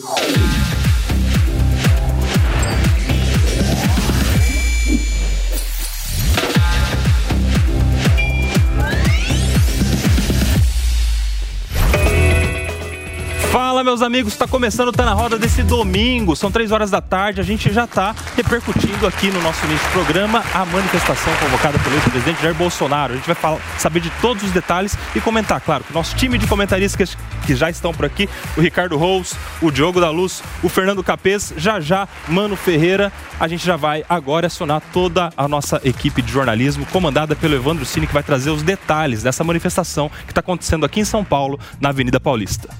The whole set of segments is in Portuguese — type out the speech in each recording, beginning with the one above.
Oh. Meus amigos, está começando Tá na Roda desse domingo, são três horas da tarde, a gente já está repercutindo aqui no nosso início do programa a manifestação convocada pelo ex-presidente Jair Bolsonaro. A gente vai falar, saber de todos os detalhes e comentar, claro, que o nosso time de comentaristas que já estão por aqui, o Ricardo Rous, o Diogo da Luz, o Fernando Capês, já já, Mano Ferreira, a gente já vai agora acionar toda a nossa equipe de jornalismo, comandada pelo Evandro Cine, que vai trazer os detalhes dessa manifestação que está acontecendo aqui em São Paulo, na Avenida Paulista.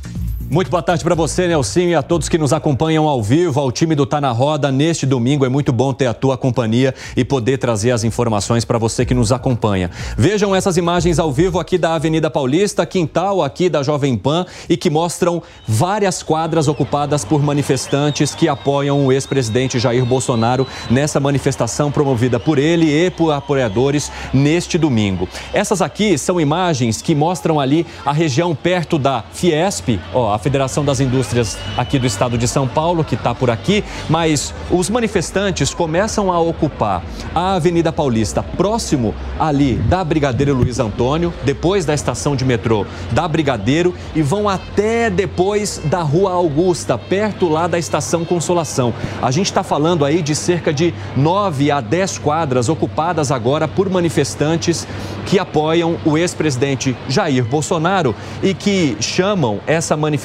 Muito boa tarde para você, Nelsinho, e a todos que nos acompanham ao vivo, ao time do Tá na Roda neste domingo. É muito bom ter a tua companhia e poder trazer as informações para você que nos acompanha. Vejam essas imagens ao vivo aqui da Avenida Paulista, quintal aqui da Jovem Pan e que mostram várias quadras ocupadas por manifestantes que apoiam o ex-presidente Jair Bolsonaro nessa manifestação promovida por ele e por apoiadores neste domingo. Essas aqui são imagens que mostram ali a região perto da Fiesp, ó, a Federação das Indústrias aqui do estado de São Paulo, que está por aqui, mas os manifestantes começam a ocupar a Avenida Paulista, próximo ali da Brigadeiro Luiz Antônio, depois da estação de metrô da Brigadeiro e vão até depois da Rua Augusta, perto lá da estação Consolação. A gente está falando aí de cerca de 9 a 10 quadras ocupadas agora por manifestantes que apoiam o ex-presidente Jair Bolsonaro e que chamam essa manifestação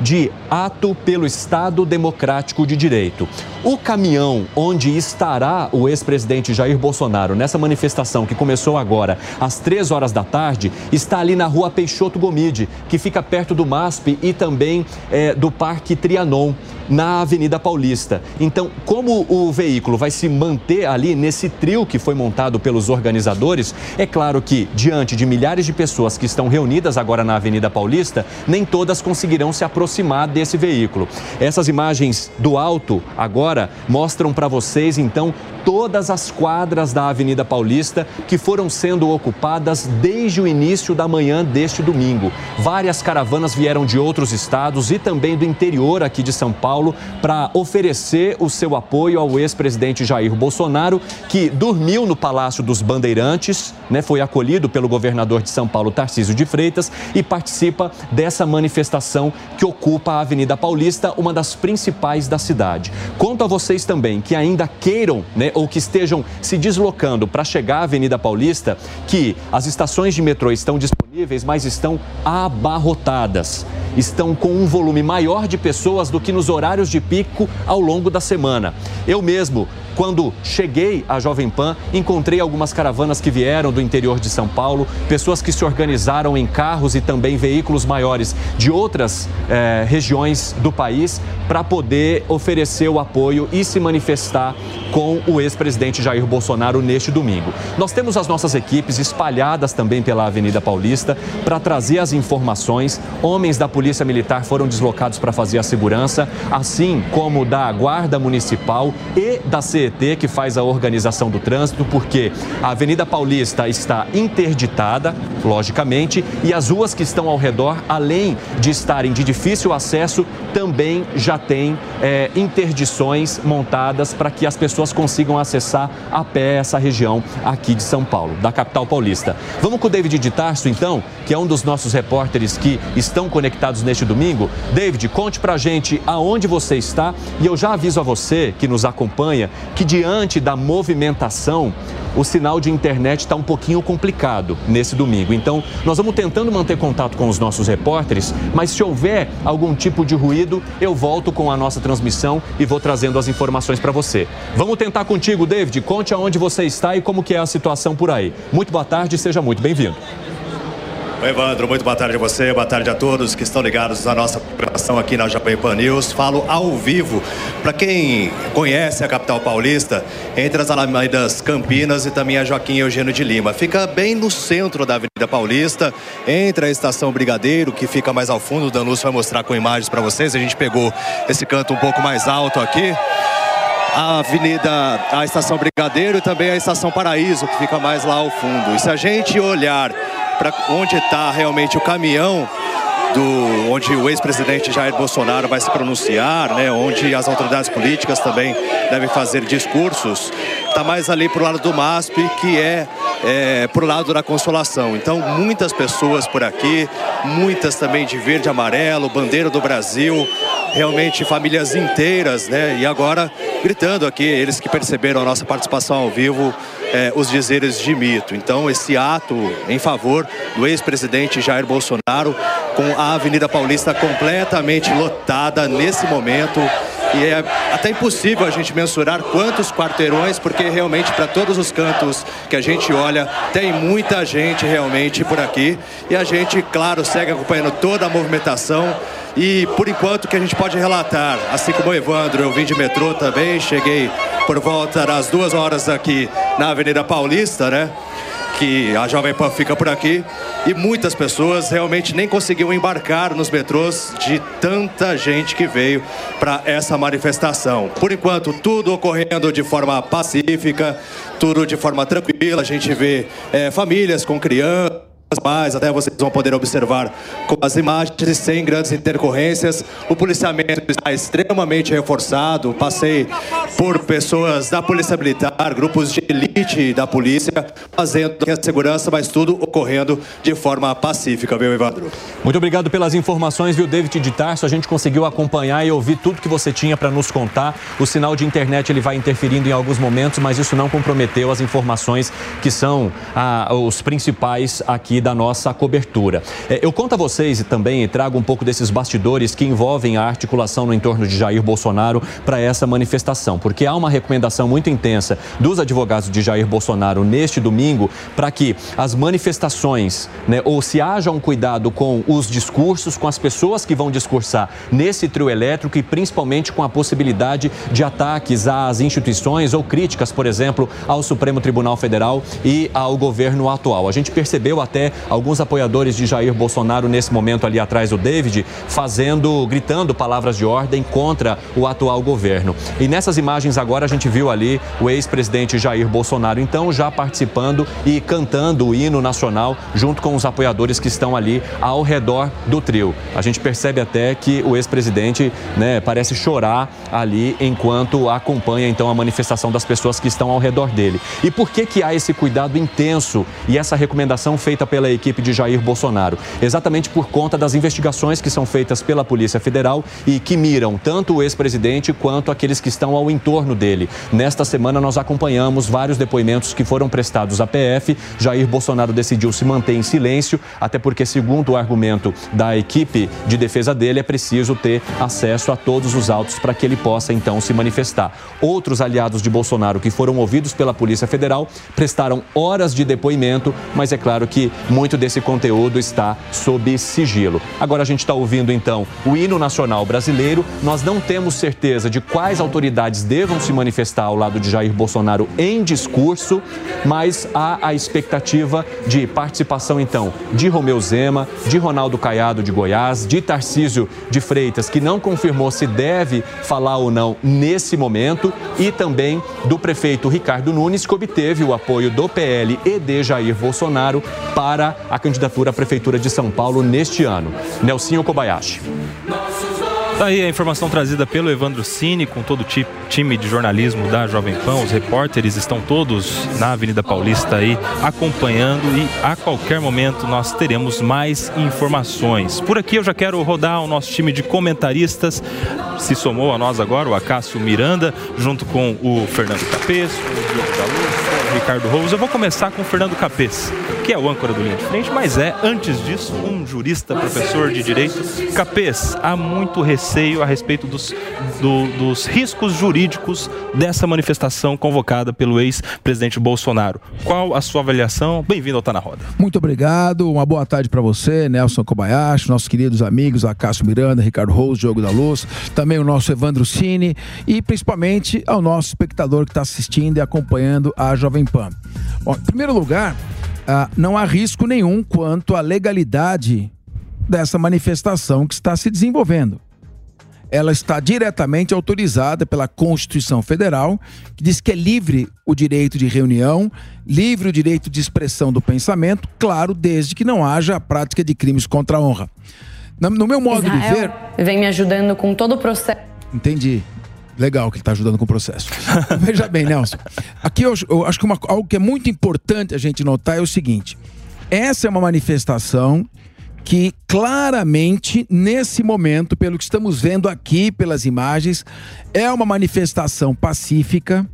de ato pelo Estado Democrático de Direito. O caminhão onde estará o ex-presidente Jair Bolsonaro nessa manifestação que começou agora às três horas da tarde está ali na rua Peixoto Gomide, que fica perto do MASP e também é, do Parque Trianon na Avenida Paulista. Então, como o veículo vai se manter ali nesse trio que foi montado pelos organizadores, é claro que, diante de milhares de pessoas que estão reunidas agora na Avenida Paulista, nem todas conseguirão se aproximar desse veículo. Essas imagens do alto agora mostram para vocês, então, todas as quadras da Avenida Paulista que foram sendo ocupadas desde o início da manhã deste domingo. Várias caravanas vieram de outros estados e também do interior aqui de São Paulo para oferecer o seu apoio ao ex-presidente Jair Bolsonaro, que dormiu no Palácio dos Bandeirantes, né, foi acolhido pelo governador de São Paulo, Tarcísio de Freitas, e participa dessa manifestação que ocupa a Avenida Paulista, uma das principais da cidade. Conto a vocês também que ainda queiram né, ou que estejam se deslocando para chegar à Avenida Paulista, que as estações de metrô estão disponíveis, mas estão abarrotadas. Estão com um volume maior de pessoas do que nos horários de pico ao longo da semana. Eu mesmo quando cheguei à Jovem Pan, encontrei algumas caravanas que vieram do interior de São Paulo, pessoas que se organizaram em carros e também veículos maiores de outras eh, regiões do país para poder oferecer o apoio e se manifestar com o ex-presidente Jair Bolsonaro neste domingo. Nós temos as nossas equipes espalhadas também pela Avenida Paulista para trazer as informações. Homens da Polícia Militar foram deslocados para fazer a segurança, assim como da Guarda Municipal e da CET que faz a organização do trânsito, porque a Avenida Paulista está interditada, logicamente, e as ruas que estão ao redor, além de estarem de difícil acesso, também já têm é, interdições montadas para que as pessoas consigam acessar a pé essa região aqui de São Paulo, da capital paulista. Vamos com o David de Tarso, então, que é um dos nossos repórteres que estão conectados neste domingo. David, conte pra gente aonde você está e eu já aviso a você que nos acompanha que diante da movimentação, o sinal de internet está um pouquinho complicado nesse domingo. Então, nós vamos tentando manter contato com os nossos repórteres, mas se houver algum tipo de ruído, eu volto com a nossa transmissão e vou trazendo as informações para você. Vamos tentar contigo, David. Conte aonde você está e como que é a situação por aí. Muito boa tarde seja muito bem-vindo. Oi, Evandro, muito boa tarde a você, boa tarde a todos que estão ligados na nossa programação aqui na Japão Pan News. Falo ao vivo para quem conhece a capital paulista, entre as Alamedas Campinas e também a Joaquim Eugênio de Lima. Fica bem no centro da Avenida Paulista, entre a estação Brigadeiro, que fica mais ao fundo. O Danúcio vai mostrar com imagens para vocês. A gente pegou esse canto um pouco mais alto aqui a Avenida, a Estação Brigadeiro e também a Estação Paraíso, que fica mais lá ao fundo. E se a gente olhar para onde está realmente o caminhão, do onde o ex-presidente Jair Bolsonaro vai se pronunciar, né, onde as autoridades políticas também devem fazer discursos, está mais ali para o lado do MASP, que é, é para o lado da consolação. Então, muitas pessoas por aqui, muitas também de verde amarelo, bandeira do Brasil, realmente famílias inteiras, né? E agora gritando aqui, eles que perceberam a nossa participação ao vivo, é, os dizeres de mito. Então, esse ato em favor do ex-presidente Jair Bolsonaro, com a Avenida Paulista completamente lotada nesse momento. E é até impossível a gente mensurar quantos quarteirões, porque realmente para todos os cantos que a gente olha, tem muita gente realmente por aqui. E a gente, claro, segue acompanhando toda a movimentação. E por enquanto que a gente pode relatar, assim como o Evandro, eu vim de metrô também, cheguei por volta das duas horas aqui na Avenida Paulista, né? Que a Jovem Pan fica por aqui. E muitas pessoas realmente nem conseguiam embarcar nos metrôs de tanta gente que veio para essa manifestação. Por enquanto, tudo ocorrendo de forma pacífica, tudo de forma tranquila. A gente vê é, famílias com crianças mais, até vocês vão poder observar com as imagens sem grandes intercorrências. O policiamento está extremamente reforçado. Passei por pessoas da Polícia Militar, grupos de elite da polícia, fazendo a segurança, mas tudo ocorrendo de forma pacífica, viu, Evandro? Muito obrigado pelas informações, viu, David de Tarso. A gente conseguiu acompanhar e ouvir tudo que você tinha para nos contar. O sinal de internet ele vai interferindo em alguns momentos, mas isso não comprometeu as informações que são ah, os principais aqui da nossa cobertura. É, eu conto a vocês e também trago um pouco desses bastidores que envolvem a articulação no entorno de Jair Bolsonaro para essa manifestação, porque há uma recomendação muito intensa dos advogados de Jair Bolsonaro neste domingo para que as manifestações, né, ou se haja um cuidado com os discursos, com as pessoas que vão discursar nesse trio elétrico e principalmente com a possibilidade de ataques às instituições ou críticas, por exemplo, ao Supremo Tribunal Federal e ao governo atual. A gente percebeu até alguns apoiadores de Jair Bolsonaro nesse momento ali atrás do David, fazendo, gritando palavras de ordem contra o atual governo. E nessas imagens agora a gente viu ali o ex-presidente Jair Bolsonaro, então já participando e cantando o hino nacional junto com os apoiadores que estão ali ao redor do trio. A gente percebe até que o ex-presidente, né, parece chorar ali enquanto acompanha então a manifestação das pessoas que estão ao redor dele. E por que que há esse cuidado intenso e essa recomendação feita pela pela equipe de Jair Bolsonaro, exatamente por conta das investigações que são feitas pela Polícia Federal e que miram tanto o ex-presidente quanto aqueles que estão ao entorno dele. Nesta semana nós acompanhamos vários depoimentos que foram prestados à PF. Jair Bolsonaro decidiu se manter em silêncio, até porque, segundo o argumento da equipe de defesa dele, é preciso ter acesso a todos os autos para que ele possa então se manifestar. Outros aliados de Bolsonaro que foram ouvidos pela Polícia Federal prestaram horas de depoimento, mas é claro que muito desse conteúdo está sob sigilo. Agora a gente está ouvindo então o hino nacional brasileiro. Nós não temos certeza de quais autoridades devam se manifestar ao lado de Jair Bolsonaro em discurso, mas há a expectativa de participação então de Romeu Zema, de Ronaldo Caiado de Goiás, de Tarcísio de Freitas, que não confirmou se deve falar ou não nesse momento, e também do prefeito Ricardo Nunes, que obteve o apoio do PL e de Jair Bolsonaro para para a candidatura à Prefeitura de São Paulo neste ano. Nelsinho Kobayashi. Tá aí a informação trazida pelo Evandro Cine, com todo o time de jornalismo da Jovem Pan. Os repórteres estão todos na Avenida Paulista aí acompanhando e a qualquer momento nós teremos mais informações. Por aqui eu já quero rodar o nosso time de comentaristas. Se somou a nós agora o Acácio Miranda, junto com o Fernando Capeço, o Diogo da Luz, o Ricardo Rose. Eu vou começar com o Fernando Capês, que é o âncora do Linha de Frente, mas é, antes disso, um jurista, professor de Direito. Capês, há muito receio a respeito dos, do, dos riscos jurídicos dessa manifestação convocada pelo ex-presidente Bolsonaro. Qual a sua avaliação? Bem-vindo ao Tá Na Roda. Muito obrigado, uma boa tarde para você, Nelson Kobayashi, nossos queridos amigos, Acácio Miranda, Ricardo Rose, Diogo da Luz, também o nosso Evandro Cine e principalmente ao nosso espectador que está assistindo e acompanhando a Jovem Pan. Bom, em primeiro lugar, ah, não há risco nenhum quanto à legalidade dessa manifestação que está se desenvolvendo. Ela está diretamente autorizada pela Constituição Federal, que diz que é livre o direito de reunião, livre o direito de expressão do pensamento, claro, desde que não haja a prática de crimes contra a honra. No meu modo Israel de ver. Vem me ajudando com todo o processo. Entendi. Legal que ele está ajudando com o processo. Veja bem, Nelson. Aqui eu, eu acho que uma, algo que é muito importante a gente notar é o seguinte: essa é uma manifestação que claramente, nesse momento, pelo que estamos vendo aqui, pelas imagens, é uma manifestação pacífica.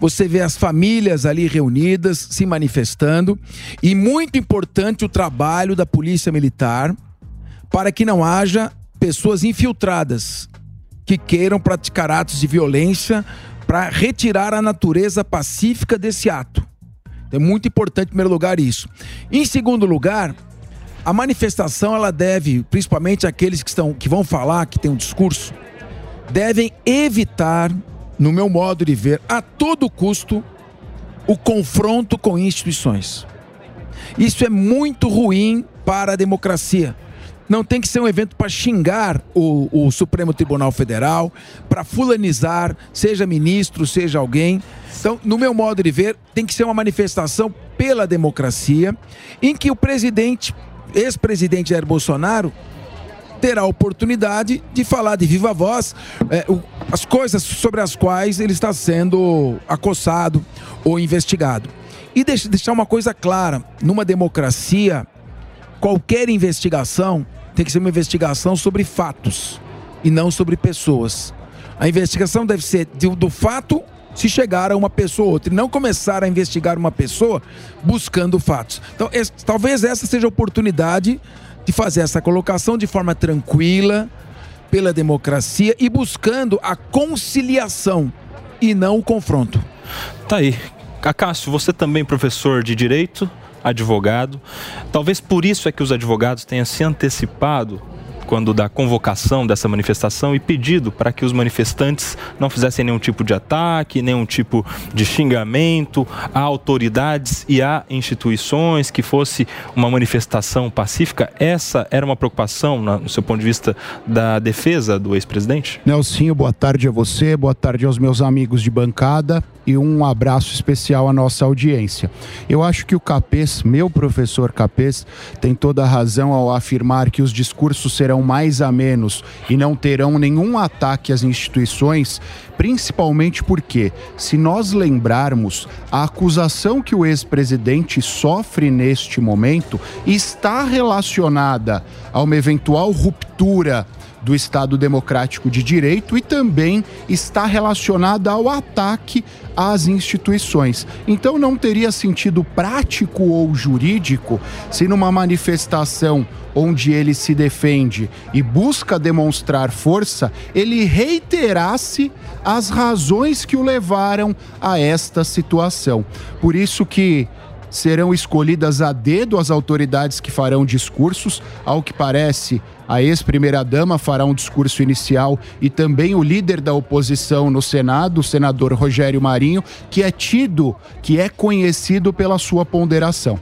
Você vê as famílias ali reunidas, se manifestando, e muito importante o trabalho da Polícia Militar para que não haja pessoas infiltradas que queiram praticar atos de violência para retirar a natureza pacífica desse ato. É muito importante, em primeiro lugar, isso. Em segundo lugar, a manifestação ela deve, principalmente aqueles que estão que vão falar, que tem um discurso, devem evitar, no meu modo de ver, a todo custo, o confronto com instituições. Isso é muito ruim para a democracia não tem que ser um evento para xingar o, o, Supremo Tribunal Federal, para fulanizar, seja ministro, seja alguém. Então, no meu modo de ver, tem que ser uma manifestação pela democracia, em que o presidente, ex-presidente Jair Bolsonaro, terá a oportunidade de falar de viva voz é, o, as coisas sobre as quais ele está sendo acossado ou investigado. E deixar uma coisa clara: numa democracia, qualquer investigação tem que ser uma investigação sobre fatos e não sobre pessoas. A investigação deve ser do, do fato se chegar a uma pessoa ou outra, e não começar a investigar uma pessoa buscando fatos. Então, esse, talvez essa seja a oportunidade de fazer essa colocação de forma tranquila, pela democracia e buscando a conciliação e não o confronto. Tá aí. Acácio, você também professor de direito, advogado. Talvez por isso é que os advogados tenham se antecipado quando da convocação dessa manifestação e pedido para que os manifestantes não fizessem nenhum tipo de ataque, nenhum tipo de xingamento a autoridades e a instituições, que fosse uma manifestação pacífica. Essa era uma preocupação, no seu ponto de vista, da defesa do ex-presidente? Nelsinho, boa tarde a você, boa tarde aos meus amigos de bancada e um abraço especial à nossa audiência. Eu acho que o Capês, meu professor Capês, tem toda a razão ao afirmar que os discursos serão mais a menos e não terão nenhum ataque às instituições, principalmente porque, se nós lembrarmos, a acusação que o ex-presidente sofre neste momento está relacionada a uma eventual ruptura do Estado Democrático de Direito e também está relacionada ao ataque às instituições. Então não teria sentido prático ou jurídico se numa manifestação onde ele se defende e busca demonstrar força, ele reiterasse as razões que o levaram a esta situação. Por isso que serão escolhidas a dedo as autoridades que farão discursos, ao que parece a ex-primeira-dama fará um discurso inicial e também o líder da oposição no Senado, o senador Rogério Marinho, que é tido, que é conhecido pela sua ponderação.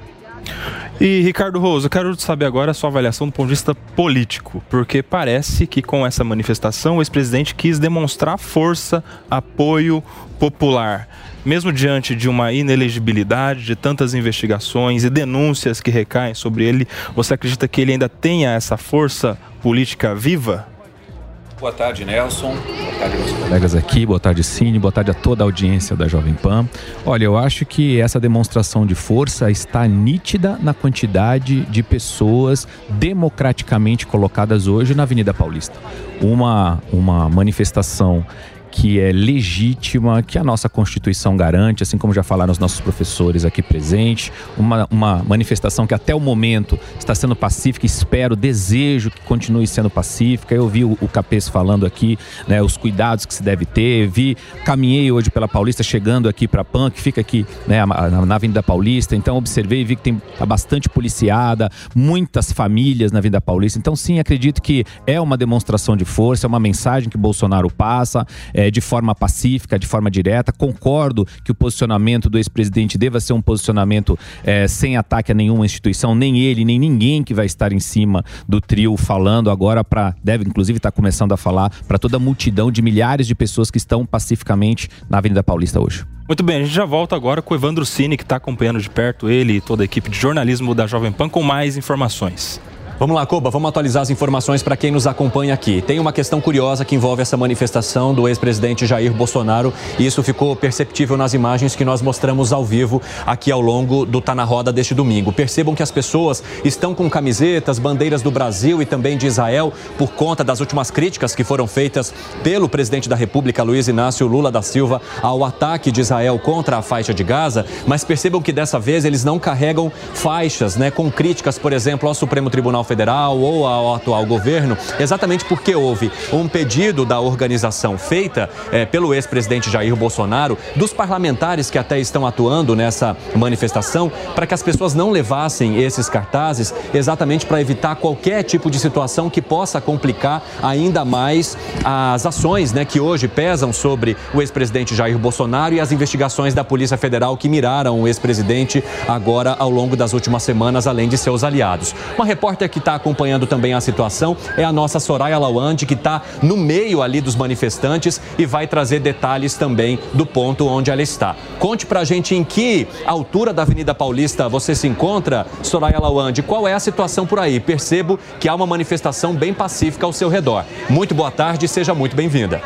E Ricardo Rosa, eu quero saber agora a sua avaliação do ponto de vista político, porque parece que com essa manifestação o ex-presidente quis demonstrar força, apoio popular. Mesmo diante de uma inelegibilidade, de tantas investigações e denúncias que recaem sobre ele, você acredita que ele ainda tenha essa força política viva? Boa tarde, Nelson. Boa tarde aos colegas aqui. Boa tarde, Cine. Boa tarde a toda a audiência da Jovem Pan. Olha, eu acho que essa demonstração de força está nítida na quantidade de pessoas democraticamente colocadas hoje na Avenida Paulista. Uma, uma manifestação que é legítima, que a nossa Constituição garante, assim como já falaram os nossos professores aqui presentes, uma, uma manifestação que até o momento está sendo pacífica, espero, desejo que continue sendo pacífica. Eu vi o, o Capês falando aqui, né, os cuidados que se deve ter, vi, caminhei hoje pela Paulista, chegando aqui para PAN, que fica aqui né, na, na Avenida Paulista, então observei e vi que tem tá bastante policiada, muitas famílias na Avenida Paulista, então sim, acredito que é uma demonstração de força, é uma mensagem que Bolsonaro passa, é, é, de forma pacífica, de forma direta. Concordo que o posicionamento do ex-presidente deva ser um posicionamento é, sem ataque a nenhuma instituição, nem ele, nem ninguém que vai estar em cima do trio falando agora para deve inclusive estar tá começando a falar para toda a multidão de milhares de pessoas que estão pacificamente na Avenida Paulista hoje. Muito bem, a gente já volta agora com o Evandro Cine, que está acompanhando de perto ele e toda a equipe de jornalismo da Jovem Pan com mais informações. Vamos lá, Coba, vamos atualizar as informações para quem nos acompanha aqui. Tem uma questão curiosa que envolve essa manifestação do ex-presidente Jair Bolsonaro e isso ficou perceptível nas imagens que nós mostramos ao vivo aqui ao longo do Tá na Roda deste domingo. Percebam que as pessoas estão com camisetas, bandeiras do Brasil e também de Israel por conta das últimas críticas que foram feitas pelo presidente da República, Luiz Inácio Lula da Silva, ao ataque de Israel contra a faixa de Gaza. Mas percebam que dessa vez eles não carregam faixas, né, com críticas, por exemplo, ao Supremo Tribunal Federal ou ao atual governo, exatamente porque houve um pedido da organização feita é, pelo ex-presidente Jair Bolsonaro, dos parlamentares que até estão atuando nessa manifestação, para que as pessoas não levassem esses cartazes, exatamente para evitar qualquer tipo de situação que possa complicar ainda mais as ações né, que hoje pesam sobre o ex-presidente Jair Bolsonaro e as investigações da Polícia Federal que miraram o ex-presidente agora ao longo das últimas semanas, além de seus aliados. Uma repórter que está acompanhando também a situação é a nossa Soraya Lawande, que está no meio ali dos manifestantes e vai trazer detalhes também do ponto onde ela está. Conte pra gente em que altura da Avenida Paulista você se encontra, Soraya Lawande. Qual é a situação por aí? Percebo que há uma manifestação bem pacífica ao seu redor. Muito boa tarde seja muito bem-vinda.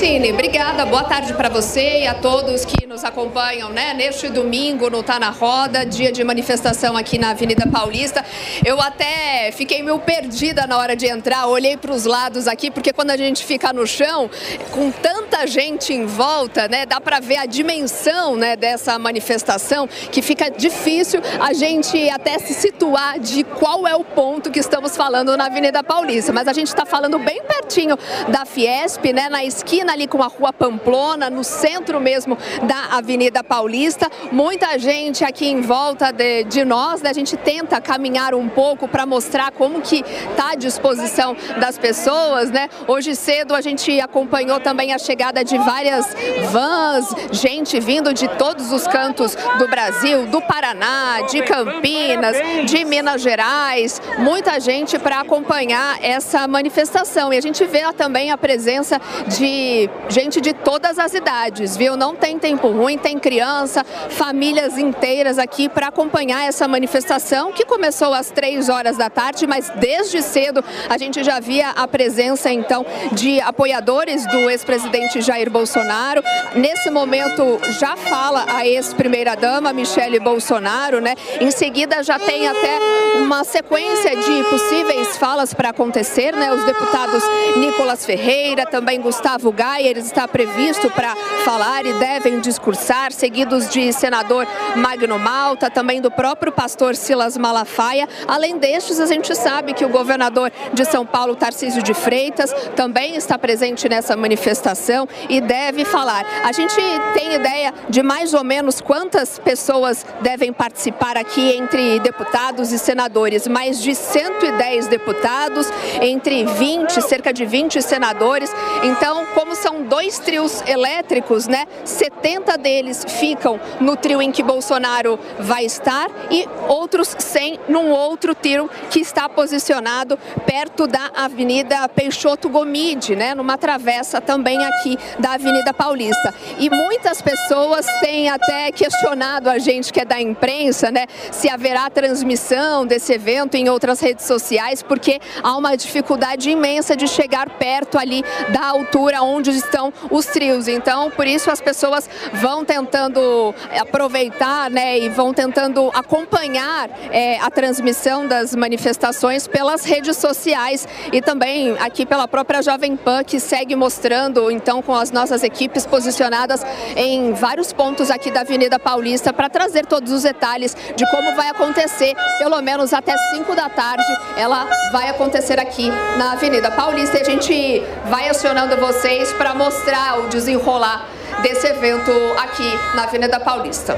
Oi, Cine. Obrigada. Boa tarde para você e a todos que nos acompanham, né? Neste domingo no Tá na Roda, dia de manifestação aqui na Avenida Paulista. Eu até fiquei meio perdida na hora de entrar, olhei para os lados aqui, porque quando a gente fica no chão, com tanta gente em volta, né? Dá para ver a dimensão, né? Dessa manifestação, que fica difícil a gente até se situar de qual é o ponto que estamos falando na Avenida Paulista. Mas a gente está falando bem pertinho da Fiesp, né? Na esquina ali com a Rua Pamplona, no centro mesmo da Avenida Paulista. Muita gente aqui em volta de, de nós, né? a gente tenta caminhar um pouco para mostrar como que está à disposição das pessoas, né? Hoje cedo a gente acompanhou também a chegada de várias vans, gente vindo de todos os cantos do Brasil, do Paraná, de Campinas, de Minas Gerais, muita gente para acompanhar essa manifestação. E a gente vê também a presença de gente de todas as idades, viu? Não tem tempo ruim, tem criança, famílias inteiras aqui para acompanhar essa manifestação que começou às três horas da tarde, mas desde cedo a gente já via a presença então de apoiadores do ex-presidente Jair Bolsonaro. Nesse momento já fala a ex-primeira-dama Michele Bolsonaro, né? Em seguida já tem até uma sequência de possíveis falas para acontecer, né? Os deputados Nicolas Ferreira, também Gustavo Gustavo Gayer está previsto para falar e devem discursar, seguidos de senador Magno Malta, também do próprio pastor Silas Malafaia. Além destes, a gente sabe que o governador de São Paulo, Tarcísio de Freitas, também está presente nessa manifestação e deve falar. A gente tem ideia de mais ou menos quantas pessoas devem participar aqui entre deputados e senadores. Mais de 110 deputados, entre 20, cerca de 20 senadores. Então, como são dois trios elétricos, né? 70 deles ficam no trio em que Bolsonaro vai estar e outros 100 num outro trio que está posicionado perto da Avenida Peixoto Gomide, né? Numa travessa também aqui da Avenida Paulista. E muitas pessoas têm até questionado a gente que é da imprensa, né? Se haverá transmissão desse evento em outras redes sociais, porque há uma dificuldade imensa de chegar perto ali da altura onde estão os trios. Então, por isso as pessoas vão tentando aproveitar né, e vão tentando acompanhar é, a transmissão das manifestações pelas redes sociais e também aqui pela própria Jovem Pan, que segue mostrando, então, com as nossas equipes posicionadas em vários pontos aqui da Avenida Paulista para trazer todos os detalhes de como vai acontecer, pelo menos até 5 da tarde, ela vai acontecer aqui na Avenida Paulista e a gente vai acionando você para mostrar o desenrolar desse evento aqui na Avenida Paulista.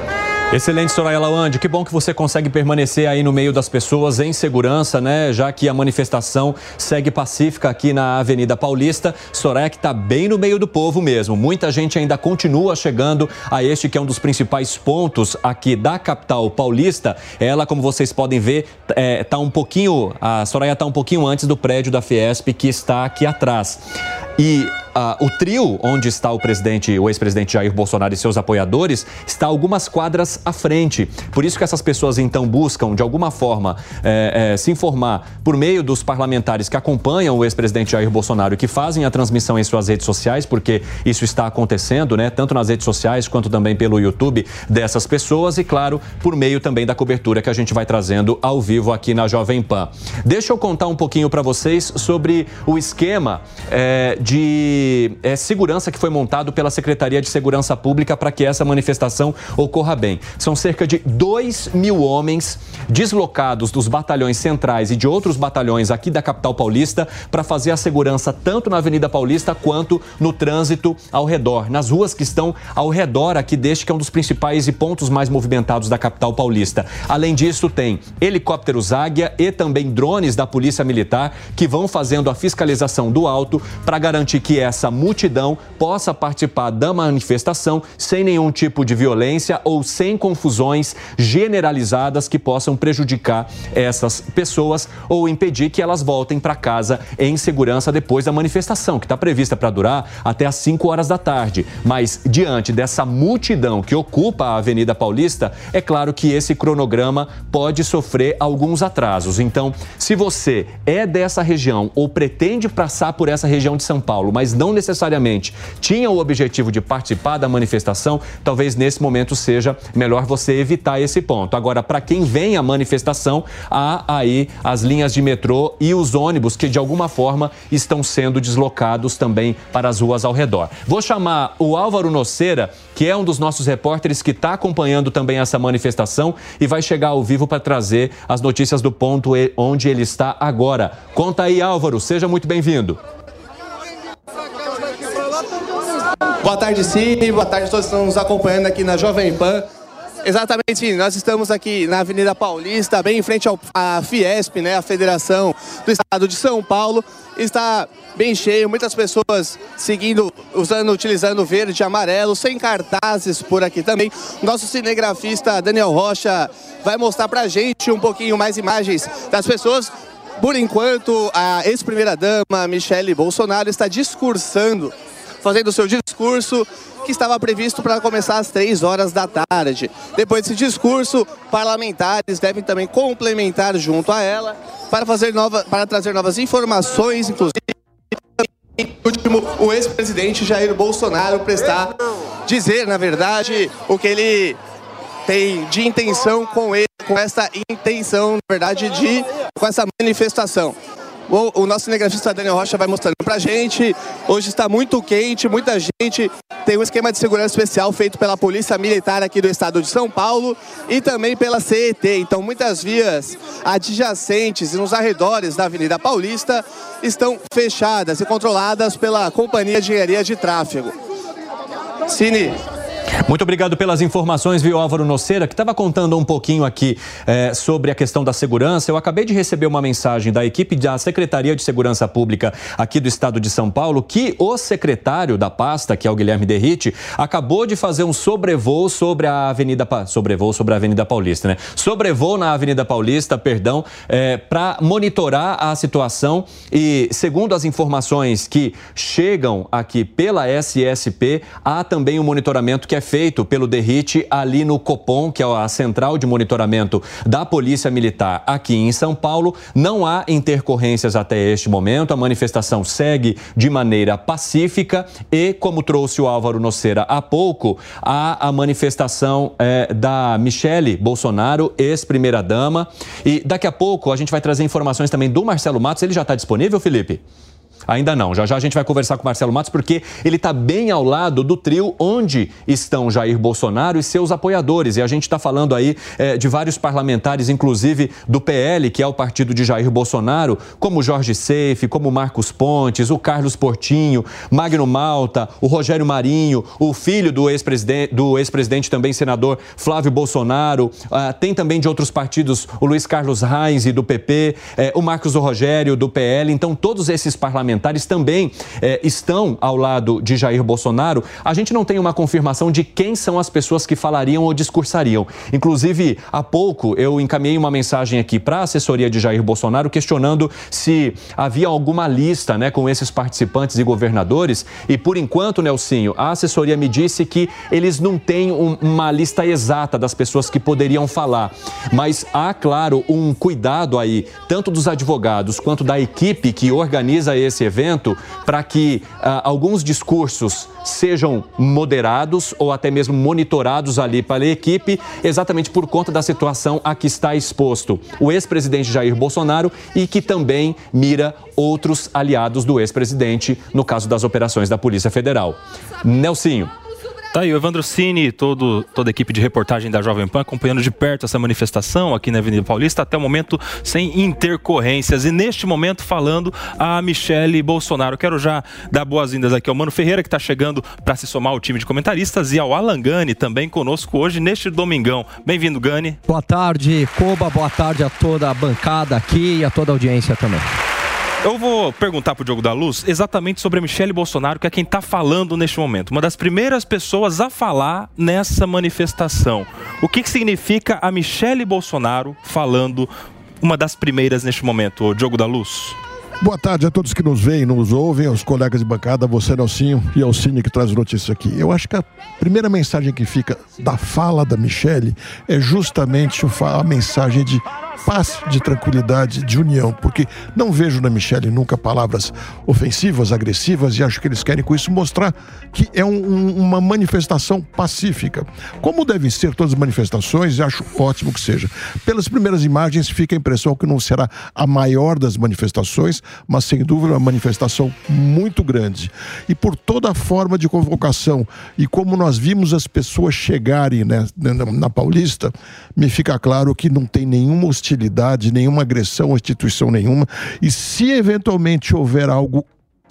Excelente, Soraya Lawande. Que bom que você consegue permanecer aí no meio das pessoas em segurança, né? Já que a manifestação segue pacífica aqui na Avenida Paulista. Soraya que está bem no meio do povo mesmo. Muita gente ainda continua chegando a este que é um dos principais pontos aqui da capital paulista. Ela, como vocês podem ver, é, tá um pouquinho. A Soraya está um pouquinho antes do prédio da Fiesp que está aqui atrás. E o trio onde está o presidente, o ex-presidente Jair Bolsonaro e seus apoiadores, está algumas quadras à frente. Por isso que essas pessoas então buscam, de alguma forma, é, é, se informar por meio dos parlamentares que acompanham o ex-presidente Jair Bolsonaro que fazem a transmissão em suas redes sociais, porque isso está acontecendo, né? Tanto nas redes sociais quanto também pelo YouTube dessas pessoas e, claro, por meio também da cobertura que a gente vai trazendo ao vivo aqui na Jovem Pan. Deixa eu contar um pouquinho para vocês sobre o esquema é, de é, segurança que foi montado pela Secretaria de Segurança Pública para que essa manifestação ocorra bem. São cerca de 2 mil homens deslocados dos batalhões centrais e de outros batalhões aqui da capital paulista para fazer a segurança tanto na Avenida Paulista quanto no trânsito ao redor, nas ruas que estão ao redor aqui deste que é um dos principais e pontos mais movimentados da capital paulista. Além disso, tem helicópteros Águia e também drones da Polícia Militar que vão fazendo a fiscalização do alto para garantir que essa multidão possa participar da manifestação sem nenhum tipo de violência ou sem confusões generalizadas que possam prejudicar essas pessoas ou impedir que elas voltem para casa em segurança depois da manifestação, que está prevista para durar até às 5 horas da tarde. Mas diante dessa multidão que ocupa a Avenida Paulista, é claro que esse cronograma pode sofrer alguns atrasos. Então, se você é dessa região ou pretende passar por essa região de São Paulo, mas não necessariamente tinha o objetivo de participar da manifestação, talvez nesse momento seja melhor você evitar esse ponto. Agora, para quem vem à manifestação, há aí as linhas de metrô e os ônibus que de alguma forma estão sendo deslocados também para as ruas ao redor. Vou chamar o Álvaro Noceira, que é um dos nossos repórteres que está acompanhando também essa manifestação e vai chegar ao vivo para trazer as notícias do ponto onde ele está agora. Conta aí, Álvaro, seja muito bem-vindo. Boa tarde, Cine. Boa tarde a todos que estão nos acompanhando aqui na Jovem Pan. Exatamente, nós estamos aqui na Avenida Paulista, bem em frente à Fiesp, né, a Federação do Estado de São Paulo. Está bem cheio, muitas pessoas seguindo, usando, utilizando verde e amarelo, sem cartazes por aqui também. Nosso cinegrafista Daniel Rocha vai mostrar pra gente um pouquinho mais imagens das pessoas. Por enquanto, a ex-primeira-dama Michele Bolsonaro está discursando, fazendo seu discurso que estava previsto para começar às três horas da tarde. Depois desse discurso, parlamentares devem também complementar junto a ela para, fazer nova, para trazer novas informações, inclusive último, o ex-presidente Jair Bolsonaro prestar, dizer, na verdade, o que ele tem de intenção com ele, com essa intenção, na verdade, de com essa manifestação. O, o nosso cinegrafista Daniel Rocha vai mostrando pra gente. Hoje está muito quente, muita gente. Tem um esquema de segurança especial feito pela Polícia Militar aqui do estado de São Paulo e também pela CET. Então, muitas vias adjacentes e nos arredores da Avenida Paulista estão fechadas e controladas pela Companhia de Engenharia de Tráfego. Cine. Muito obrigado pelas informações, viu, Álvaro Noceira, que estava contando um pouquinho aqui é, sobre a questão da segurança. Eu acabei de receber uma mensagem da equipe da Secretaria de Segurança Pública aqui do estado de São Paulo que o secretário da pasta, que é o Guilherme Derrite, acabou de fazer um sobrevoo sobre a Avenida pa... sobrevoo sobre a Avenida Paulista, né? Sobrevoo na Avenida Paulista, perdão, é, para monitorar a situação e, segundo as informações que chegam aqui pela SSP, há também um monitoramento que é feito pelo DERIT ali no Copom, que é a central de monitoramento da Polícia Militar aqui em São Paulo. Não há intercorrências até este momento. A manifestação segue de maneira pacífica e, como trouxe o Álvaro Noceira há pouco, há a manifestação é, da Michele Bolsonaro, ex-primeira-dama. E daqui a pouco a gente vai trazer informações também do Marcelo Matos. Ele já está disponível, Felipe? Ainda não. Já já a gente vai conversar com o Marcelo Matos, porque ele está bem ao lado do trio onde estão Jair Bolsonaro e seus apoiadores. E a gente está falando aí é, de vários parlamentares, inclusive do PL, que é o partido de Jair Bolsonaro, como Jorge Seife, como Marcos Pontes, o Carlos Portinho, Magno Malta, o Rogério Marinho, o filho do ex-presidente, do ex-presidente também senador Flávio Bolsonaro. Uh, tem também de outros partidos o Luiz Carlos Reis do PP, é, o Marcos Rogério do PL. Então, todos esses parlamentares parlamentares também é, estão ao lado de Jair Bolsonaro. A gente não tem uma confirmação de quem são as pessoas que falariam ou discursariam. Inclusive, há pouco eu encaminhei uma mensagem aqui para a assessoria de Jair Bolsonaro questionando se havia alguma lista né, com esses participantes e governadores. E por enquanto, Nelsinho, a assessoria me disse que eles não têm um, uma lista exata das pessoas que poderiam falar. Mas há, claro, um cuidado aí, tanto dos advogados quanto da equipe que organiza esse evento, para que uh, alguns discursos sejam moderados ou até mesmo monitorados ali pela equipe, exatamente por conta da situação a que está exposto o ex-presidente Jair Bolsonaro e que também mira outros aliados do ex-presidente no caso das operações da Polícia Federal. Nelsinho. Tá aí o Evandro Cini, todo, toda a equipe de reportagem da Jovem Pan acompanhando de perto essa manifestação aqui na Avenida Paulista, até o momento sem intercorrências. E neste momento falando a Michele Bolsonaro. Quero já dar boas-vindas aqui ao Mano Ferreira, que está chegando para se somar ao time de comentaristas, e ao Alan Gani, também conosco hoje neste domingão. Bem-vindo, Gani. Boa tarde, Coba, boa tarde a toda a bancada aqui e a toda a audiência também. Eu vou perguntar para o Diogo da Luz exatamente sobre a Michelle Bolsonaro, que é quem está falando neste momento. Uma das primeiras pessoas a falar nessa manifestação. O que, que significa a Michelle Bolsonaro falando uma das primeiras neste momento, Diogo da Luz? Boa tarde a todos que nos veem, nos ouvem, aos colegas de bancada, você, Nelsinho, e ao Cine que traz notícia aqui. Eu acho que a primeira mensagem que fica da fala da Michelle é justamente a mensagem de paz, de tranquilidade, de união, porque não vejo na Michelle nunca palavras ofensivas, agressivas, e acho que eles querem com isso mostrar que é um, um, uma manifestação pacífica. Como devem ser todas as manifestações, e acho ótimo que seja. Pelas primeiras imagens, fica a impressão que não será a maior das manifestações, mas sem dúvida uma manifestação muito grande. E por toda a forma de convocação e como nós vimos as pessoas chegarem né, na, Paulista, me fica claro que não tem nenhuma hostilidade, nenhuma agressão à instituição nenhuma. E se eventualmente houver algo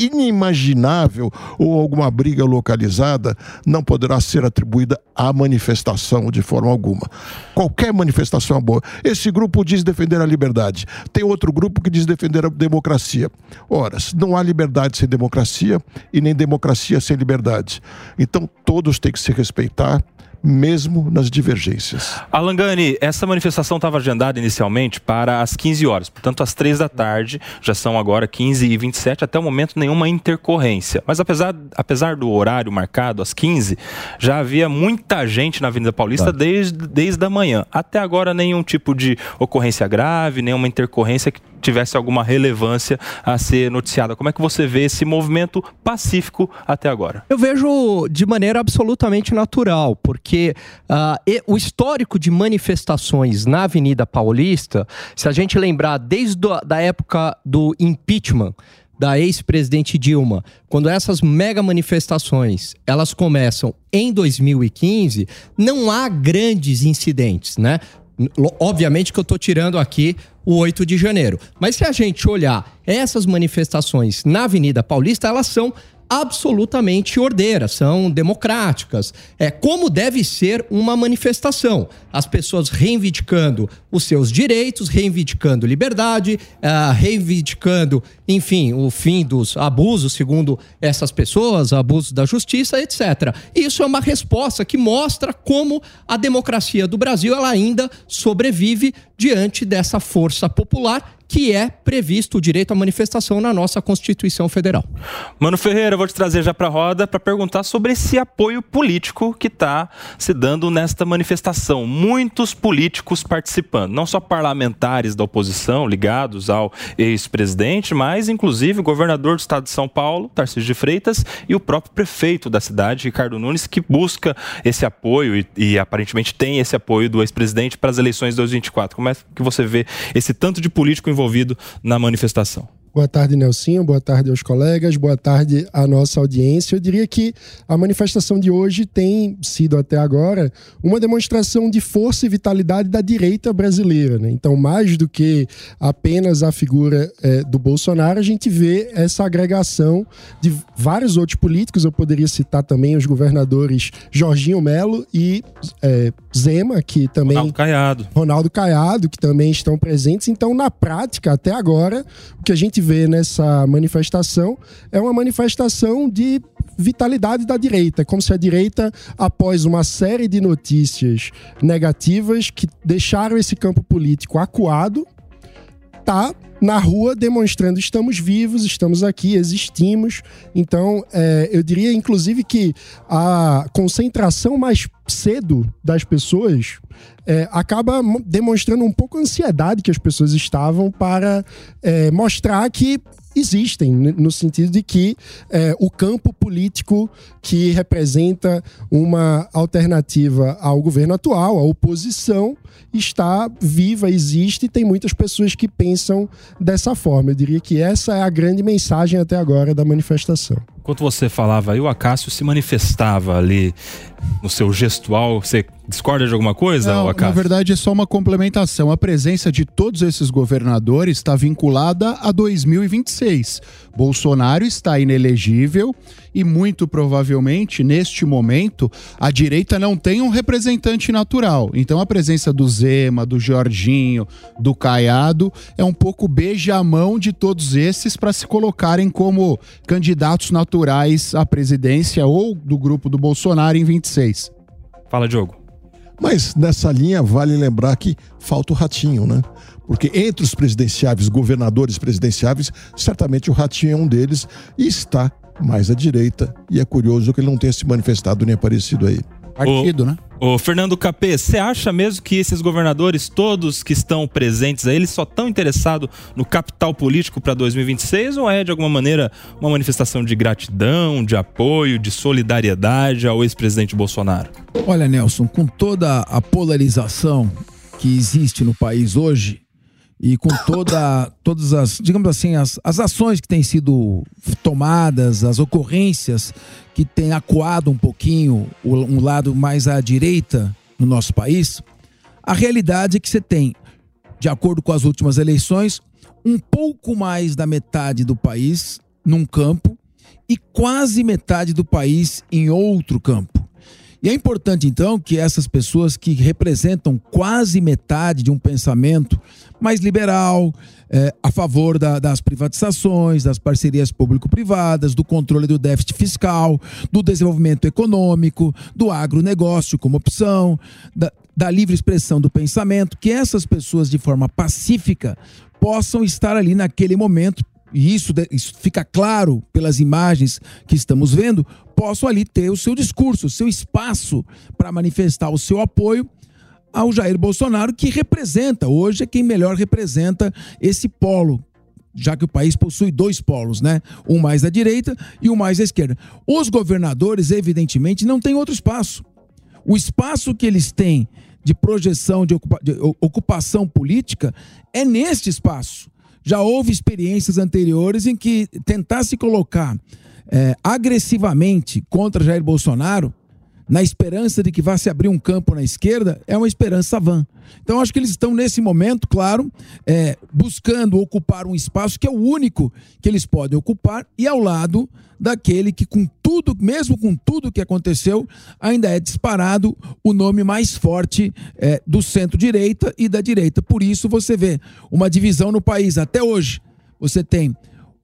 inimaginável ou alguma briga localizada não poderá ser atribuída à manifestação de forma alguma. Qualquer manifestação é boa. Esse grupo diz defender a liberdade. Tem outro grupo que diz defender a democracia. Ora, não há liberdade sem democracia e nem democracia sem liberdade. Então todos têm que se respeitar mesmo nas divergências. Alangani, essa manifestação estava agendada inicialmente para as 15 horas, portanto, às 3 da tarde, já são agora 15 e 27, até o momento nenhuma intercorrência. Mas apesar, apesar do horário marcado, às 15, já havia muita gente na Avenida Paulista claro. desde, desde a manhã. Até agora, nenhum tipo de ocorrência grave, nenhuma intercorrência que tivesse alguma relevância a ser noticiada. Como é que você vê esse movimento pacífico até agora? Eu vejo de maneira absolutamente natural, porque uh, o histórico de manifestações na Avenida Paulista, se a gente lembrar desde a da época do impeachment, da ex-presidente Dilma, quando essas mega manifestações elas começam em 2015, não há grandes incidentes, né? Obviamente que eu estou tirando aqui o 8 de janeiro. Mas se a gente olhar essas manifestações na Avenida Paulista, elas são absolutamente ordeiras, são democráticas. É como deve ser uma manifestação. As pessoas reivindicando os seus direitos, reivindicando liberdade, uh, reivindicando, enfim, o fim dos abusos, segundo essas pessoas, abusos da justiça, etc. Isso é uma resposta que mostra como a democracia do Brasil ela ainda sobrevive diante dessa força popular que é previsto o direito à manifestação na nossa Constituição Federal. Mano Ferreira, vou te trazer já para a roda para perguntar sobre esse apoio político que está se dando nesta manifestação. Muitos políticos participando, não só parlamentares da oposição ligados ao ex-presidente, mas inclusive o governador do estado de São Paulo, Tarcísio de Freitas, e o próprio prefeito da cidade, Ricardo Nunes, que busca esse apoio e, e aparentemente tem esse apoio do ex-presidente para as eleições de 2024. Como é que você vê esse tanto de político envolvido na manifestação. Boa tarde, Nelsinho. Boa tarde aos colegas. Boa tarde à nossa audiência. Eu diria que a manifestação de hoje tem sido até agora uma demonstração de força e vitalidade da direita brasileira. Né? Então, mais do que apenas a figura é, do Bolsonaro, a gente vê essa agregação de vários outros políticos. Eu poderia citar também os governadores Jorginho Melo e é, Zema, que também. Ronaldo Caiado. Ronaldo Caiado, que também estão presentes. Então, na prática, até agora, o que a gente vê nessa manifestação é uma manifestação de vitalidade da direita, como se a direita, após uma série de notícias negativas que deixaram esse campo político acuado, tá na rua demonstrando estamos vivos, estamos aqui, existimos. Então, é, eu diria, inclusive, que a concentração mais cedo das pessoas é, acaba demonstrando um pouco a ansiedade que as pessoas estavam para é, mostrar que existem, no sentido de que é, o campo político que representa uma alternativa ao governo atual, a oposição, está viva, existe e tem muitas pessoas que pensam dessa forma. Eu diria que essa é a grande mensagem até agora da manifestação. Enquanto você falava aí, o Acácio se manifestava ali no seu gestual. Você discorda de alguma coisa, Não? Na verdade, é só uma complementação. A presença de todos esses governadores está vinculada a 2026. Bolsonaro está inelegível e, muito provavelmente, neste momento, a direita não tem um representante natural. Então, a presença do Zema, do Jorginho, do Caiado é um pouco beija-mão de todos esses para se colocarem como candidatos naturais à presidência ou do grupo do Bolsonaro em 26. Fala, Diogo. Mas nessa linha vale lembrar que falta o ratinho, né? Porque entre os presidenciáveis, governadores presidenciáveis, certamente o ratinho é um deles e está mais à direita. E é curioso que ele não tenha se manifestado nem aparecido aí. Partido, né? Ô, Fernando Capê, você acha mesmo que esses governadores, todos que estão presentes aí, eles só estão interessados no capital político para 2026 ou é, de alguma maneira, uma manifestação de gratidão, de apoio, de solidariedade ao ex-presidente Bolsonaro? Olha, Nelson, com toda a polarização que existe no país hoje, e com toda, todas as, digamos assim, as, as ações que têm sido tomadas, as ocorrências que têm acuado um pouquinho um lado mais à direita no nosso país, a realidade é que você tem, de acordo com as últimas eleições, um pouco mais da metade do país num campo e quase metade do país em outro campo. E é importante, então, que essas pessoas que representam quase metade de um pensamento mais liberal, é, a favor da, das privatizações, das parcerias público-privadas, do controle do déficit fiscal, do desenvolvimento econômico, do agronegócio como opção, da, da livre expressão do pensamento, que essas pessoas, de forma pacífica, possam estar ali naquele momento e isso, isso fica claro pelas imagens que estamos vendo, possam ali ter o seu discurso, o seu espaço para manifestar o seu apoio ao Jair Bolsonaro, que representa, hoje é quem melhor representa esse polo, já que o país possui dois polos, né? Um mais à direita e um mais à esquerda. Os governadores, evidentemente, não têm outro espaço. O espaço que eles têm de projeção, de, ocupa de ocupação política, é neste espaço. Já houve experiências anteriores em que tentar se colocar é, agressivamente contra Jair Bolsonaro, na esperança de que vá se abrir um campo na esquerda, é uma esperança vã. Então, acho que eles estão, nesse momento, claro, é, buscando ocupar um espaço que é o único que eles podem ocupar e ao lado daquele que, com tudo, mesmo com tudo que aconteceu, ainda é disparado o nome mais forte é, do centro-direita e da direita. Por isso, você vê uma divisão no país. Até hoje, você tem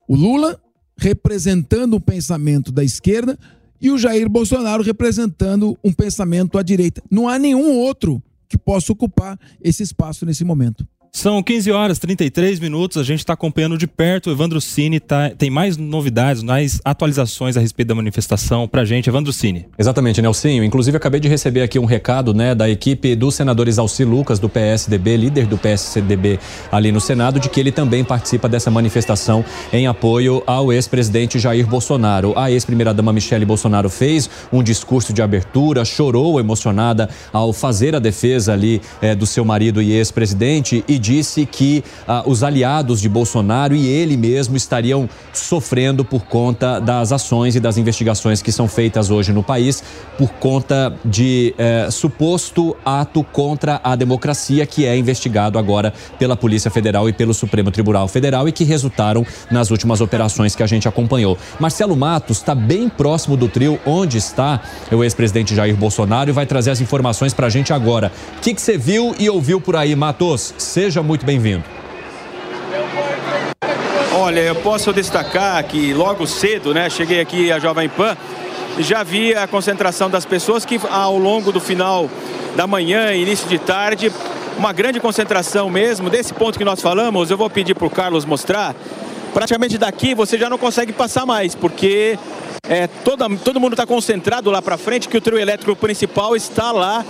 o Lula representando o pensamento da esquerda e o Jair Bolsonaro representando um pensamento à direita. Não há nenhum outro que possa ocupar esse espaço nesse momento. São 15 horas 33 minutos, a gente está acompanhando de perto. O Evandro Cine tá, tem mais novidades, mais atualizações a respeito da manifestação para a gente. Evandro Cine. Exatamente, Nelsinho. Inclusive, acabei de receber aqui um recado né, da equipe dos senadores Alci Lucas, do PSDB, líder do PSDB ali no Senado, de que ele também participa dessa manifestação em apoio ao ex-presidente Jair Bolsonaro. A ex-primeira-dama Michele Bolsonaro fez um discurso de abertura, chorou emocionada ao fazer a defesa ali é, do seu marido e ex-presidente e disse que ah, os aliados de Bolsonaro e ele mesmo estariam sofrendo por conta das ações e das investigações que são feitas hoje no país, por conta de eh, suposto ato contra a democracia que é investigado agora pela Polícia Federal e pelo Supremo Tribunal Federal e que resultaram nas últimas operações que a gente acompanhou. Marcelo Matos está bem próximo do trio onde está o ex-presidente Jair Bolsonaro e vai trazer as informações para a gente agora. O que você viu e ouviu por aí, Matos? Seja muito bem-vindo. Olha, eu posso destacar que logo cedo, né, cheguei aqui a Jovem Pan, já vi a concentração das pessoas que ao longo do final da manhã, início de tarde, uma grande concentração mesmo. Desse ponto que nós falamos, eu vou pedir para o Carlos mostrar. Praticamente daqui você já não consegue passar mais, porque é, toda, todo mundo está concentrado lá para frente, que o trio elétrico principal está lá.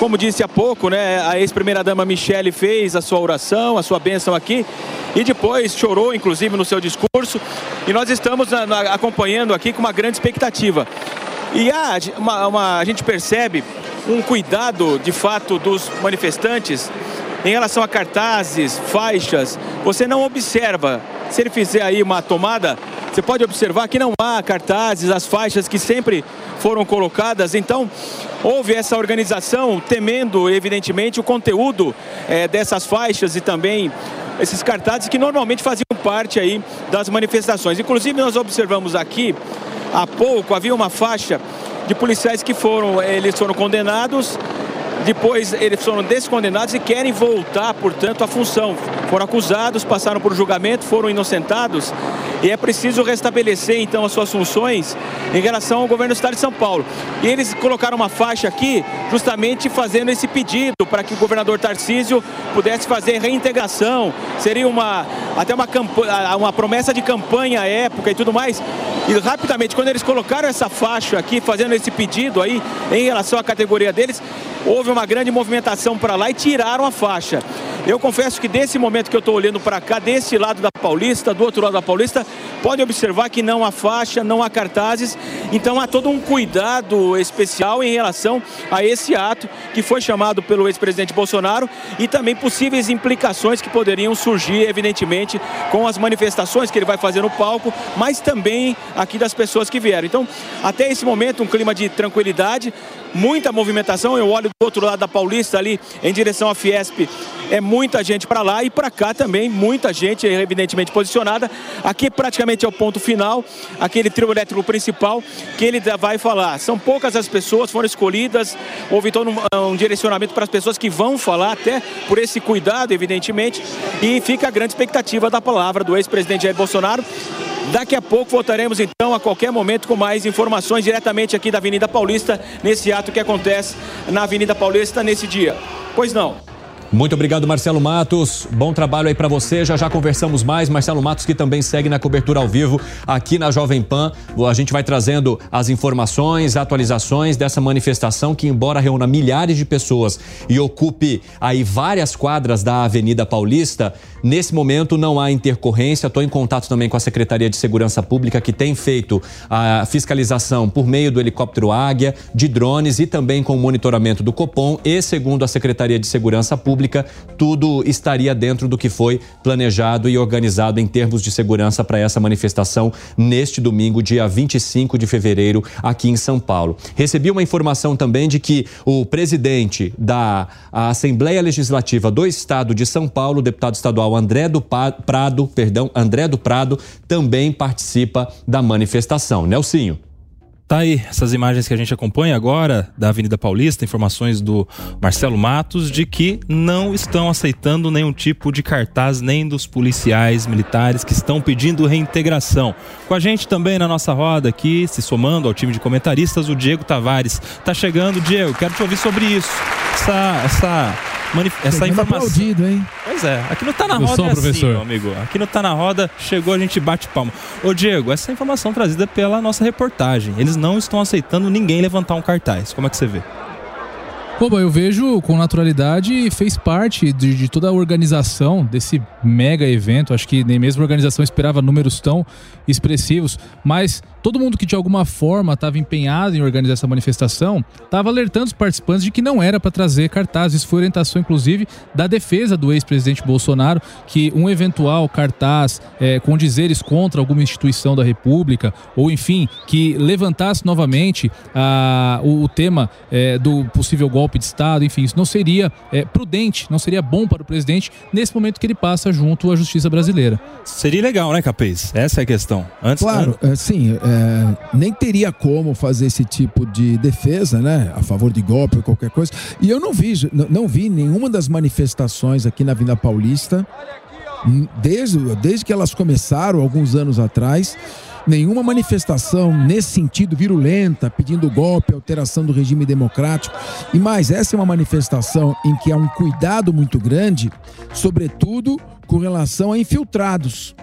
Como disse há pouco, né, a ex-primeira-dama Michele fez a sua oração, a sua bênção aqui, e depois chorou, inclusive, no seu discurso. E nós estamos acompanhando aqui com uma grande expectativa. E há uma, uma, a gente percebe um cuidado, de fato, dos manifestantes em relação a cartazes, faixas. Você não observa. Se ele fizer aí uma tomada, você pode observar que não há cartazes, as faixas que sempre foram colocadas. Então, houve essa organização temendo, evidentemente, o conteúdo é, dessas faixas e também esses cartazes que normalmente faziam parte aí das manifestações. Inclusive, nós observamos aqui, há pouco, havia uma faixa de policiais que foram, eles foram condenados depois eles foram descondenados e querem voltar, portanto, à função. Foram acusados, passaram por julgamento, foram inocentados e é preciso restabelecer então as suas funções em relação ao governo do estado de São Paulo. E eles colocaram uma faixa aqui justamente fazendo esse pedido para que o governador Tarcísio pudesse fazer reintegração. Seria uma até uma, uma promessa de campanha à época e tudo mais. E rapidamente, quando eles colocaram essa faixa aqui, fazendo esse pedido aí em relação à categoria deles, houve uma grande movimentação para lá e tiraram a faixa. Eu confesso que desse momento que eu estou olhando para cá, desse lado da Paulista, do outro lado da Paulista, pode observar que não há faixa, não há cartazes, então há todo um cuidado especial em relação a esse ato que foi chamado pelo ex-presidente Bolsonaro e também possíveis implicações que poderiam surgir, evidentemente, com as manifestações que ele vai fazer no palco, mas também aqui das pessoas que vieram. Então, até esse momento, um clima de tranquilidade, muita movimentação. Eu olho do outro lado da Paulista, ali em direção à Fiesp, é muita gente para lá e para cá também, muita gente, evidentemente posicionada. Aqui praticamente é o ponto final, aquele trio elétrico principal que ele vai falar. São poucas as pessoas, foram escolhidas, houve todo um, um direcionamento para as pessoas que vão falar, até por esse cuidado, evidentemente, e fica a grande expectativa da palavra do ex-presidente Jair Bolsonaro. Daqui a pouco voltaremos então a qualquer momento com mais informações diretamente aqui da Avenida Paulista, nesse ato que acontece na Avenida Paulista nesse dia. Pois não. Muito obrigado, Marcelo Matos. Bom trabalho aí para você. Já já conversamos mais. Marcelo Matos, que também segue na cobertura ao vivo aqui na Jovem Pan. A gente vai trazendo as informações, atualizações dessa manifestação que, embora reúna milhares de pessoas e ocupe aí várias quadras da Avenida Paulista, nesse momento não há intercorrência. Estou em contato também com a Secretaria de Segurança Pública, que tem feito a fiscalização por meio do helicóptero Águia, de drones e também com o monitoramento do Copom. E, segundo a Secretaria de Segurança Pública, Tudo estaria dentro do que foi planejado e organizado em termos de segurança para essa manifestação neste domingo, dia 25 de fevereiro, aqui em São Paulo. Recebi uma informação também de que o presidente da Assembleia Legislativa do Estado de São Paulo, deputado estadual André do Prado, perdão, André do Prado, também participa da manifestação. Nelsinho. Tá aí essas imagens que a gente acompanha agora da Avenida Paulista, informações do Marcelo Matos de que não estão aceitando nenhum tipo de cartaz nem dos policiais militares que estão pedindo reintegração. Com a gente também na nossa roda aqui, se somando ao time de comentaristas, o Diego Tavares. Tá chegando, Diego, quero te ouvir sobre isso. Essa essa essa informação. Aplaudido, hein? Pois é, aqui não tá na roda é assim, professor. meu amigo. Aqui não tá na roda, chegou, a gente bate palma. Ô Diego, essa informação trazida pela nossa reportagem. Eles não estão aceitando ninguém levantar um cartaz. Como é que você vê? Pô, eu vejo com naturalidade e fez parte de, de, toda a organização desse mega evento. Acho que nem mesmo a organização esperava números tão expressivos, mas todo mundo que de alguma forma estava empenhado em organizar essa manifestação estava alertando os participantes de que não era para trazer cartazes. Isso foi orientação, inclusive, da defesa do ex-presidente Bolsonaro, que um eventual cartaz é, com dizeres contra alguma instituição da República, ou enfim, que levantasse novamente a, o, o tema é, do possível golpe de Estado, enfim, isso não seria é, prudente, não seria bom para o presidente nesse momento que ele passa junto à justiça brasileira. Seria legal, né, Capês? Essa é a questão. Antes, claro, é, sim. É, é, nem teria como fazer esse tipo de defesa, né? A favor de golpe ou qualquer coisa. E eu não vi, não, não vi nenhuma das manifestações aqui na Vila Paulista desde, desde que elas começaram, alguns anos atrás, nenhuma manifestação nesse sentido virulenta, pedindo golpe, alteração do regime democrático. E mais, essa é uma manifestação em que há um cuidado muito grande, sobretudo com relação a infiltrados.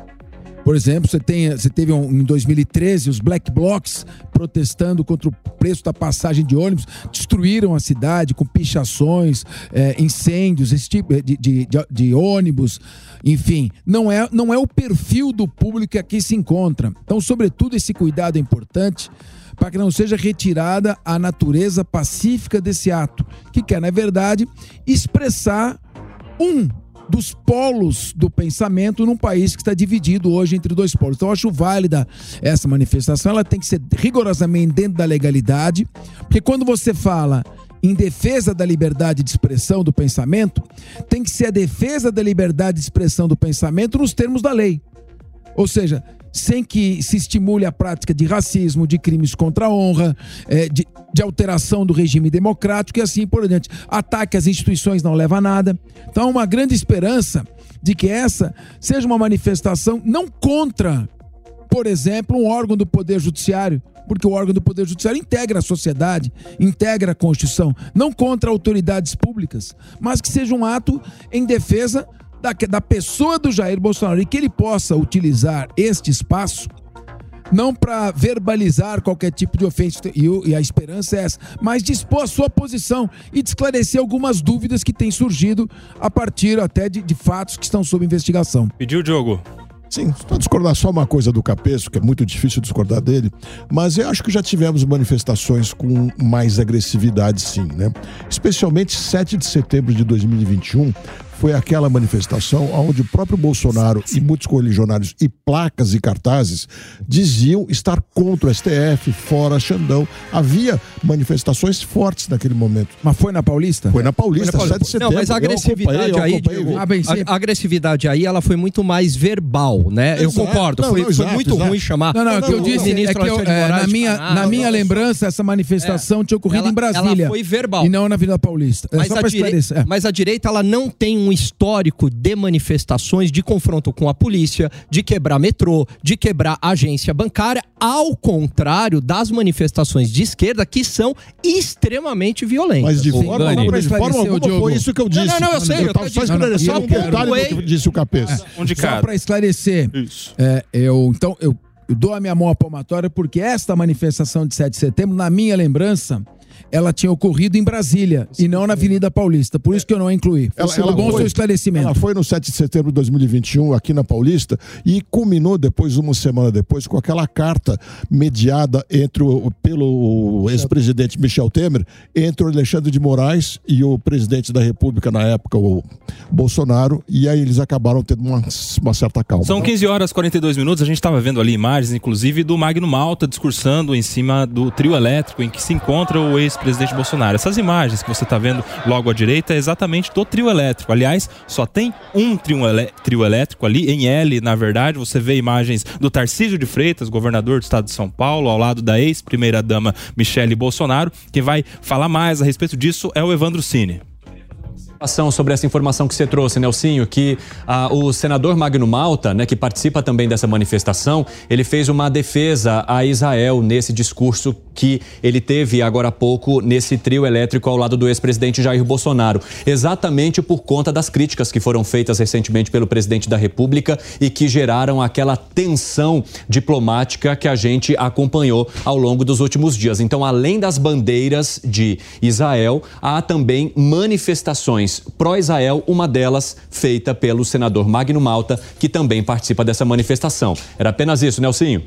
Por exemplo, você, tem, você teve um, em 2013 os Black Blocs protestando contra o preço da passagem de ônibus, destruíram a cidade com pichações, é, incêndios, esse tipo de, de, de, de, ônibus, enfim. Não é, não é o perfil do público que aqui se encontra. Então, sobretudo, esse cuidado é importante para que não seja retirada a natureza pacífica desse ato, que quer, na verdade, expressar um dos polos do pensamento num país que está dividido hoje entre dois polos. Então, eu acho válida essa manifestação, ela tem que ser rigorosamente dentro da legalidade, porque quando você fala em defesa da liberdade de expressão do pensamento, tem que ser a defesa da liberdade de expressão do pensamento nos termos da lei. Ou seja, sem que se estimule a prática de racismo, de crimes contra a honra, é, de, de, alteração do regime democrático e assim por diante. Ataque às instituições não leva a nada. Então, uma grande esperança de que essa seja uma manifestação não contra, por exemplo, um órgão do Poder Judiciário, porque o órgão do Poder Judiciário integra a sociedade, integra a Constituição, não contra autoridades públicas, mas que seja um ato em defesa da, da pessoa do Jair Bolsonaro e que ele possa utilizar este espaço não para verbalizar qualquer tipo de ofensa, e, e, a esperança é essa, mas dispor a sua posição e de esclarecer algumas dúvidas que têm surgido a partir até de, de fatos que estão sob investigação. Pediu, Diogo? Sim, estou discordar só uma coisa do Capeço, que é muito difícil discordar dele, mas eu acho que já tivemos manifestações com mais agressividade, sim, né? Especialmente 7 de setembro de 2021 foi aquela manifestação onde o próprio Bolsonaro e muitos correligionários e placas e cartazes diziam estar contra o STF, fora Xandão. Havia manifestações fortes naquele momento. Mas foi na Paulista? Foi na Paulista, foi na Paulista. 7 de setembro. Não, mas a agressividade aí, Diego, a, a, agressividade aí, ela foi muito mais verbal, né? Exato. Eu concordo. Não, foi, não, exato, foi, muito exato. ruim chamar. Não, não, o que eu disse é que eu, é, na minha, na minha lembrança, essa manifestação é, tinha ocorrido ela, em Brasília. Ela foi verbal. E não na Avenida Paulista. É mas, a direita, é. mas a direita, ela não tem um histórico de manifestações de confronto com a polícia, de quebrar metrô, de quebrar agência bancária, ao contrário das manifestações de esquerda que são extremamente violentas. Mas de forma, alguma, de forma alguma foi isso que eu disse. Não, não, não eu sei. Eu tô só esclarecendo o contrário do que disse o Cabeça. É, só para esclarecer, é, eu, então, eu, eu dou a minha mão à palmatória porque esta manifestação de 7 de setembro, na minha lembrança, ela tinha ocorrido em Brasília e não na Avenida Paulista. Por isso que eu não a incluí. Foi ela, ela bom foi, seu esclarecimento. Ela foi no 7 de setembro de 2021, aqui na Paulista, e culminou depois, uma semana depois, com aquela carta mediada entre o, pelo ex-presidente Michel Temer, entre o Alexandre de Moraes e o presidente da República na época, o Bolsonaro, e aí eles acabaram tendo uma, uma certa calma. São 15 horas e 42 minutos, a gente estava vendo ali imagens, inclusive, do Magno Malta discursando em cima do trio elétrico em que se encontra o ex ex-presidente Bolsonaro. Essas imagens que você está vendo logo à direita é exatamente do trio elétrico. Aliás, só tem um trio, trio elétrico ali, em L, na verdade. Você vê imagens do Tarcísio de Freitas, governador do estado de São Paulo, ao lado da ex-primeira-dama Michele Bolsonaro. Quem vai falar mais a respeito disso é o Evandro Cine sobre essa informação que você trouxe, Nelsinho, que ah, o senador Magno Malta, né, que participa também dessa manifestação, ele fez uma defesa a Israel nesse discurso que ele teve agora há pouco nesse trio elétrico ao lado do ex-presidente Jair Bolsonaro, exatamente por conta das críticas que foram feitas recentemente pelo presidente da República e que geraram aquela tensão diplomática que a gente acompanhou ao longo dos últimos dias. Então, além das bandeiras de Israel, há também manifestações pró-Israel, uma delas feita pelo senador Magno Malta, que também participa dessa manifestação. Era apenas isso, Nelsinho.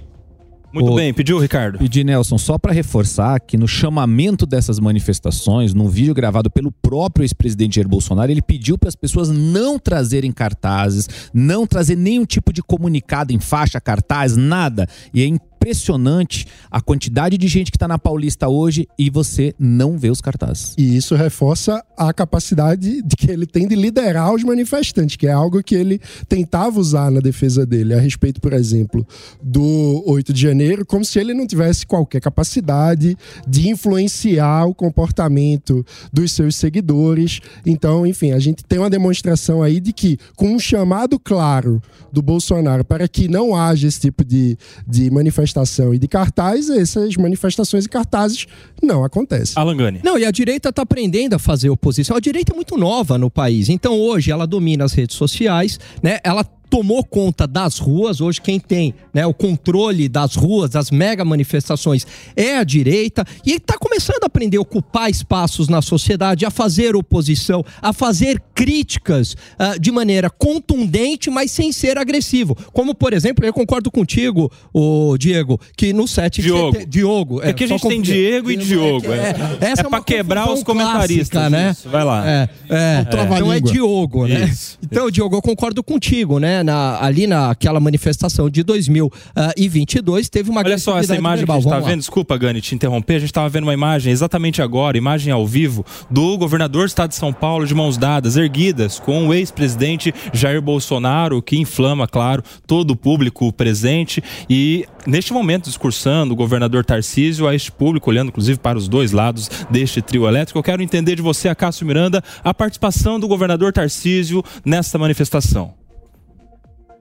Muito o... bem, pediu, Ricardo. Pedi, Nelson, só para reforçar que no chamamento dessas manifestações, num vídeo gravado pelo próprio ex-presidente Jair Bolsonaro, ele pediu para as pessoas não trazerem cartazes, não trazer nenhum tipo de comunicado em faixa, cartaz, nada. E é impressionante a quantidade de gente que está na Paulista hoje e você não vê os cartazes. E isso reforça a capacidade de que ele tem de liderar os manifestantes, que é algo que ele tentava usar na defesa dele, a respeito, por exemplo, do 8 de janeiro, como se ele não tivesse qualquer capacidade de influenciar o comportamento dos seus seguidores. Então, enfim, a gente tem uma demonstração aí de que, com um chamado claro do Bolsonaro para que não haja esse tipo de, de manifestação e de cartaz, essas manifestações e cartazes não acontecem. Alangani. Não, e a direita está aprendendo a fazer oposição. A direita é muito nova no país. Então, hoje, ela domina as redes sociais, né? Ela tomou conta das ruas. Hoje, quem tem né, o controle das ruas, das mega manifestações, é a direita. E está começando a aprender a ocupar espaços na sociedade, a fazer oposição, a fazer críticas uh, de maneira contundente, mas sem ser agressivo. Como, por exemplo, eu concordo contigo, o Diego, que no set. Diogo. Diogo. É, é que a gente tem Diego e Diogo. É, é, é, é para quebrar os comentaristas. Clássica, né? Isso. Vai lá. É, é. Então é Diogo, né? Isso. Então, Diogo, eu concordo contigo, né? Na, ali naquela manifestação de 2022, teve uma Olha só essa imagem verbal. que a gente está vendo, desculpa, Gani, te interromper, a gente estava vendo uma imagem exatamente agora, imagem ao vivo, do governador do estado de São Paulo de mãos dadas, erguidas, com o ex-presidente Jair Bolsonaro, que inflama, claro, todo o público presente e neste momento discursando o governador Tarcísio a este público, olhando inclusive para os dois lados deste trio elétrico. Eu quero entender de você, Acácio Miranda, a participação do governador Tarcísio nesta manifestação.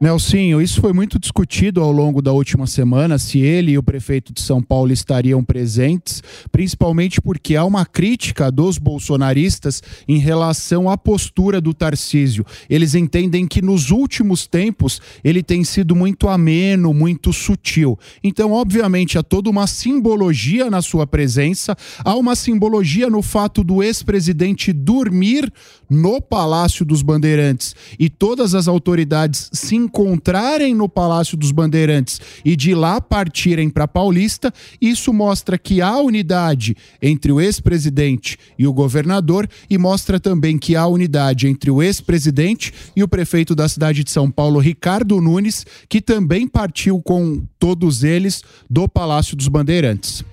Nelsinho, isso foi muito discutido ao longo da última semana, se ele e o prefeito de São Paulo estariam presentes, principalmente porque há uma crítica dos bolsonaristas em relação à postura do Tarcísio. Eles entendem que nos últimos tempos ele tem sido muito ameno, muito sutil. Então, obviamente, há toda uma simbologia na sua presença, há uma simbologia no fato do ex-presidente dormir no Palácio dos Bandeirantes e todas as autoridades se encontrarem no Palácio dos Bandeirantes e de lá partirem para Paulista, isso mostra que há unidade entre o ex-presidente e o governador e mostra também que há unidade entre o ex-presidente e o prefeito da cidade de São Paulo, Ricardo Nunes, que também partiu com todos eles do Palácio dos Bandeirantes.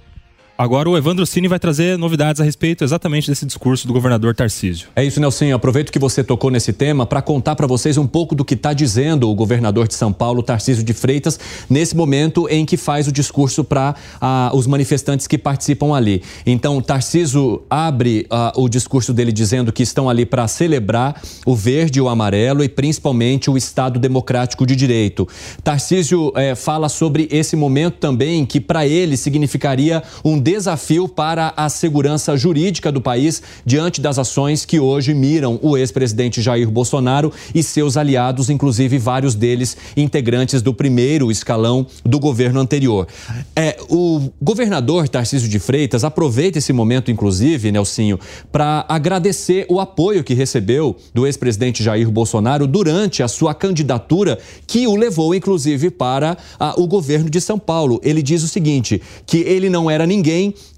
Agora o Evandro Cini vai trazer novidades a respeito exatamente desse discurso do governador Tarcísio. É isso, Nelson. Aproveito que você tocou nesse tema para contar para vocês um pouco do que está dizendo o governador de São Paulo, Tarcísio de Freitas, nesse momento em que faz o discurso para uh, os manifestantes que participam ali. Então, Tarcísio abre uh, o discurso dele dizendo que estão ali para celebrar o verde e o amarelo e principalmente o Estado democrático de direito. Tarcísio eh, fala sobre esse momento também que para ele significaria um desafio para a segurança jurídica do país diante das ações que hoje miram o ex-presidente Jair Bolsonaro e seus aliados, inclusive vários deles integrantes do primeiro escalão do governo anterior. É, o governador Tarcísio de Freitas aproveita esse momento, inclusive, Nelsinho, para agradecer o apoio que recebeu do ex-presidente Jair Bolsonaro durante a sua candidatura, que o levou, inclusive, para a, o governo de São Paulo. Ele diz o seguinte: que ele não era ninguém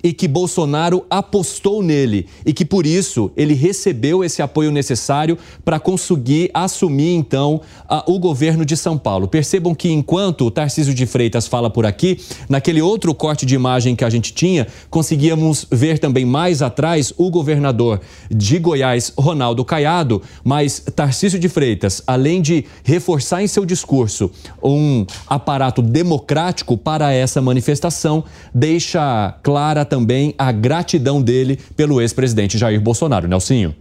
e que Bolsonaro apostou nele e que por isso ele recebeu esse apoio necessário para conseguir assumir então a, o governo de São Paulo. Percebam que enquanto o Tarcísio de Freitas fala por aqui, naquele outro corte de imagem que a gente tinha, conseguíamos ver também mais atrás o governador de Goiás, Ronaldo Caiado, mas Tarcísio de Freitas, além de reforçar em seu discurso um aparato democrático para essa manifestação, deixa clara também a gratidão dele pelo ex-presidente Jair Bolsonaro. Nelsinho.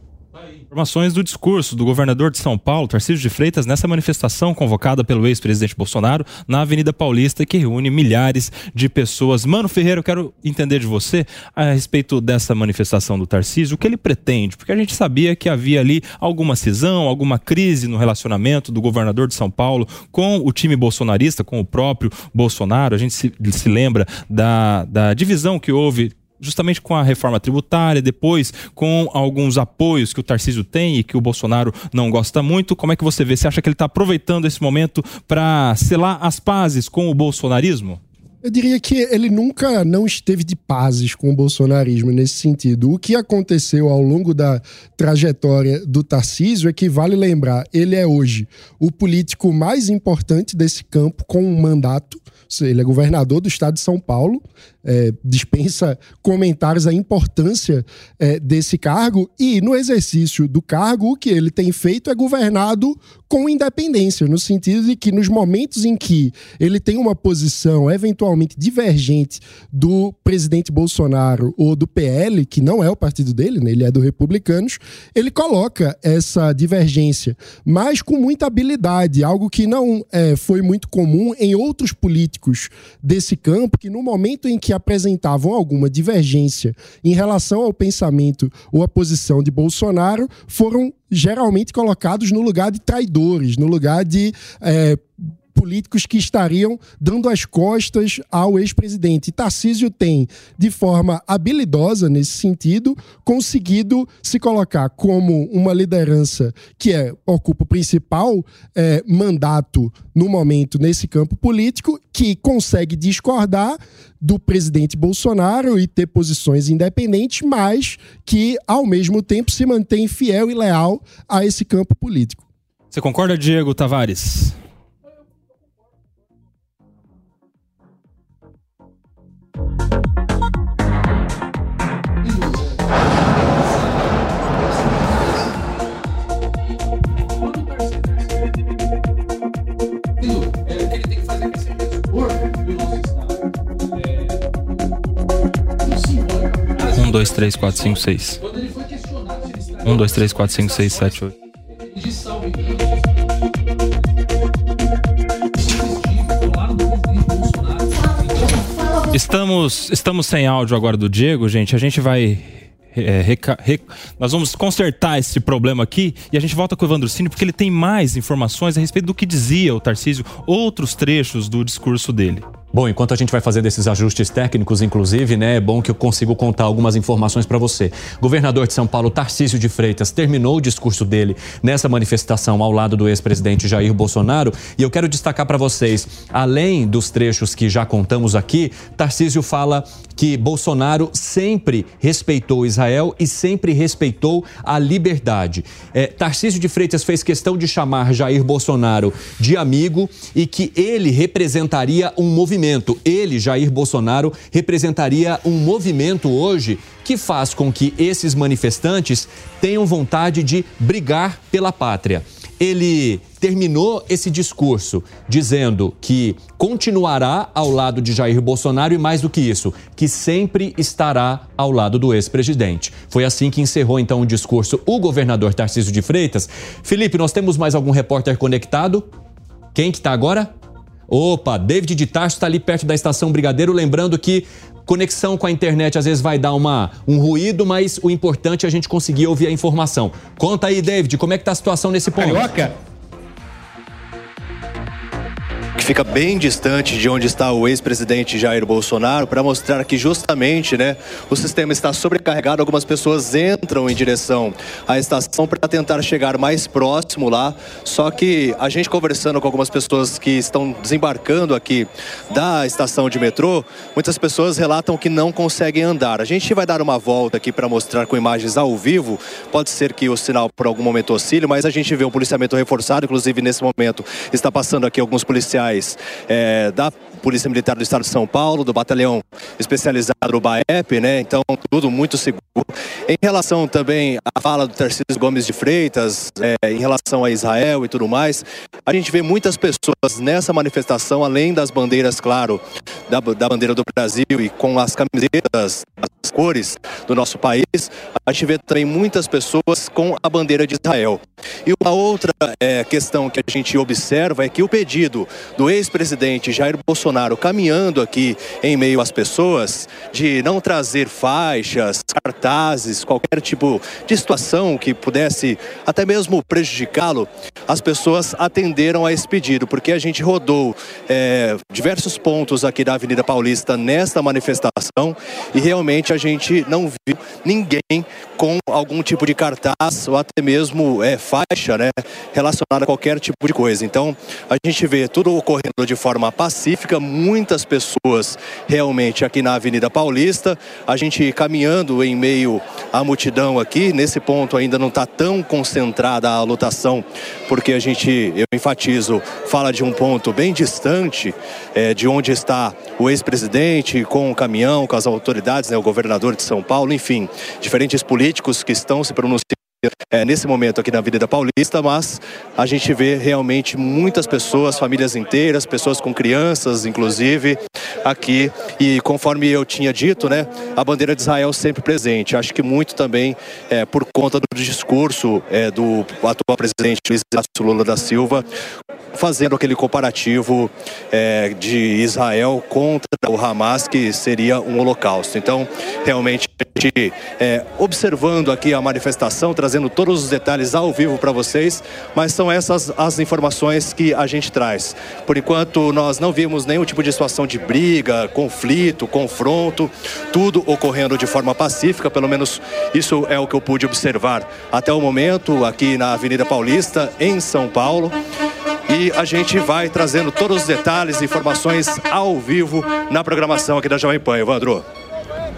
Informações do discurso do governador de São Paulo, Tarcísio de Freitas, nessa manifestação convocada pelo ex-presidente Bolsonaro na Avenida Paulista, que reúne milhares de pessoas. Mano Ferreira, eu quero entender de você a respeito dessa manifestação do Tarcísio, o que ele pretende, porque a gente sabia que havia ali alguma cisão, alguma crise no relacionamento do governador de São Paulo com o time bolsonarista, com o próprio Bolsonaro. A gente se, se lembra da, da divisão que houve justamente com a reforma tributária, depois com alguns apoios que o Tarcísio tem e que o Bolsonaro não gosta muito. Como é que você vê? Você acha que ele está aproveitando esse momento para selar as pazes com o bolsonarismo? Eu diria que ele nunca não esteve de pazes com o bolsonarismo nesse sentido. O que aconteceu ao longo da trajetória do Tarcísio é que vale lembrar, ele é hoje o político mais importante desse campo com um mandato. Ele é governador do estado de São Paulo, é, dispensa comentários a importância é, desse cargo. E no exercício do cargo o que ele tem feito é governado com independência, no sentido de que nos momentos em que ele tem uma posição eventualmente divergente do presidente Bolsonaro ou do PL, que não é o partido dele, né, ele é do Republicanos, ele coloca essa divergência, mas com muita habilidade, algo que não é, foi muito comum em outros políticos desse campo, que no momento em que que apresentavam alguma divergência em relação ao pensamento ou à posição de Bolsonaro foram geralmente colocados no lugar de traidores, no lugar de é, políticos que estariam dando as costas ao ex-presidente. Tarcísio tem, de forma habilidosa nesse sentido, conseguido se colocar como uma liderança que é, ocupa o principal é, mandato no momento nesse campo político, que consegue discordar do presidente Bolsonaro e ter posições independentes, mas que, ao mesmo tempo, se mantém fiel e leal a esse campo político. Você concorda, Diego Tavares? Um, dois, três, quatro, cinco, seis. Um, dois, três, quatro, cinco, seis, sete, oito. Estamos, estamos sem áudio agora do Diego, gente. A gente vai. é, reca- re- Nós vamos consertar esse problema aqui e a gente volta com o Evandro Cine porque ele tem mais informações a respeito do que dizia o Tarcísio, outros trechos do discurso dele. Bom, enquanto a gente vai fazer desses ajustes técnicos, inclusive, né, é bom que eu consigo contar algumas informações para você. Governador de São Paulo, Tarcísio de Freitas, terminou o discurso dele nessa manifestação ao lado do ex-presidente Jair Bolsonaro. E eu quero destacar para vocês, além dos trechos que já contamos aqui, Tarcísio fala que Bolsonaro sempre respeitou Israel e sempre respeitou a liberdade. É, Tarcísio de Freitas fez questão de chamar Jair Bolsonaro de amigo e que ele representaria um movimento. Ele, Jair Bolsonaro, representaria um movimento hoje que faz com que esses manifestantes tenham vontade de brigar pela pátria. Ele terminou esse discurso dizendo que continuará ao lado de Jair Bolsonaro e, mais do que isso, que sempre estará ao lado do ex-presidente. Foi assim que encerrou então o discurso o governador Tarcísio de Freitas. Felipe, nós temos mais algum repórter conectado? Quem que está agora? Opa, David de Tarso está ali perto da estação Brigadeiro, lembrando que conexão com a internet às vezes vai dar uma, um ruído, mas o importante é a gente conseguir ouvir a informação. Conta aí, David, como é que tá a situação nesse ponto? Carioca? Que fica bem distante de onde está o ex-presidente Jair Bolsonaro, para mostrar que justamente, né, o sistema está sobrecarregado. Algumas pessoas entram em direção à estação para tentar chegar mais próximo lá. Só que a gente conversando com algumas pessoas que estão desembarcando aqui da estação de metrô, muitas pessoas relatam que não conseguem andar. A gente vai dar uma volta aqui para mostrar com imagens ao vivo. Pode ser que o sinal por algum momento oscile, mas a gente vê um policiamento reforçado, inclusive nesse momento está passando aqui alguns policiais é, da Polícia Militar do Estado de São Paulo, do Batalhão Especializado do BAEP, né? Então, tudo muito seguro. Em relação também à fala do Tarcísio Gomes de Freitas, é, em relação a Israel e tudo mais, a gente vê muitas pessoas nessa manifestação, além das bandeiras, claro, da, da bandeira do Brasil e com as camisetas, as cores do nosso país, a gente vê também muitas pessoas com a bandeira de Israel. E uma outra é, questão que a gente observa é que o pedido do ex-presidente Jair Bolsonaro caminhando aqui em meio às pessoas de não trazer faixas, cartazes, qualquer tipo de situação que pudesse até mesmo prejudicá-lo, as pessoas atenderam a esse pedido, porque a gente rodou é, diversos pontos aqui da Avenida Paulista nesta manifestação e realmente a gente não viu ninguém com algum tipo de cartaz ou até mesmo é, faixa né, relacionada a qualquer tipo de coisa. Então, a gente vê tudo ocorrendo de forma pacífica, muitas pessoas realmente aqui na Avenida Paulista, a gente caminhando em meio à multidão aqui, nesse ponto ainda não está tão concentrada a lotação, porque a gente, eu enfatizo, fala de um ponto bem distante é, de onde está o ex-presidente com o caminhão, com as autoridades, né, o governador de São Paulo, enfim, diferentes políticos que estão se pronunciando é, nesse momento aqui na Avenida Paulista, mas a gente vê realmente muitas pessoas, famílias inteiras, pessoas com crianças, inclusive, aqui. E conforme eu tinha dito, né, a bandeira de Israel sempre presente. Acho que muito também é, por conta do discurso é, do atual presidente Luiz Lula da Silva, fazendo aquele comparativo é, de Israel contra o Hamas, que seria um holocausto. Então, realmente, é, observando aqui a manifestação, trazendo todos os detalhes ao vivo para vocês, mas são essas as informações que a gente traz. Por enquanto, nós não vimos nenhum tipo de situação de briga, conflito, confronto, tudo ocorrendo de forma pacífica, pelo menos isso é o que eu pude observar até o momento aqui na Avenida Paulista, em São Paulo e a gente vai trazendo todos os detalhes e informações ao vivo na programação aqui da Jovem Pan. Evandro.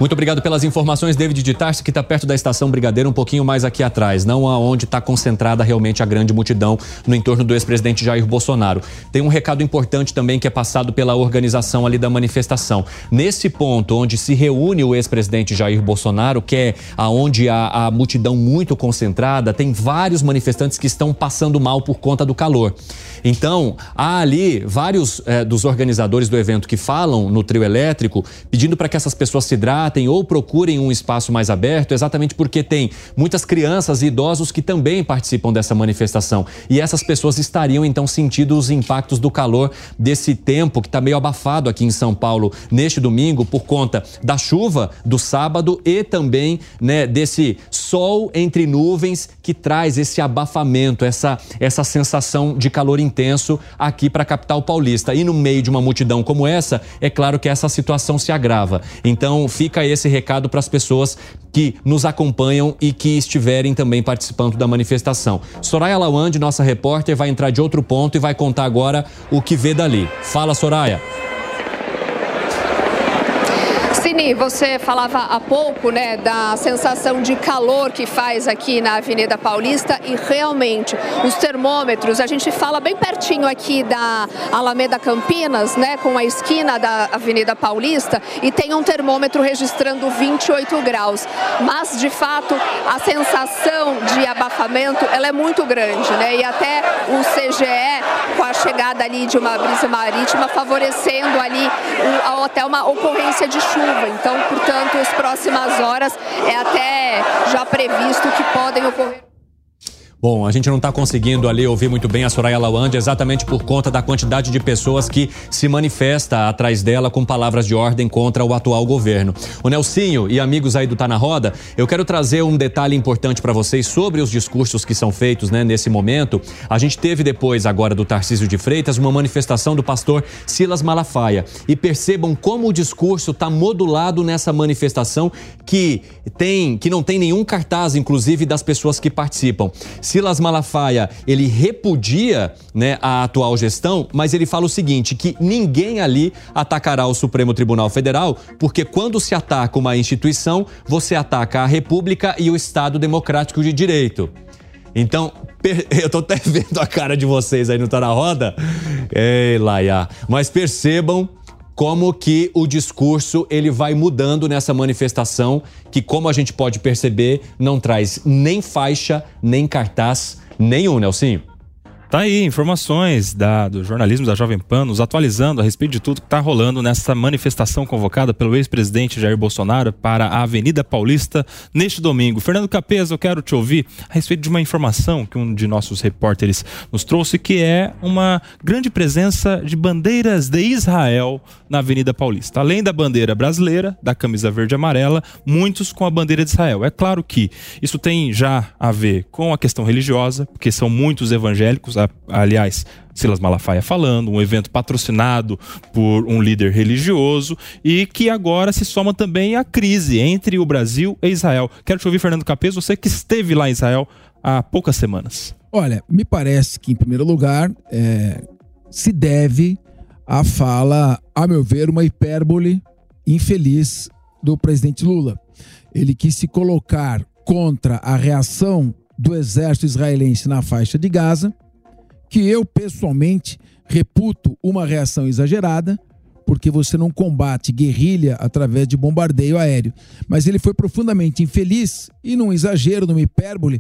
Muito obrigado pelas informações, David de Tarso, que está perto da estação Brigadeiro, um pouquinho mais aqui atrás, não aonde está concentrada realmente a grande multidão no entorno do ex-presidente Jair Bolsonaro. Tem um recado importante também que é passado pela organização ali da manifestação. Nesse ponto onde se reúne o ex-presidente Jair Bolsonaro, que é aonde há a multidão muito concentrada, tem vários manifestantes que estão passando mal por conta do calor. Então, há ali vários eh, dos organizadores do evento que falam no trio elétrico, pedindo para que essas pessoas se hidratem ou procurem um espaço mais aberto, exatamente porque tem muitas crianças e idosos que também participam dessa manifestação. E essas pessoas estariam então sentindo os impactos do calor desse tempo que está meio abafado aqui em São Paulo neste domingo por conta da chuva do sábado e também né, desse sol entre nuvens que traz esse abafamento, essa, essa sensação de calor intenso aqui para a capital paulista. E no meio de uma multidão como essa, é claro que essa situação se agrava. Então fica esse recado para as pessoas que nos acompanham e que estiverem também participando da manifestação. Soraya Lawande, nossa repórter, vai entrar de outro ponto e vai contar agora o que vê dali. Fala, Soraya. Cine, você falava há pouco, né, da sensação de calor que faz aqui na Avenida Paulista e realmente os termômetros, a gente fala bem pertinho aqui da Alameda Campinas, né, com a esquina da Avenida Paulista e tem um termômetro registrando 28 graus. Mas de fato, a sensação de abafamento, ela é muito grande, né? E até o CGE com a chegada ali de uma brisa marítima favorecendo ali até uma ocorrência de chuva então, portanto, as próximas horas é até já previsto que podem ocorrer. Bom, a gente não está conseguindo ali ouvir muito bem a Soraya Lawande exatamente por conta da quantidade de pessoas que se manifesta atrás dela com palavras de ordem contra o atual governo. O Nelsinho e amigos aí do Tá na Roda, eu quero trazer um detalhe importante para vocês sobre os discursos que são feitos né, nesse momento. A gente teve depois, agora do Tarcísio de Freitas, uma manifestação do pastor Silas Malafaia. E percebam como o discurso está modulado nessa manifestação que tem, que não tem nenhum cartaz, inclusive, das pessoas que participam. Silas Malafaia, ele repudia né, a atual gestão, mas ele fala o seguinte, que ninguém ali atacará o Supremo Tribunal Federal, porque quando se ataca uma instituição, você ataca a República e o Estado Democrático de Direito. Então, eu tô até vendo a cara de vocês aí no Tá na Roda. Ei, Laia. Mas percebam como que o discurso ele vai mudando nessa manifestação, que como a gente pode perceber, não traz nem faixa, nem cartaz nenhum, Nelsinho. Tá aí, informações da, do jornalismo da Jovem Pan, nos atualizando a respeito de tudo que está rolando nessa manifestação convocada pelo ex-presidente Jair Bolsonaro para a Avenida Paulista neste domingo. Fernando Capes, eu quero te ouvir a respeito de uma informação que um de nossos repórteres nos trouxe, que é uma grande presença de bandeiras de Israel na Avenida Paulista. Além da bandeira brasileira, da camisa verde e amarela, muitos com a bandeira de Israel. É claro que isso tem já a ver com a questão religiosa, porque são muitos evangélicos Roda, aliás, Silas Malafaia falando, um evento patrocinado por um líder religioso e que agora se soma também à crise entre o Brasil e Israel. Quero te ouvir, Fernando Capês, você que esteve lá em Israel há poucas semanas. Olha, me parece que, em primeiro lugar, é, se deve à fala, a meu ver, uma hipérbole infeliz do presidente Lula. Ele quis se colocar contra a reação do exército israelense na faixa de Gaza, que eu pessoalmente reputo uma reação exagerada, porque você não combate guerrilha através de bombardeio aéreo. Mas ele foi profundamente infeliz e, num exagero, numa hipérbole,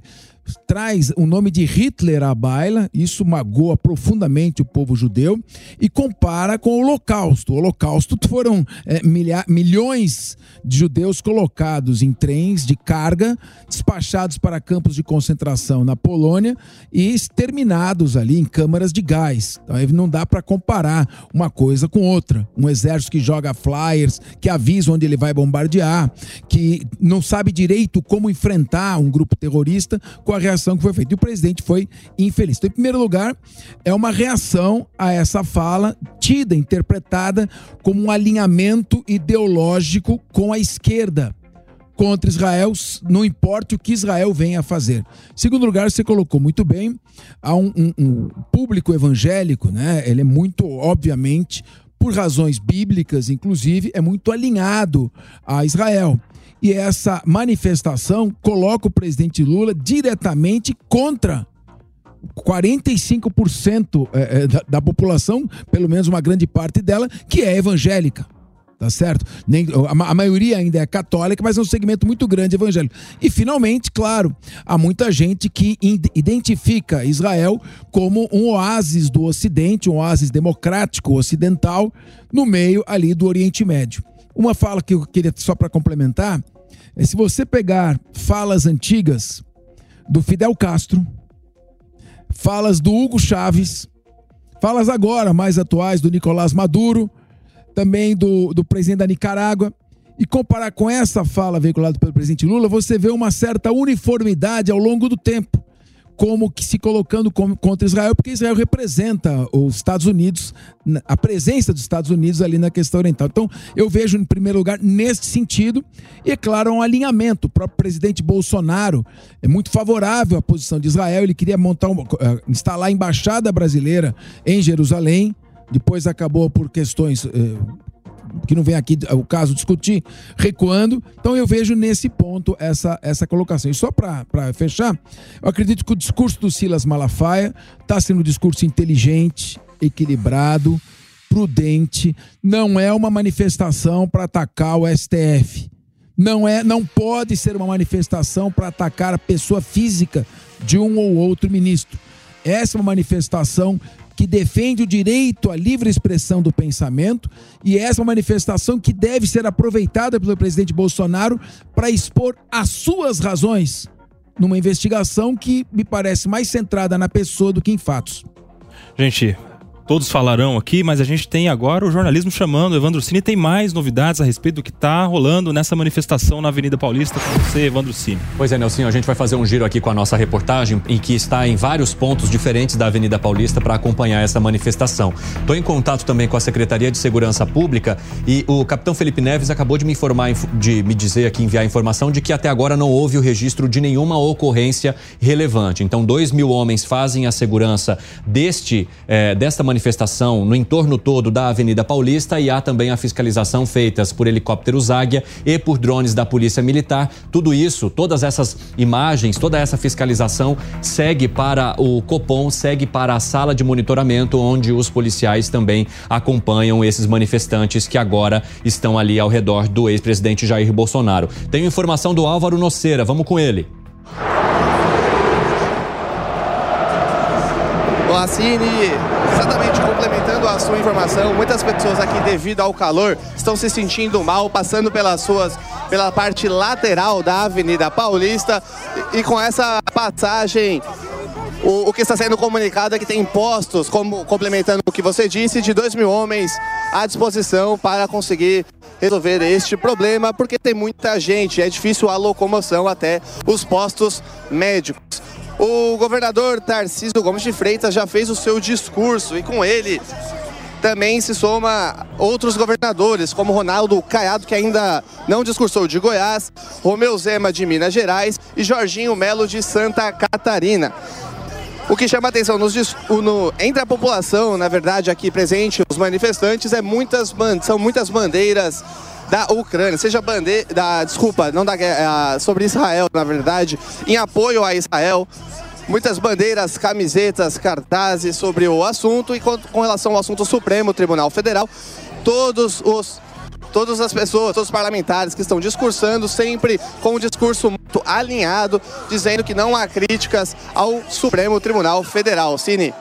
traz o nome de Hitler à baila, isso magoa profundamente o povo judeu, e compara com o Holocausto. O Holocausto foram é, milha, milhões de judeus colocados em trens de carga, despachados para campos de concentração na Polônia e exterminados ali em câmaras de gás. Então não dá para comparar uma coisa com outra. Um exército que joga flyers, que avisa onde ele vai bombardear, que não sabe direito como enfrentar um grupo terrorista com a reação que foi feita. E o presidente foi infeliz. Então, em primeiro lugar, é uma reação a essa fala, tida, interpretada como um alinhamento ideológico com a esquerda contra Israel, não importa o que Israel venha a fazer. Segundo lugar, você colocou muito bem, há um, um, um público evangélico, né? Ele é muito, obviamente, por razões bíblicas, inclusive, é muito alinhado a Israel. E essa manifestação coloca o presidente Lula diretamente contra 45% é, é, da, população, pelo menos uma grande parte dela, que é evangélica tá certo? Nem, a, maioria ainda é católica, mas é um segmento muito grande evangélico. E finalmente, claro, há muita gente que identifica Israel como um oásis do Ocidente, um oásis democrático ocidental no meio ali do Oriente Médio. Uma fala que eu queria só para complementar é se você pegar falas antigas do Fidel Castro, falas do Hugo Chaves, falas agora mais atuais do Nicolás Maduro, também do, do presidente da Nicarágua, e comparar com essa fala veiculada pelo presidente Lula, você vê uma certa uniformidade ao longo do tempo como que se colocando contra Israel, porque Israel representa os Estados Unidos, a presença dos Estados Unidos ali na questão oriental. Então, eu vejo, em primeiro lugar, nesse sentido, e é claro, um alinhamento. O próprio presidente Bolsonaro é muito favorável à posição de Israel, ele queria montar uma, eh, instalar a embaixada brasileira em Jerusalém, depois acabou por questões eh, que não vem aqui o caso discutir, recuando. Então eu vejo nesse ponto essa, essa colocação. E só para fechar, eu acredito que o discurso do Silas Malafaia está sendo um discurso inteligente, equilibrado, prudente, não é uma manifestação para atacar o STF. Não é, não pode ser uma manifestação para atacar a pessoa física de um ou outro ministro. Essa é uma manifestação que defende o direito à livre expressão do pensamento, e essa é manifestação que deve ser aproveitada pelo presidente Bolsonaro para expor as suas razões numa investigação que me parece mais centrada na pessoa do que em fatos. Gente, todos falarão aqui, mas a gente tem agora o jornalismo chamando. Evandro Cine tem mais novidades a respeito do que está rolando nessa manifestação na Avenida Paulista com você, Evandro Cine. Pois é, Nelson, a gente vai fazer um giro aqui com a nossa reportagem, em que está em vários pontos diferentes da Avenida Paulista para acompanhar essa manifestação. Estou em contato também com a Secretaria de Segurança Pública e o capitão Felipe Neves acabou de me informar, de me dizer aqui, enviar informação de que até agora não houve o registro de nenhuma ocorrência relevante. Então, dois mil homens fazem a segurança deste, eh, desta manifestação manifestação no entorno todo da Avenida Paulista e há também a fiscalização feitas por helicópteros Águia e por drones da Polícia Militar. Tudo isso, todas essas imagens, toda essa fiscalização segue para o Copom, segue para a sala de monitoramento onde os policiais também acompanham esses manifestantes que agora estão ali ao redor do ex-presidente Jair Bolsonaro. Tenho informação do Álvaro Noceira, vamos com ele. Boacini, exatamente complementando a sua informação, muitas pessoas aqui, devido ao calor, estão se sentindo mal, passando pelas suas, pela parte lateral da Avenida Paulista e, e com essa passagem o, o, que está sendo comunicado é que tem postos, como complementando o que você disse, de 2 mil homens à disposição para conseguir resolver este problema, porque tem muita gente, é difícil a locomoção até os postos médicos. O governador Tarcísio Gomes de Freitas já fez o seu discurso e com ele também se soma outros governadores, como Ronaldo Caiado, que ainda não discursou de Goiás, Romeu Zema de Minas Gerais e Jorginho Melo de Santa Catarina. O que chama atenção nos, no, entre a população, na verdade, aqui presente, os manifestantes, é muitas, são muitas bandeiras da Ucrânia, seja bandeira, da, desculpa, não da guerra, sobre Israel, na verdade, em apoio a Israel, muitas bandeiras, camisetas, cartazes sobre o assunto e com, com relação ao assunto Supremo Tribunal Federal, todos os todas as pessoas, todos os parlamentares que estão discursando sempre com um discurso muito alinhado, dizendo que não há críticas ao Supremo Tribunal Federal. Cine.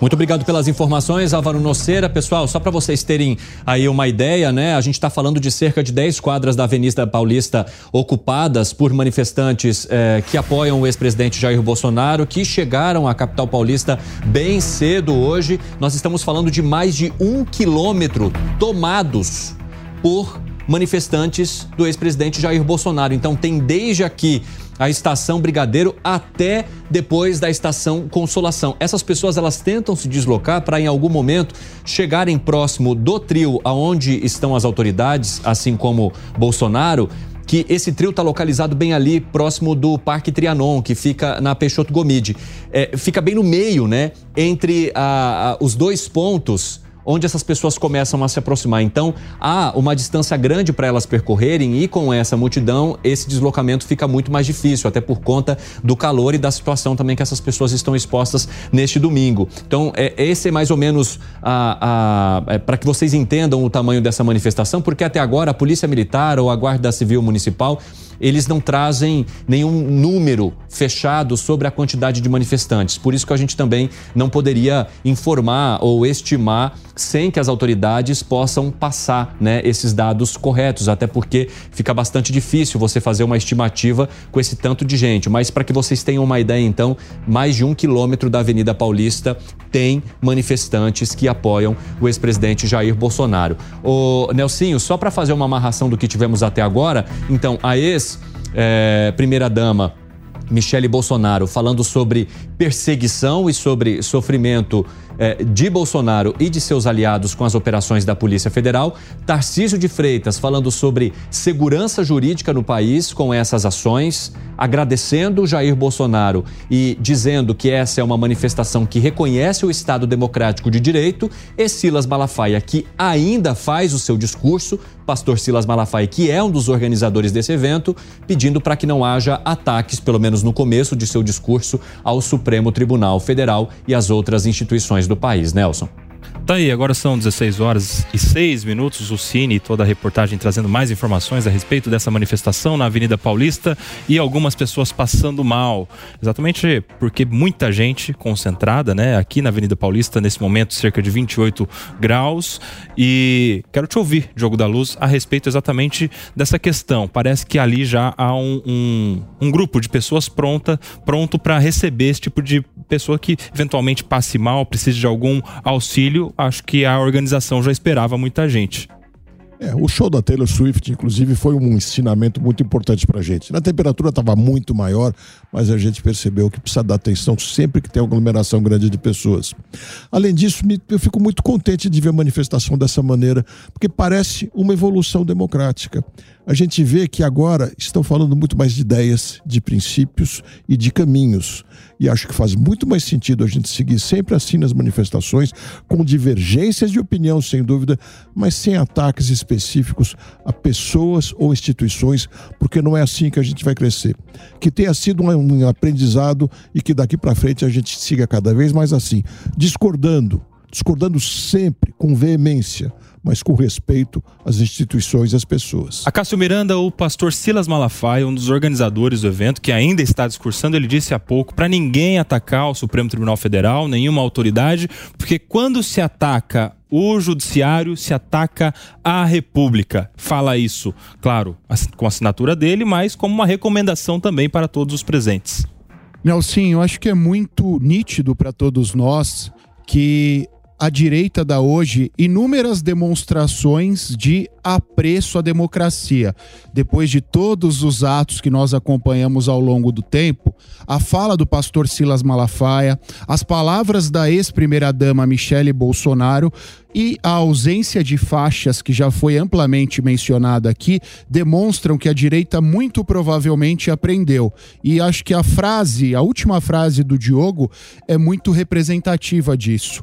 Muito obrigado pelas informações, Álvaro Noceira. Pessoal, só para vocês terem aí uma ideia, né? A gente está falando de cerca de 10 quadras da Avenida Paulista ocupadas por manifestantes eh, que apoiam o ex-presidente Jair Bolsonaro, que chegaram à capital paulista bem cedo hoje. Nós estamos falando de mais de um quilômetro tomados por manifestantes do ex-presidente Jair Bolsonaro. Então tem desde aqui a estação Brigadeiro até depois da estação Consolação. Essas pessoas elas tentam se deslocar para em algum momento chegarem próximo do trio aonde estão as autoridades, assim como Bolsonaro, que esse trio está localizado bem ali, próximo do Parque Trianon, que fica na Peixoto Gomide. É, fica bem no meio, né? Entre a, a, os dois pontos onde essas pessoas começam a se aproximar. Então, há uma distância grande para elas percorrerem e com essa multidão, esse deslocamento fica muito mais difícil, até por conta do calor e da situação também que essas pessoas estão expostas neste domingo. Então, é, esse é mais ou menos é, para que vocês entendam o tamanho dessa manifestação, porque até agora a Polícia Militar ou a Guarda Civil Municipal eles não trazem nenhum número fechado sobre a quantidade de manifestantes. Por isso que a gente também não poderia informar ou estimar sem que as autoridades possam passar né, esses dados corretos, até porque fica bastante difícil você fazer uma estimativa com esse tanto de gente. Mas para que vocês tenham uma ideia, então, mais de um quilômetro da Avenida Paulista tem manifestantes que apoiam o ex-presidente Jair Bolsonaro. O Nelsinho, só para fazer uma amarração do que tivemos até agora, então, a ex-primeira-dama. Eh, Michele Bolsonaro falando sobre perseguição e sobre sofrimento é, de Bolsonaro e de seus aliados com as operações da Polícia Federal. Tarcísio de Freitas falando sobre segurança jurídica no país com essas ações, agradecendo Jair Bolsonaro e dizendo que essa é uma manifestação que reconhece o Estado Democrático de Direito. E Silas Malafaia, que ainda faz o seu discurso, pastor Silas Malafaia, que é um dos organizadores desse evento, pedindo para que não haja ataques, pelo menos no começo de seu discurso, ao Supremo Tribunal Federal e às outras instituições do país. Nelson. Tá aí, agora são 16 horas e 6 minutos. O Cine e toda a reportagem trazendo mais informações a respeito dessa manifestação na Avenida Paulista e algumas pessoas passando mal. Exatamente porque muita gente concentrada, né, aqui na Avenida Paulista, nesse momento, cerca de 28 graus. E quero te ouvir, Diogo da Luz, a respeito exatamente dessa questão. Parece que ali já há um, um, um grupo de pessoas pronta, pronto para receber esse tipo de pessoa que eventualmente passe mal, precise de algum auxílio acho que a organização já esperava muita gente. É, o show da Taylor Swift, inclusive, foi um ensinamento muito importante para gente. A temperatura estava muito maior, mas a gente percebeu que precisa dar atenção sempre que tem aglomeração grande de pessoas. Além disso, eu fico muito contente de ver a manifestação dessa maneira, porque parece uma evolução democrática. A gente vê que agora estão falando muito mais de ideias, de princípios e de caminhos. E acho que faz muito mais sentido a gente seguir sempre assim nas manifestações, com divergências de opinião, sem dúvida, mas sem ataques específicos a pessoas ou instituições, porque não é assim que a gente vai crescer. Que tenha sido um aprendizado e que daqui para frente a gente siga cada vez mais assim, discordando, discordando sempre com veemência mas com respeito às instituições e às pessoas. A Cássio Miranda, o pastor Silas Malafaia, um dos organizadores do evento, que ainda está discursando, ele disse há pouco para ninguém atacar o Supremo Tribunal Federal, nenhuma autoridade, porque quando se ataca o judiciário se ataca a República. Fala isso, claro, com a assinatura dele, mas como uma recomendação também para todos os presentes. Nelson, eu acho que é muito nítido para todos nós que a direita dá hoje inúmeras demonstrações de apreço à democracia. Depois de todos os atos que nós acompanhamos ao longo do tempo, a fala do pastor Silas Malafaia, as palavras da ex-primeira-dama Michele Bolsonaro e a ausência de faixas, que já foi amplamente mencionada aqui, demonstram que a direita muito provavelmente aprendeu. E acho que a frase, a última frase do Diogo, é muito representativa disso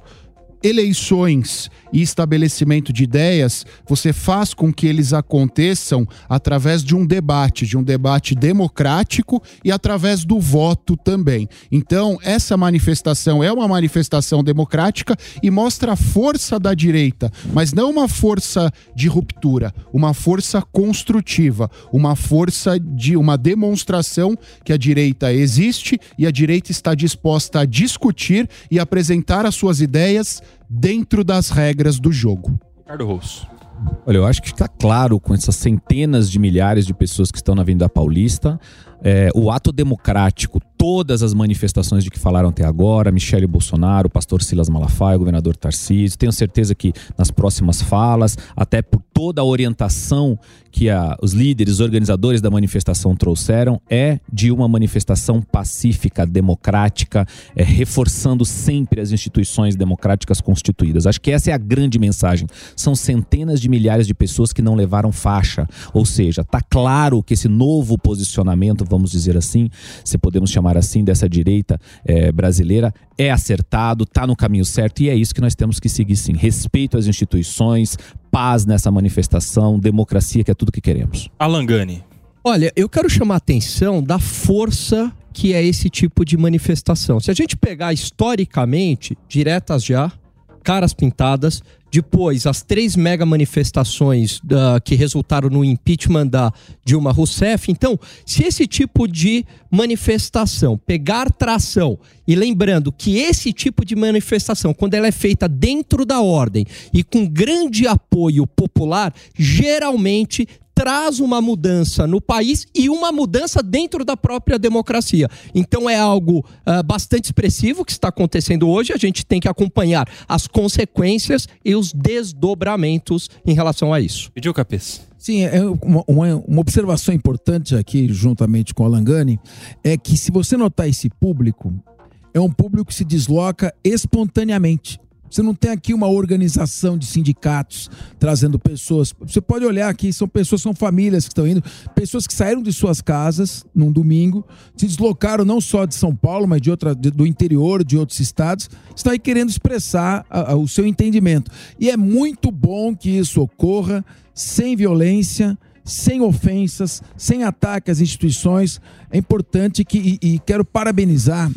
eleições e estabelecimento de ideias, você faz com que eles aconteçam através de um debate, de um debate democrático e através do voto também. Então, essa manifestação é uma manifestação democrática e mostra a força da direita, mas não uma força de ruptura, uma força construtiva, uma força de uma demonstração que a direita existe e a direita está disposta a discutir e apresentar as suas ideias dentro das regras do jogo. Ricardo Rosso. Olha, eu acho que está claro com essas centenas de milhares de pessoas que estão na Avenida Paulista, é, o ato democrático, todas as manifestações de que falaram até agora, Michele Bolsonaro, o pastor Silas Malafaia, o governador Tarcísio, tenho certeza que nas próximas falas, até por toda a orientação que a, os líderes, organizadores da manifestação trouxeram, é de uma manifestação pacífica, democrática, é, reforçando sempre as instituições democráticas constituídas. Acho que essa é a grande mensagem. São centenas de milhares de pessoas que não levaram faixa, ou seja, está claro que esse novo posicionamento, vamos dizer assim, se podemos chamar assim, dessa direita é, brasileira, é acertado, está no caminho certo e é isso que nós temos que seguir sim. Respeito às instituições, paz nessa manifestação, democracia, que é tudo que queremos. Alangani. Olha, eu quero chamar a atenção da força que é esse tipo de manifestação. Se a gente pegar historicamente, diretas já, caras pintadas, depois as três mega manifestações uh, que resultaram no impeachment da Dilma Rousseff. Então, se esse tipo de manifestação pegar tração, e lembrando que esse tipo de manifestação, quando ela é feita dentro da ordem e com grande apoio popular, geralmente traz uma mudança no país e uma mudança dentro da própria democracia. Então é algo uh, bastante expressivo que está acontecendo hoje. A gente tem que acompanhar as consequências e os desdobramentos em relação a isso. Pediu cabeça. Sim, é uma, uma, uma, observação importante aqui, juntamente com o Alangani, é que se você notar esse público, é um público que se desloca espontaneamente. Você não tem aqui uma organização de sindicatos trazendo pessoas. Você pode olhar aqui, são pessoas, são famílias que estão indo, pessoas que saíram de suas casas num domingo, se deslocaram não só de São Paulo, mas de outra, do interior, de outros estados, estão aí querendo expressar a, a, o seu entendimento. E é muito bom que isso ocorra sem violência, sem ofensas, sem ataque às instituições. É importante que, e, e quero parabenizar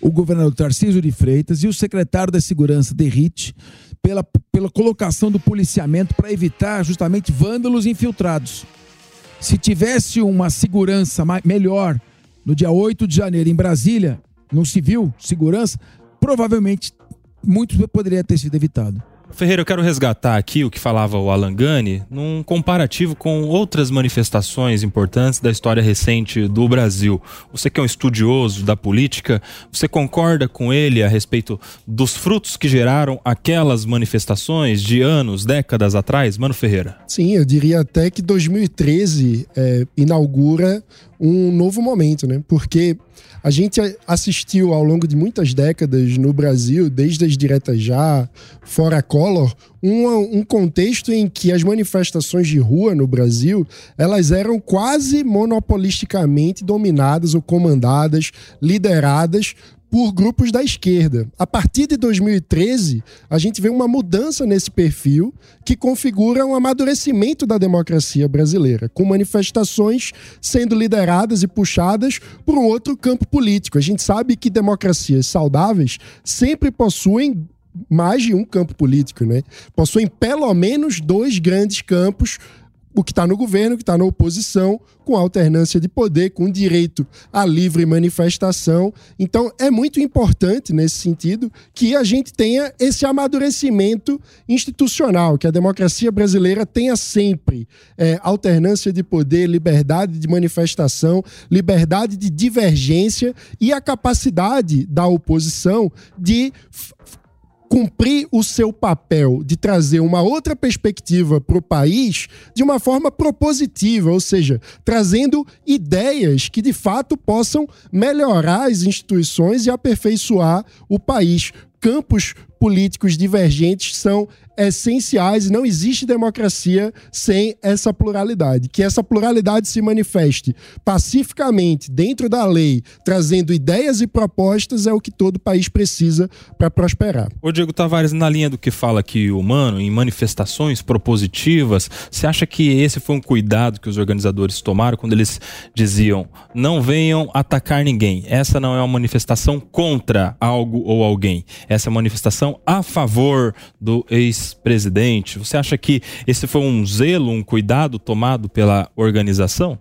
o governador Tarcísio de Freitas e o secretário da Segurança, Derrite, pela, pela colocação do policiamento para evitar justamente vândalos infiltrados. Se tivesse uma segurança melhor no dia 8 de janeiro em Brasília, no civil, segurança, provavelmente muito poderia ter sido evitado. Ferreira, eu quero resgatar aqui o que falava o Alan Gani num comparativo com outras manifestações importantes da história recente do Brasil. Você que é um estudioso da política, você concorda com ele a respeito dos frutos que geraram aquelas manifestações de anos, décadas atrás? Mano Ferreira. Sim, eu diria até que 2013 é, inaugura um novo momento, né? Porque a gente assistiu ao longo de muitas décadas no Brasil, desde as diretas já, fora Collor, um, um contexto em que as manifestações de rua no Brasil elas eram quase monopolisticamente dominadas ou comandadas, lideradas por grupos da esquerda. A partir de 2013, a gente vê uma mudança nesse perfil que configura um amadurecimento da democracia brasileira, com manifestações sendo lideradas e puxadas por um outro campo político. A gente sabe que democracias saudáveis sempre possuem mais de um campo político, né? Possuem pelo menos dois grandes campos o que está no governo, o que está na oposição, com alternância de poder, com direito à livre manifestação. Então, é muito importante, nesse sentido, que a gente tenha esse amadurecimento institucional, que a democracia brasileira tenha sempre é, alternância de poder, liberdade de manifestação, liberdade de divergência e a capacidade da oposição de cumprir o seu papel de trazer uma outra perspectiva para o país de uma forma propositiva, ou seja, trazendo ideias que de fato possam melhorar as instituições e aperfeiçoar o país. Campos políticos divergentes são essenciais e não existe democracia sem essa pluralidade. Que essa pluralidade se manifeste pacificamente dentro da lei, trazendo ideias e propostas é o que todo país precisa para prosperar. Ô Diego Tavares, na linha do que fala aqui o Mano, em manifestações propositivas, você acha que esse foi um cuidado que os organizadores tomaram quando eles diziam não venham atacar ninguém? Essa não é uma manifestação contra algo ou alguém. Essa é manifestação a favor do ex presidente Você acha que esse foi um zelo, um cuidado tomado pela organização?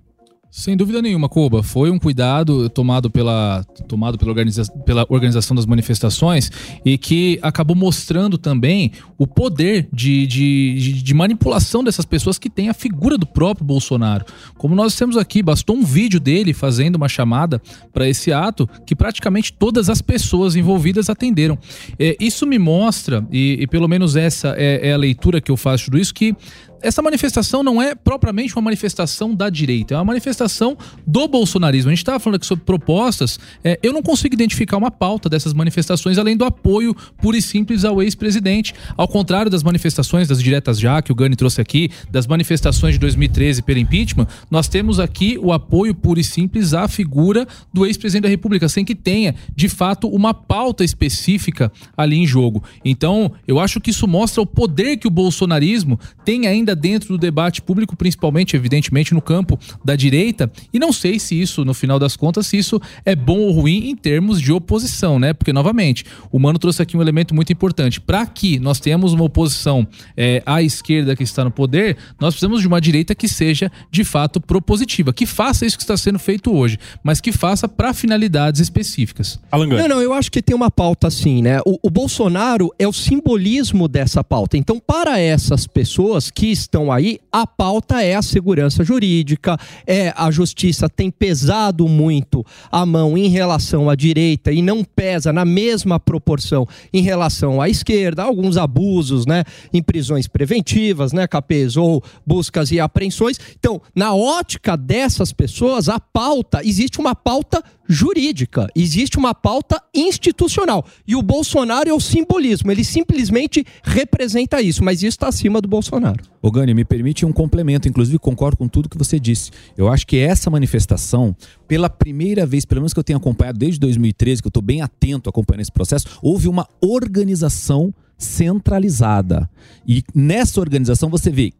Sem dúvida nenhuma, Koba. Foi um cuidado tomado pela, tomado pela, organiza pela organização das manifestações e que acabou mostrando também o poder de, de, de, manipulação dessas pessoas que tem a figura do próprio Bolsonaro. Como nós temos aqui, bastou um vídeo dele fazendo uma chamada para esse ato que praticamente todas as pessoas envolvidas atenderam. É, isso me mostra, e, e, pelo menos essa é, é a leitura que eu faço de tudo isso, que essa manifestação não é propriamente uma manifestação da direita, é uma manifestação do bolsonarismo. A gente estava falando aqui sobre propostas, é, eu não consigo identificar uma pauta dessas manifestações além do apoio puro e simples ao ex-presidente. Ao contrário das manifestações das diretas já, que o Gani trouxe aqui, das manifestações de 2013 pelo impeachment, nós temos aqui o apoio puro e simples à figura do ex-presidente da República, sem que tenha, de fato, uma pauta específica ali em jogo. Então, eu acho que isso mostra o poder que o bolsonarismo tem ainda ainda dentro do debate público, principalmente, evidentemente, no campo da direita. E não sei se isso, no final das contas, se isso é bom ou ruim em termos de oposição, né? Porque, novamente, o Mano trouxe aqui um elemento muito importante. Para que nós tenhamos uma oposição é, à esquerda que está no poder, nós precisamos de uma direita que seja, de fato, propositiva, que faça isso que está sendo feito hoje, mas que faça para finalidades específicas. Alan Não, não, eu acho que tem uma pauta assim, né? O, o Bolsonaro é o simbolismo dessa pauta. Então, para essas pessoas que estão aí, a pauta é a segurança jurídica, é a justiça tem pesado muito a mão em relação à direita e não pesa na mesma proporção em relação à esquerda, alguns abusos, né, em prisões preventivas, né, capês ou buscas e apreensões. Então, na ótica dessas pessoas, a pauta existe uma pauta jurídica, existe uma pauta institucional. E o Bolsonaro é o simbolismo, ele simplesmente representa isso, mas isso está acima do Bolsonaro. Ô Gani, me permite um complemento, inclusive concordo com tudo que você disse. Eu acho que essa manifestação, pela primeira vez, pelo menos que eu tenho acompanhado desde 2013, que eu estou bem atento acompanhando esse processo, houve uma organização centralizada. E nessa organização você vê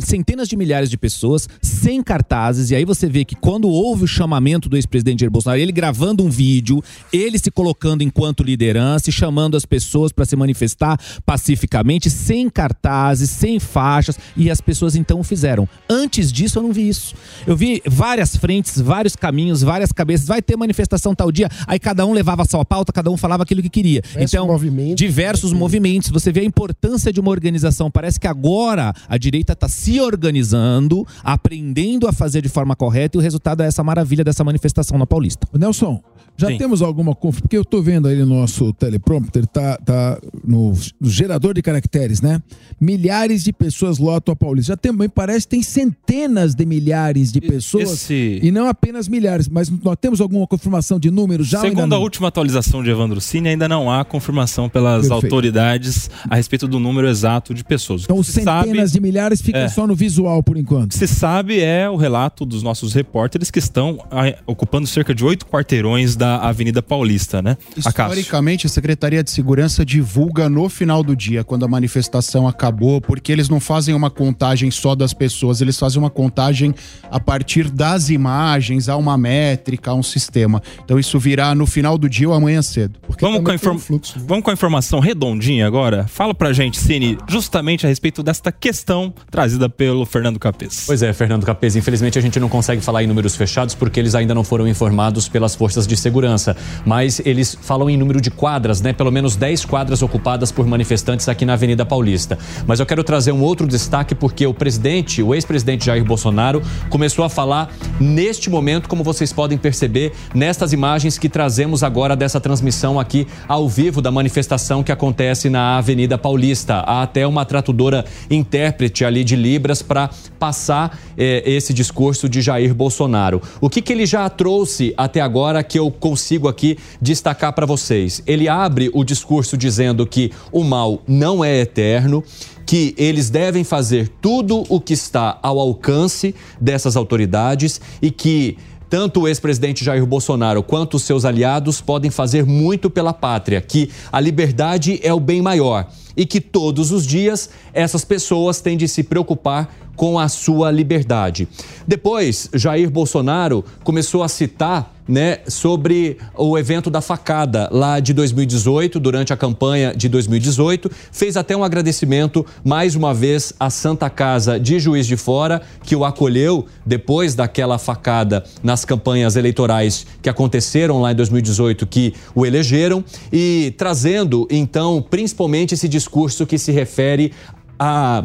centenas de milhares de pessoas sem cartazes e aí você vê que quando houve o chamamento do ex-presidente Jair Bolsonaro, ele gravando um vídeo, ele se colocando enquanto liderança e chamando as pessoas para se manifestar pacificamente, sem cartazes, sem faixas e as pessoas então o fizeram. Antes disso eu não vi isso. Eu vi várias frentes, vários caminhos, várias cabeças, vai ter manifestação tal dia, aí cada um levava a sua pauta, cada um falava aquilo que queria. Diversos então, movimentos. diversos movimentos, você vê a importância de uma organização. Parece que agora a direita está se organizando, aprendendo a fazer de forma correta e o resultado é essa maravilha dessa manifestação na Paulista. Nelson, já Sim. temos alguma confusão? Porque eu estou vendo aí no nosso teleprompter, tá, tá no, no, gerador de caracteres, né? Milhares de pessoas lotam a Paulista. Já me parece que tem centenas de milhares de pessoas. Esse... E não apenas milhares, mas nós temos alguma confirmação de números já? Segundo a última atualização de Evandro Cine, ainda não há confirmação pelas Perfeito. autoridades a respeito do número exato de pessoas. Então, centenas sabe... de milhares fica é. só no visual por enquanto. Se sabe é o relato dos nossos repórteres que estão ah, ocupando cerca de oito quarteirões da Avenida Paulista, né? Historicamente, a Secretaria de Segurança divulga no final do dia, quando a manifestação acabou, porque eles não fazem uma contagem só das pessoas, eles fazem uma contagem a partir das imagens, há uma métrica, há um sistema. Então isso virá no final do dia ou amanhã cedo. Vamos com, inform... fluxo, né? Vamos com a informação redondinha agora? Fala pra gente, Cine, justamente a respeito desta questão trazida pelo Fernando Capês. Pois é, Fernando Capês, infelizmente a gente não consegue falar em números fechados porque eles ainda não foram informados pelas forças de segurança, mas eles falam em número de quadras, né? Pelo menos 10 quadras ocupadas por manifestantes aqui na Avenida Paulista. Mas eu quero trazer um outro destaque porque o presidente, o ex-presidente Jair Bolsonaro, começou a falar neste momento, como vocês podem perceber, nestas imagens que trazemos agora dessa transmissão aqui ao vivo da manifestação que acontece na Avenida Paulista. Há até uma tratudora intérprete ali de Libras para passar eh, esse discurso de Jair Bolsonaro. O que, que ele já trouxe até agora que eu consigo aqui destacar para vocês? Ele abre o discurso dizendo que o mal não é eterno, que eles devem fazer tudo o que está ao alcance dessas autoridades e que tanto o ex-presidente Jair Bolsonaro quanto os seus aliados podem fazer muito pela pátria, que a liberdade é o bem maior e que todos os dias essas pessoas têm de se preocupar com a sua liberdade. Depois, Jair Bolsonaro começou a citar né, sobre o evento da facada lá de 2018, durante a campanha de 2018. Fez até um agradecimento mais uma vez à Santa Casa de Juiz de Fora, que o acolheu depois daquela facada nas campanhas eleitorais que aconteceram lá em 2018, que o elegeram, e trazendo então principalmente esse discurso que se refere à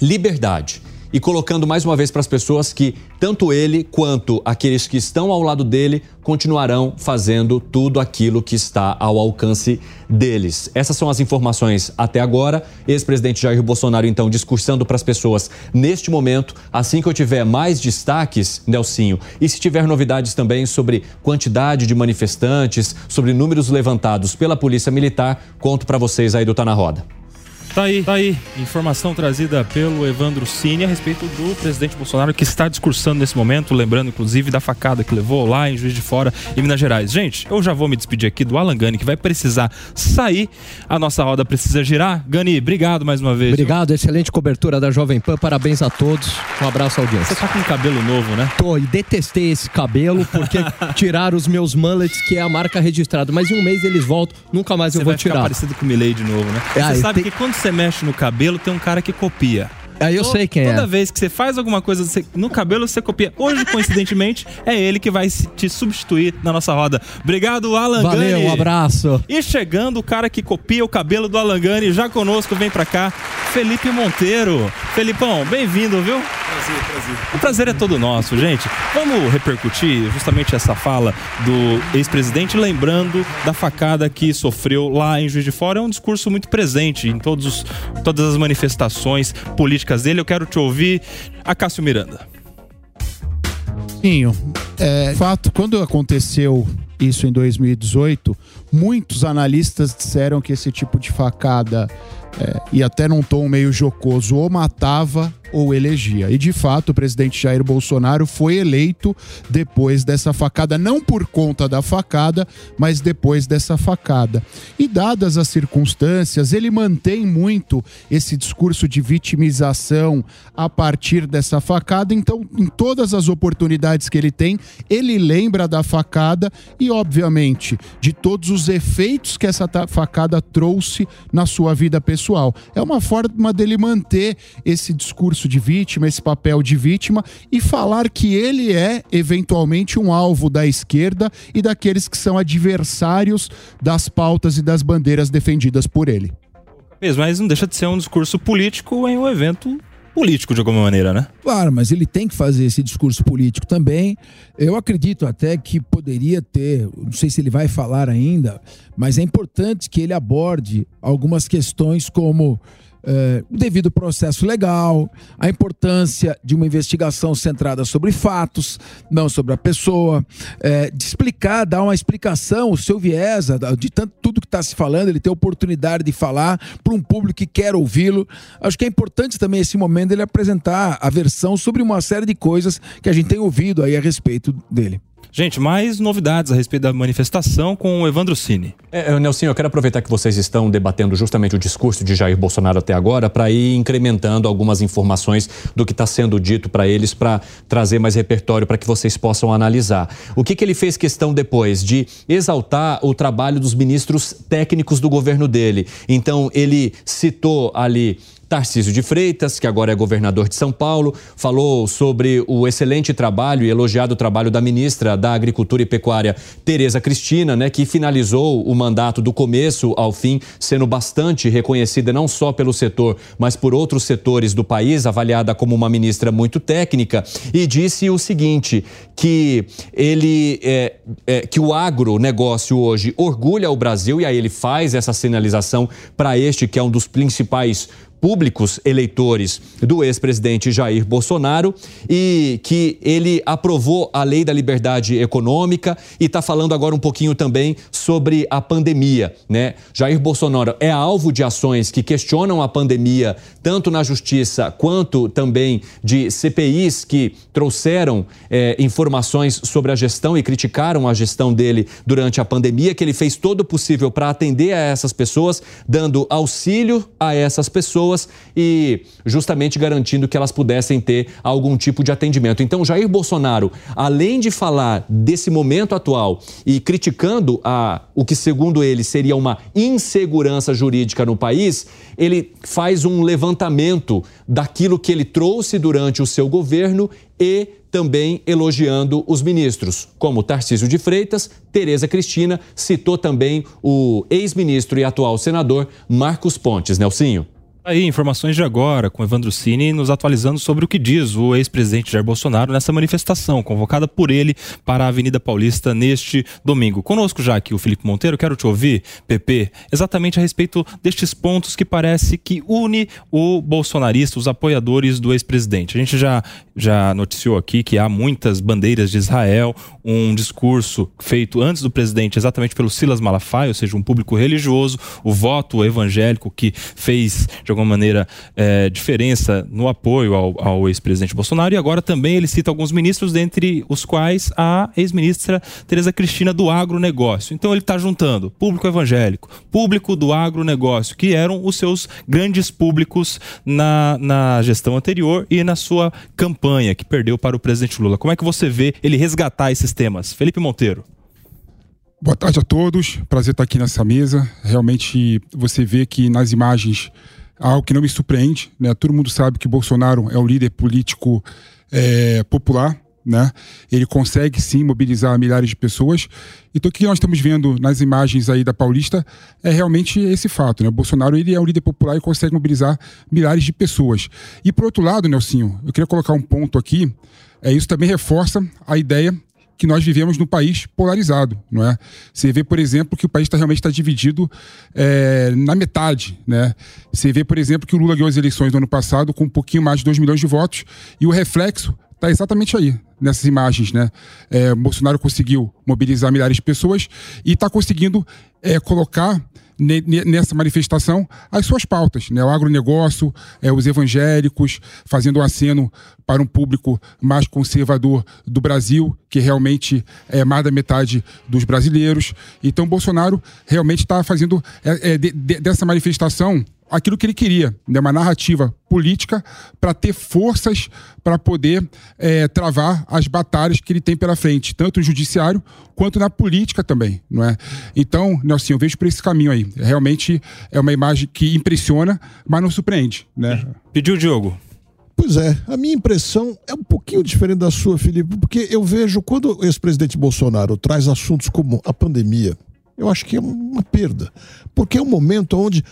liberdade e colocando mais uma vez para as pessoas que tanto ele quanto aqueles que estão ao lado dele continuarão fazendo tudo aquilo que está ao alcance deles. Essas são as informações até agora. Ex-presidente Jair Bolsonaro, então, discursando para as pessoas neste momento. Assim que eu tiver mais destaques, Nelsinho, e se tiver novidades também sobre quantidade de manifestantes, sobre números levantados pela Polícia Militar, conto para vocês aí do Tá na Roda. Tá aí, tá aí. Informação trazida pelo Evandro Cine a respeito do presidente Bolsonaro que está discursando nesse momento, lembrando inclusive da facada que levou lá em Juiz de Fora, em Minas Gerais. Gente, eu já vou me despedir aqui do Alan Gani, que vai precisar sair. A nossa roda precisa girar. Gani, obrigado mais uma vez. Obrigado, excelente cobertura da Jovem Pan. Parabéns a todos. Um abraço à audiência. Você tá com cabelo novo, né? Tô, e detestei esse cabelo porque tiraram os meus mullets, que é a marca registrada. Mas em um mês eles voltam, nunca mais Você eu vou vai ficar tirar. parecido com o Milley de novo, né? É, você sabe tem- que quando você mexe no cabelo, tem um cara que copia. Aí eu To- sei quem é. Toda vez que você faz alguma coisa você- no cabelo, você copia. Hoje, coincidentemente, é ele que vai te substituir na nossa roda. Obrigado, Alan Valeu, Gani. um abraço. E chegando o cara que copia o cabelo do Alan Gani, já conosco, vem pra cá, Felipe Monteiro. Felipão, bem-vindo, viu? Prazer, prazer. O prazer é todo nosso, gente. Vamos repercutir justamente essa fala do ex-presidente, lembrando da facada que sofreu lá em Juiz de Fora. É um discurso muito presente em todos os- todas as manifestações políticas dele. Eu quero te ouvir, a Cássio Miranda. Sim, é, fato, quando aconteceu isso em 2018, muitos analistas disseram que esse tipo de facada, é, e até num tom meio jocoso, ou matava ou elegia. E de fato, o presidente Jair Bolsonaro foi eleito depois dessa facada, não por conta da facada, mas depois dessa facada. E dadas as circunstâncias, ele mantém muito esse discurso de vitimização a partir dessa facada. Então, em todas as oportunidades que ele tem, ele lembra da facada e, obviamente, de todos os efeitos que essa facada trouxe na sua vida pessoal. É uma forma dele manter esse discurso de vítima, esse papel de vítima e falar que ele é eventualmente um alvo da esquerda e daqueles que são adversários das pautas e das bandeiras defendidas por ele. Mesmo, mas não deixa de ser um discurso político em um evento político de alguma maneira, né? Claro, mas ele tem que fazer esse discurso político também. Eu acredito até que poderia ter, não sei se ele vai falar ainda, mas é importante que ele aborde algumas questões como eh, o devido processo legal, a importância de uma investigação centrada sobre fatos, não sobre a pessoa, eh, de explicar, dar uma explicação, o seu viés, de tanto tudo que está se falando, ele ter oportunidade de falar para um público que quer ouvi-lo. Acho que é importante também esse momento ele apresentar a versão sobre uma série de coisas que a gente tem ouvido aí a respeito dele. Gente, mais novidades a respeito da manifestação com o Evandro Cine. É, Nelson, eu quero aproveitar que vocês estão debatendo justamente o discurso de Jair Bolsonaro até agora para ir incrementando algumas informações do que está sendo dito para eles, para trazer mais repertório para que vocês possam analisar. O que, que ele fez questão depois? De exaltar o trabalho dos ministros técnicos do governo dele. Então, ele citou ali Tarcísio de Freitas, que agora é governador de São Paulo, falou sobre o excelente trabalho e elogiado trabalho da ministra da Agricultura e Pecuária, Tereza Cristina, né, que finalizou o mandato do começo ao fim, sendo bastante reconhecida não só pelo setor, mas por outros setores do país, avaliada como uma ministra muito técnica, e disse o seguinte: que ele é, é, que o agronegócio hoje orgulha o Brasil, e aí ele faz essa sinalização para este que é um dos principais públicos eleitores do ex-presidente Jair Bolsonaro e que ele aprovou a lei da liberdade econômica e está falando agora um pouquinho também sobre a pandemia, né? Jair Bolsonaro é alvo de ações que questionam a pandemia tanto na justiça quanto também de CPIs que trouxeram é, informações sobre a gestão e criticaram a gestão dele durante a pandemia, que ele fez todo o possível para atender a essas pessoas, dando auxílio a essas pessoas pessoas e justamente garantindo que elas pudessem ter algum tipo de atendimento. Então, Jair Bolsonaro, além de falar desse momento atual e criticando a, o que, segundo ele, seria uma insegurança jurídica no país, ele faz um levantamento daquilo que ele trouxe durante o seu governo e também elogiando os ministros, como Tarcísio de Freitas, Tereza Cristina, citou também o ex-ministro e atual senador Marcos Pontes. Nelsinho. Aí, informações de agora, com Evandro Cini nos atualizando sobre o que diz o ex-presidente Jair Bolsonaro nessa manifestação convocada por ele para a Avenida Paulista neste domingo. Conosco já aqui o Felipe Monteiro, quero te ouvir, PP, exatamente a respeito destes pontos que parece que une o bolsonarista, os apoiadores do ex-presidente. A gente já, já noticiou aqui que há muitas bandeiras de Israel, um discurso feito antes do presidente exatamente pelo Silas Malafaia, ou seja, um público religioso, o voto evangélico que fez de alguma maneira, é, diferença no apoio ao, ao ex-presidente Bolsonaro. E agora também ele cita alguns ministros, dentre os quais a ex-ministra Tereza Cristina do agronegócio. Então ele está juntando público evangélico, público do agronegócio, que eram os seus grandes públicos na, na gestão anterior e na sua campanha, que perdeu para o presidente Lula. Como é que você vê ele resgatar esses temas? Felipe Monteiro. Boa tarde a todos, prazer estar aqui nessa mesa. Realmente você vê que nas imagens algo que não me surpreende, né? Todo mundo sabe que Bolsonaro é um líder político é, popular, né? Ele consegue sim mobilizar milhares de pessoas. Então o que nós estamos vendo nas imagens aí da Paulista é realmente esse fato, né? Bolsonaro ele é um líder popular e consegue mobilizar milhares de pessoas. E por outro lado, Nelsinho, eu queria colocar um ponto aqui. É isso também reforça a ideia que nós vivemos num país polarizado, não é? Você vê, por exemplo, que o país tá, realmente está dividido é, na metade, né? Você vê, por exemplo, que o Lula ganhou as eleições no ano passado com um pouquinho mais de 2 milhões de votos e o reflexo está exatamente aí, nessas imagens, né? É, Bolsonaro conseguiu mobilizar milhares de pessoas e está conseguindo é, colocar nessa manifestação as suas pautas, né? o agronegócio, é, os evangélicos, fazendo um aceno para um público mais conservador do Brasil, que realmente é mais da metade dos brasileiros. Então, Bolsonaro realmente está fazendo é, é, de, de, dessa manifestação aquilo que ele queria, né? uma narrativa política para ter forças para poder é, travar as batalhas que ele tem pela frente, tanto no judiciário quanto na política também, não é? Então, Nelson, eu vejo por esse caminho aí. Realmente é uma imagem que impressiona, mas não surpreende, né? Pediu o Diogo. Pois é, a minha impressão é um pouquinho diferente da sua, Felipe, porque eu vejo quando o ex-presidente Bolsonaro traz assuntos como a pandemia, eu acho que é uma perda, porque é um momento onde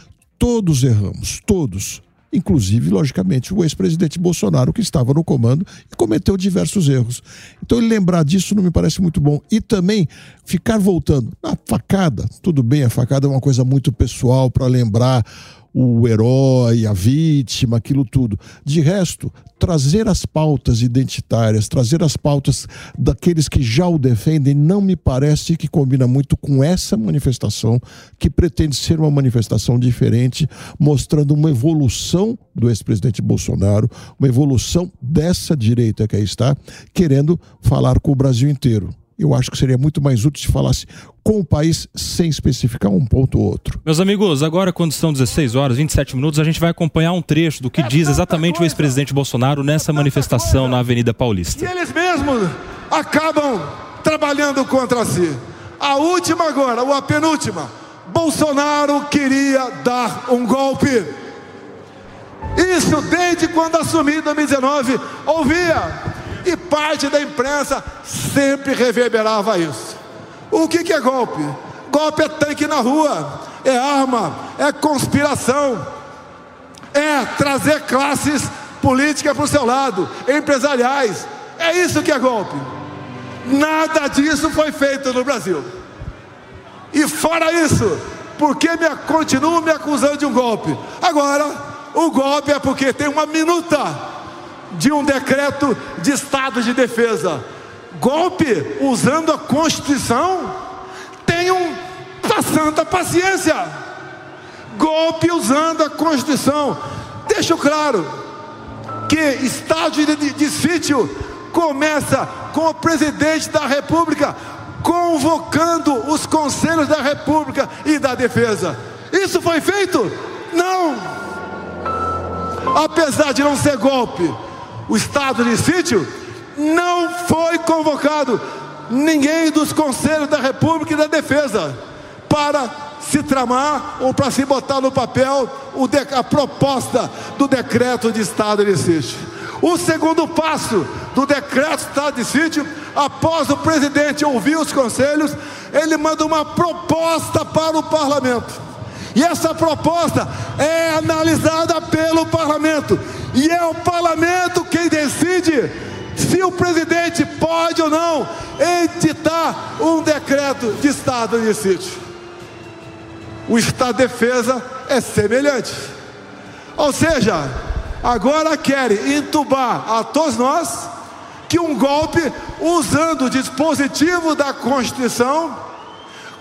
todos erramos, todos. Inclusive, logicamente, o ex-presidente Bolsonaro, que estava no comando e cometeu diversos erros. Então, ele lembrar disso não me parece muito bom. E também ficar voltando. A facada, tudo bem, a facada é uma coisa muito pessoal para lembrar o herói, a vítima, aquilo tudo. De resto, trazer as pautas identitárias, trazer as pautas daqueles que já o defendem, não me parece que combina muito com essa manifestação, que pretende ser uma manifestação diferente, mostrando uma evolução do ex-presidente Bolsonaro, uma evolução dessa direita que aí está, querendo falar com o Brasil inteiro eu acho que seria muito mais útil se falasse com o país sem especificar um ponto ou outro. Meus amigos, agora quando são 16 horas 27 minutos, a gente vai acompanhar um trecho do que é diz exatamente o ex-presidente Bolsonaro nessa manifestação na Avenida Paulista. E eles mesmos acabam trabalhando contra si. A última agora, ou a penúltima. Bolsonaro queria dar um golpe. Isso desde quando assumi em 2019, ouvia. E parte da imprensa sempre reverberava isso. O que, que é golpe? Golpe é tanque na rua, é arma, é conspiração, é trazer classes políticas para o seu lado, empresariais. É isso que é golpe. Nada disso foi feito no Brasil. E fora isso, por que me, continuam me acusando de um golpe? Agora, o golpe é porque tem uma minuta de um decreto de estado de defesa. Golpe usando a Constituição? Tenham santa paciência. Golpe usando a Constituição. Deixo claro que estado de, de, de sítio começa com o presidente da República convocando os conselhos da República e da Defesa. Isso foi feito? Não. Apesar de não ser golpe, o estado de sítio, não foi convocado ninguém dos conselhos da República e da Defesa para se tramar ou para se botar no papel a proposta do decreto de estado de sítio. O segundo passo do decreto de estado de sítio, após o presidente ouvir os conselhos, ele manda uma proposta para o parlamento. E essa proposta é analisada pelo parlamento. E é o parlamento quem decide se o presidente pode ou não editar um decreto de estado de sítio. O estado de defesa é semelhante. Ou seja, agora querem entubar a todos nós que um golpe usando o dispositivo da Constituição,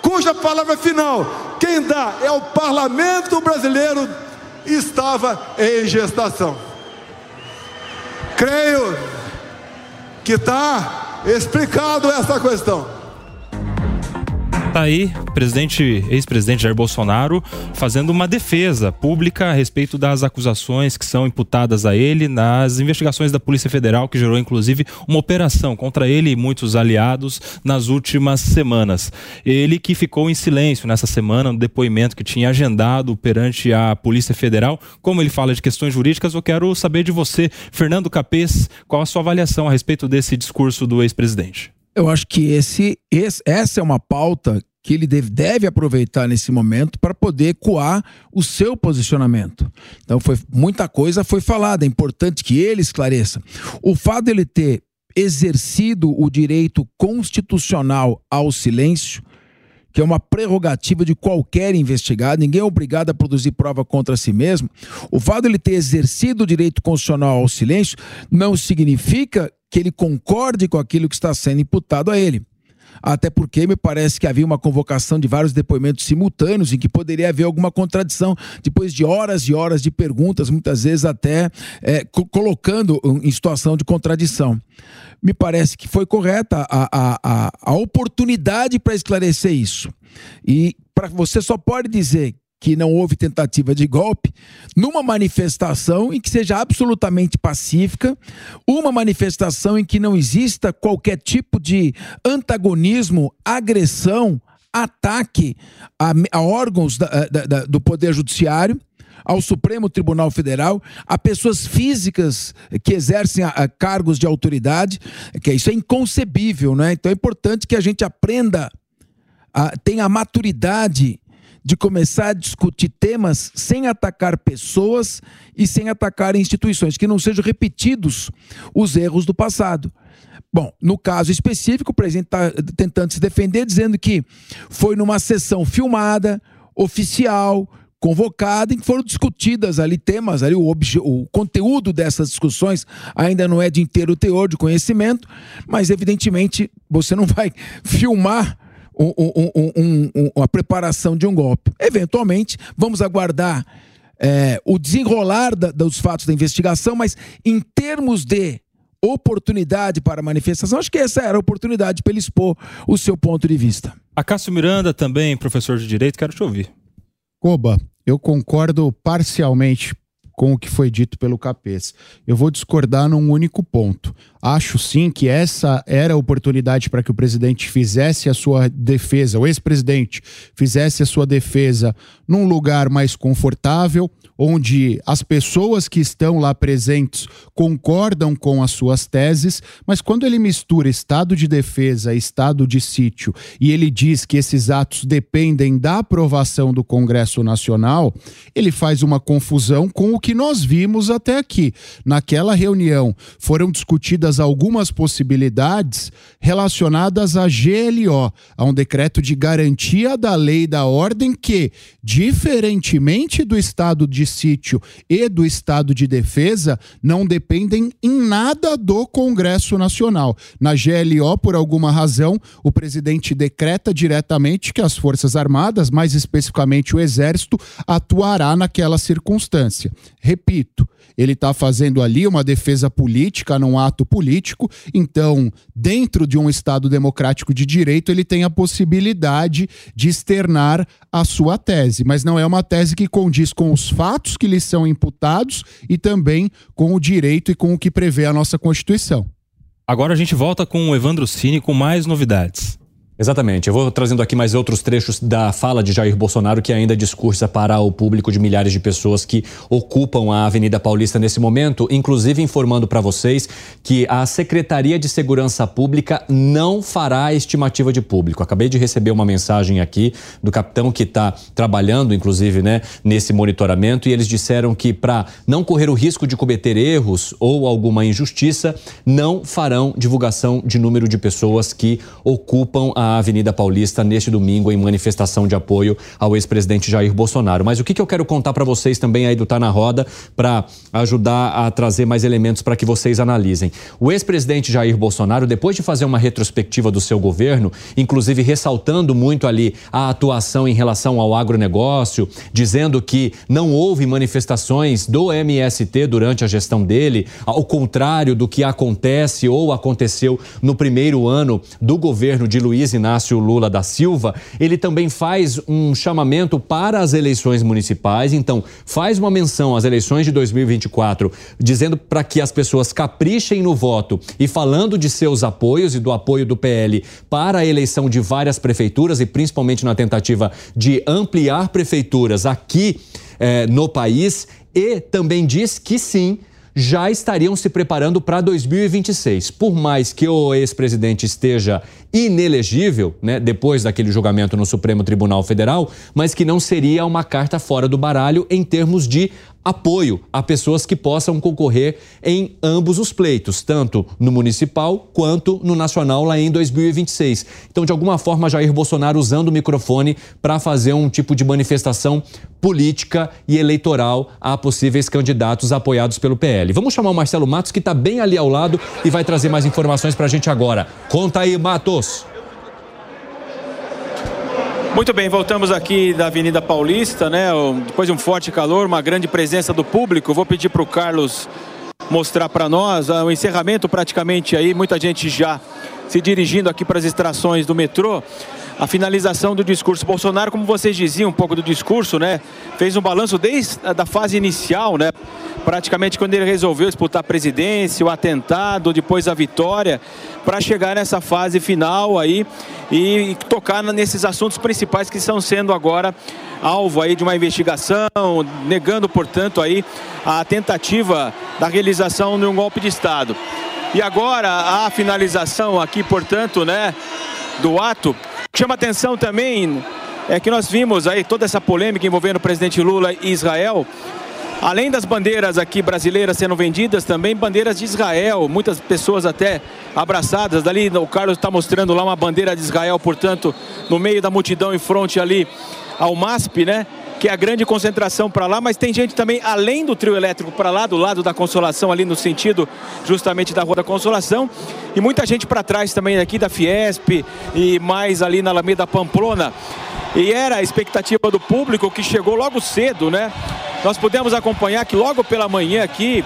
cuja palavra final quem dá é o parlamento brasileiro, estava em gestação. Creio que está explicado essa questão. Tá aí, presidente, ex-presidente Jair Bolsonaro fazendo uma defesa pública a respeito das acusações que são imputadas a ele nas investigações da Polícia Federal, que gerou inclusive uma operação contra ele e muitos aliados nas últimas semanas. Ele que ficou em silêncio nessa semana no depoimento que tinha agendado perante a Polícia Federal. Como ele fala de questões jurídicas, eu quero saber de você, Fernando Capês, qual a sua avaliação a respeito desse discurso do ex-presidente? Eu acho que esse, esse, essa é uma pauta que ele deve, deve aproveitar nesse momento para poder coar o seu posicionamento. Então foi muita coisa foi falada, é importante que ele esclareça. O fato dele ter exercido o direito constitucional ao silêncio, que é uma prerrogativa de qualquer investigado, ninguém é obrigado a produzir prova contra si mesmo. O fato dele ter exercido o direito constitucional ao silêncio não significa que ele concorde com aquilo que está sendo imputado a ele. Até porque me parece que havia uma convocação de vários depoimentos simultâneos em que poderia haver alguma contradição, depois de horas e horas de perguntas, muitas vezes até é, colocando em situação de contradição. Me parece que foi correta a, a, a, a oportunidade para esclarecer isso. E para você só pode dizer que não houve tentativa de golpe, numa manifestação em que seja absolutamente pacífica, uma manifestação em que não exista qualquer tipo de antagonismo, agressão, ataque a, a órgãos da, da, da, do Poder Judiciário ao Supremo Tribunal Federal, a pessoas físicas que exercem a, a cargos de autoridade, que isso é inconcebível, né? Então é importante que a gente aprenda, a, tenha a maturidade de começar a discutir temas sem atacar pessoas e sem atacar instituições, que não sejam repetidos os erros do passado. Bom, no caso específico, o presidente está tentando se defender, dizendo que foi numa sessão filmada, oficial, convocada, em que foram discutidas ali temas, ali o, o conteúdo dessas discussões ainda não é de inteiro teor de conhecimento, mas evidentemente você não vai filmar um, um, um, a preparação de um golpe. Eventualmente, vamos aguardar é, o desenrolar da, dos fatos da investigação, mas em termos de oportunidade para manifestação, acho que essa era a oportunidade para ele expor o seu ponto de vista. A Cássio Miranda, também professor de Direito, quero te ouvir. Coba, eu concordo parcialmente com o que foi dito pelo Capês. Eu vou discordar num único ponto. Acho sim que essa era a oportunidade para que o presidente fizesse a sua defesa, o ex-presidente fizesse a sua defesa num lugar mais confortável, onde as pessoas que estão lá presentes concordam com as suas teses, mas quando ele mistura estado de defesa estado de sítio e ele diz que esses atos dependem da aprovação do Congresso Nacional, ele faz uma confusão com o que nós vimos até aqui. Naquela reunião foram discutidas algumas possibilidades relacionadas à GLO, a um decreto de garantia da lei da ordem que, diferentemente do estado de sítio e do estado de defesa, não dependem em nada do Congresso Nacional. Na GLO, por alguma razão, o presidente decreta diretamente que as Forças Armadas, mais especificamente o Exército, atuará naquela circunstância. Repito, ele está fazendo ali uma defesa política num ato político, então, dentro de um Estado democrático de direito, ele tem a possibilidade de externar a sua tese, mas não é uma tese que condiz com os fatos que lhe são imputados e também com o direito e com o que prevê a nossa Constituição. Agora a gente volta com o Evandro Cine com mais novidades. Exatamente. Eu vou trazendo aqui mais outros trechos da fala de Jair Bolsonaro que ainda discursa para o público de milhares de pessoas que ocupam a Avenida Paulista nesse momento, inclusive informando para vocês que a Secretaria de Segurança Pública não fará estimativa de público. Acabei de receber uma mensagem aqui do capitão que está trabalhando, inclusive, né, nesse monitoramento e eles disseram que para não correr o risco de cometer erros ou alguma injustiça, não farão divulgação de número de pessoas que ocupam a Avenida Paulista neste domingo em manifestação de apoio ao ex-presidente Jair Bolsonaro. Mas o que, que eu quero contar para vocês também aí do Tá na Roda para ajudar a trazer mais elementos para que vocês analisem. O ex-presidente Jair Bolsonaro, depois de fazer uma retrospectiva do seu governo, inclusive ressaltando muito ali a atuação em relação ao agronegócio, dizendo que não houve manifestações do MST durante a gestão dele, ao contrário do que acontece ou aconteceu no primeiro ano do governo de Luiz Inácio Lula da Silva, ele também faz um chamamento para as eleições municipais. Então, faz uma menção às eleições de 2024, dizendo para que as pessoas caprichem no voto e falando de seus apoios e do apoio do PL para a eleição de várias prefeituras e principalmente na tentativa de ampliar prefeituras aqui eh, no país. E também diz que sim já estariam se preparando para 2026. Por mais que o ex-presidente esteja inelegível, né, depois daquele julgamento no Supremo Tribunal Federal, mas que não seria uma carta fora do baralho em termos de apoio a pessoas que possam concorrer em ambos os pleitos, tanto no municipal quanto no nacional lá em 2026. Então, de alguma forma, Jair Bolsonaro usando o microfone para fazer um tipo de manifestação política e eleitoral a possíveis candidatos apoiados pelo PL. Vamos chamar o Marcelo Matos, que está bem ali ao lado e vai trazer mais informações para a gente agora. Conta aí, Matos. Muito bem, voltamos aqui da Avenida Paulista, né? Depois de um forte calor, uma grande presença do público. Vou pedir para o Carlos mostrar para nós ah, o encerramento praticamente aí, muita gente já se dirigindo aqui para as extrações do metrô. A finalização do discurso Bolsonaro, como vocês diziam um pouco do discurso, né? Fez um balanço desde a da fase inicial, né? Praticamente quando ele resolveu disputar a presidência, o atentado, depois a vitória, para chegar nessa fase final aí e tocar nesses assuntos principais que estão sendo agora alvo aí de uma investigação, negando, portanto, aí a tentativa da realização de um golpe de Estado. E agora a finalização aqui, portanto, né, do ato chama atenção também é que nós vimos aí toda essa polêmica envolvendo o presidente Lula e Israel. Além das bandeiras aqui brasileiras sendo vendidas, também bandeiras de Israel, muitas pessoas até abraçadas. Dali o Carlos está mostrando lá uma bandeira de Israel, portanto, no meio da multidão em frente ali ao MASP, né? Que é a grande concentração para lá, mas tem gente também além do trio elétrico para lá, do lado da Consolação, ali no sentido justamente da Rua da Consolação. E muita gente para trás também aqui da Fiesp e mais ali na Alameda Pamplona. E era a expectativa do público que chegou logo cedo, né? Nós pudemos acompanhar que logo pela manhã aqui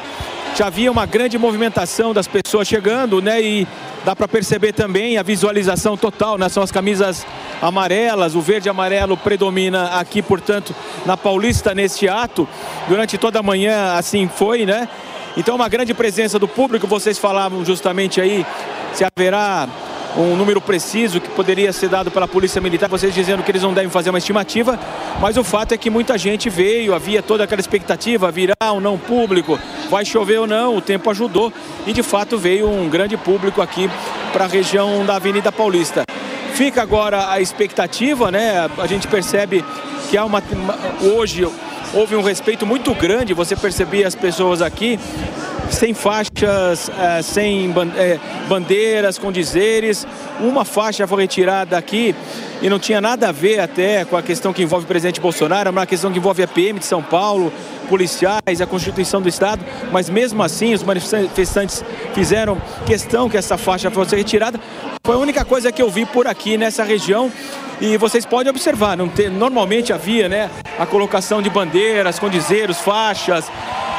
já havia uma grande movimentação das pessoas chegando, né? E dá para perceber também a visualização total, né? São as camisas amarelas, o verde e amarelo predomina aqui, portanto, na Paulista neste ato. Durante toda a manhã assim foi, né? Então, uma grande presença do público. Vocês falavam justamente aí se haverá um número preciso que poderia ser dado pela Polícia Militar, vocês dizendo que eles não devem fazer uma estimativa, mas o fato é que muita gente veio, havia toda aquela expectativa, virá ou não público, vai chover ou não, o tempo ajudou e de fato veio um grande público aqui para a região da Avenida Paulista. Fica agora a expectativa, né? A gente percebe que há uma hoje houve um respeito muito grande, você percebia as pessoas aqui sem faixas, eh, sem eh, bandeiras com dizeres. Uma faixa foi retirada aqui e não tinha nada a ver até com a questão que envolve o presidente Bolsonaro, é uma questão que envolve a PM de São Paulo, policiais, a Constituição do Estado, mas mesmo assim os manifestantes fizeram questão que essa faixa fosse retirada. Foi a única coisa que eu vi por aqui nessa região e vocês podem observar, não normalmente havia né, a colocação de bandeiras com dizeres, faixas,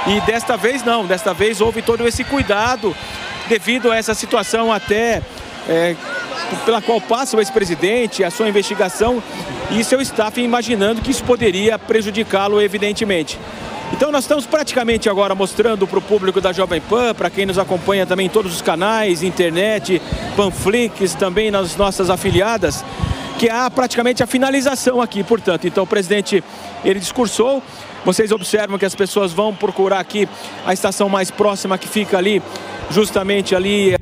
e desta vez não, desta vez houve todo esse cuidado devido a essa situação até é, pela qual passa o ex-presidente, a sua investigação e seu staff imaginando que isso poderia prejudicá-lo evidentemente. Então nós estamos praticamente agora mostrando para o público da Jovem Pan, para quem nos acompanha também em todos os canais, internet, Panflix, também nas nossas afiliadas, que há praticamente a finalização aqui, portanto. Então o presidente, ele discursou, vocês observam que as pessoas vão procurar aqui a estação mais próxima que fica ali, justamente ali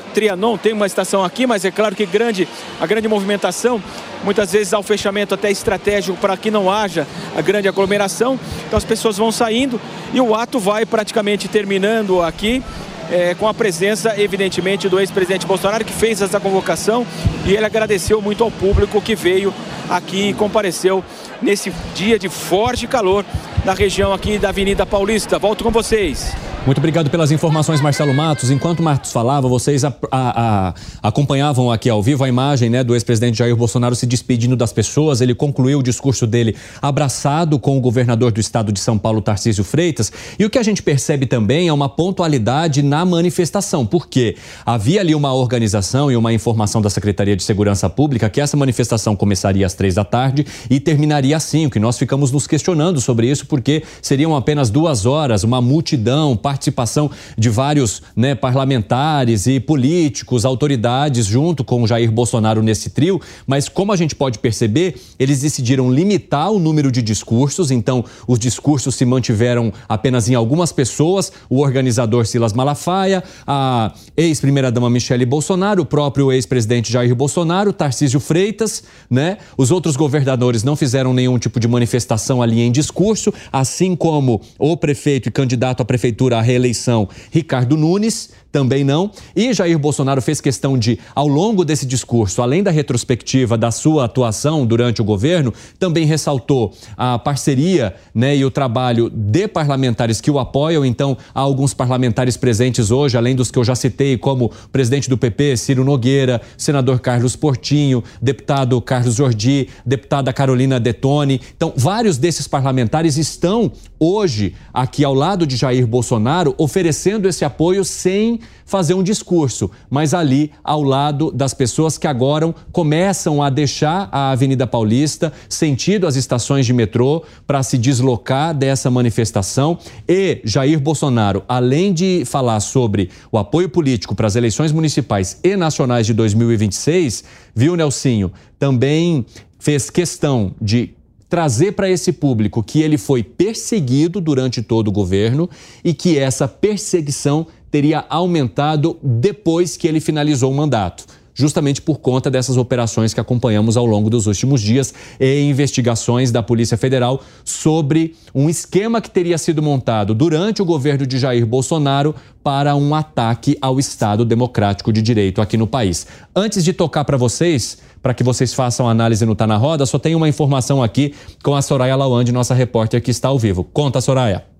Trianon, tem uma estação aqui, mas é claro que grande, a grande movimentação, muitas vezes há o fechamento até estratégico para que não haja a grande aglomeração. Então as pessoas vão saindo e o ato vai praticamente terminando aqui. É, com a presença, evidentemente, do ex-presidente Bolsonaro, que fez essa convocação e ele agradeceu muito ao público que veio aqui e compareceu nesse dia de forte calor na região aqui da Avenida Paulista. Volto com vocês. Muito obrigado pelas informações, Marcelo Matos. Enquanto o Marcos falava, vocês a, a, a, acompanhavam aqui ao vivo a imagem né, do ex-presidente Jair Bolsonaro se despedindo das pessoas. Ele concluiu o discurso dele abraçado com o governador do estado de São Paulo, Tarcísio Freitas. E o que a gente percebe também é uma pontualidade na manifestação, porque havia ali uma organização e uma informação da Secretaria de Segurança Pública que essa manifestação começaria às três da tarde e terminaria às cinco. E nós ficamos nos questionando sobre isso, porque seriam apenas duas horas, uma multidão, participação de vários né, parlamentares e políticos, autoridades, junto com Jair Bolsonaro nesse trio, mas como a gente pode perceber, eles decidiram limitar o número de discursos, então os discursos se mantiveram apenas em algumas pessoas, o organizador Silas Malafaia, a ex-primeira-dama Michele Bolsonaro, o próprio ex-presidente Jair Bolsonaro, Tarcísio Freitas, né? Os outros governadores não fizeram nenhum tipo de manifestação ali em discurso, assim como o prefeito e candidato à prefeitura reeleição, Ricardo Nunes, também não. E Jair Bolsonaro fez questão de, ao longo desse discurso, além da retrospectiva da sua atuação durante o governo, também ressaltou a parceria né, e o trabalho de parlamentares que o apoiam. Então, há alguns parlamentares presentes hoje, além dos que eu já citei, como presidente do PP, Ciro Nogueira, senador Carlos Portinho, deputado Carlos Jordi, deputada Carolina Detone. Então, vários desses parlamentares estão hoje aqui ao lado de Jair Bolsonaro, oferecendo esse apoio sem fazer um discurso, mas ali ao lado das pessoas que agora começam a deixar a Avenida Paulista, sentido as estações de metrô, para se deslocar dessa manifestação. E Jair Bolsonaro, além de falar sobre o apoio político para as eleições municipais e nacionais de 2026, viu, Nelsinho, também fez questão de trazer para esse público que ele foi perseguido durante todo o governo e que essa perseguição teria aumentado depois que ele finalizou o mandato justamente por conta dessas operações que acompanhamos ao longo dos últimos dias e investigações da Polícia Federal sobre um esquema que teria sido montado durante o governo de Jair Bolsonaro para um ataque ao Estado Democrático de Direito aqui no país. Antes de tocar para vocês, para que vocês façam análise no Tá na Roda, só tem uma informação aqui com a Soraya Lawande, nossa repórter que está ao vivo. Conta, Soraya.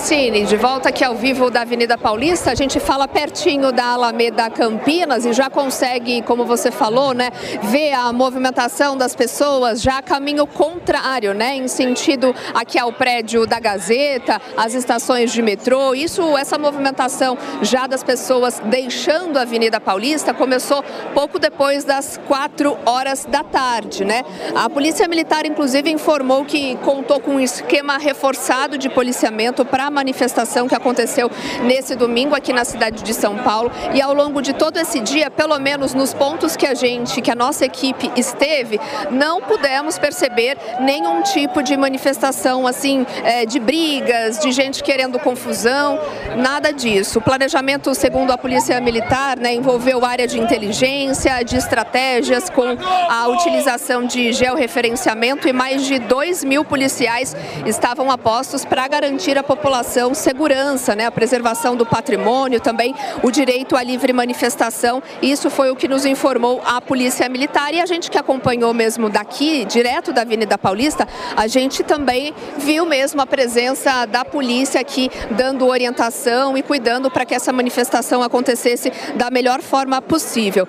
Oi, Cine, de volta aqui ao vivo da Avenida Paulista. A gente fala pertinho da Alameda Campinas e já consegue, como você falou, né, ver a movimentação das pessoas já a caminho contrário, né, em sentido aqui ao prédio da Gazeta, as estações de metrô. Isso, essa movimentação já das pessoas deixando a Avenida Paulista começou pouco depois das quatro horas da tarde, né? A Polícia Militar, inclusive, informou que contou com um esquema reforçado de policiamento para a manifestação que aconteceu nesse domingo aqui na cidade de São Paulo. E ao longo de todo esse dia, pelo menos nos pontos que a gente, que a nossa equipe esteve, não pudemos perceber nenhum tipo de manifestação assim, é, de brigas, de gente querendo confusão, nada disso. O planejamento, segundo a Polícia Militar, né, envolveu área de inteligência, de estratégias com a utilização de georreferenciamento e mais de 2 mil policiais estavam apostos para garantir à população segurança, né, a preservação do patrimônio, também o direito à livre manifestação. Isso foi o que nos informou a Polícia Militar e a gente que acompanhou mesmo daqui, direto da Avenida Paulista, a gente também viu mesmo a presença da polícia aqui dando orientação e cuidando para que essa manifestação acontecesse da melhor forma possível.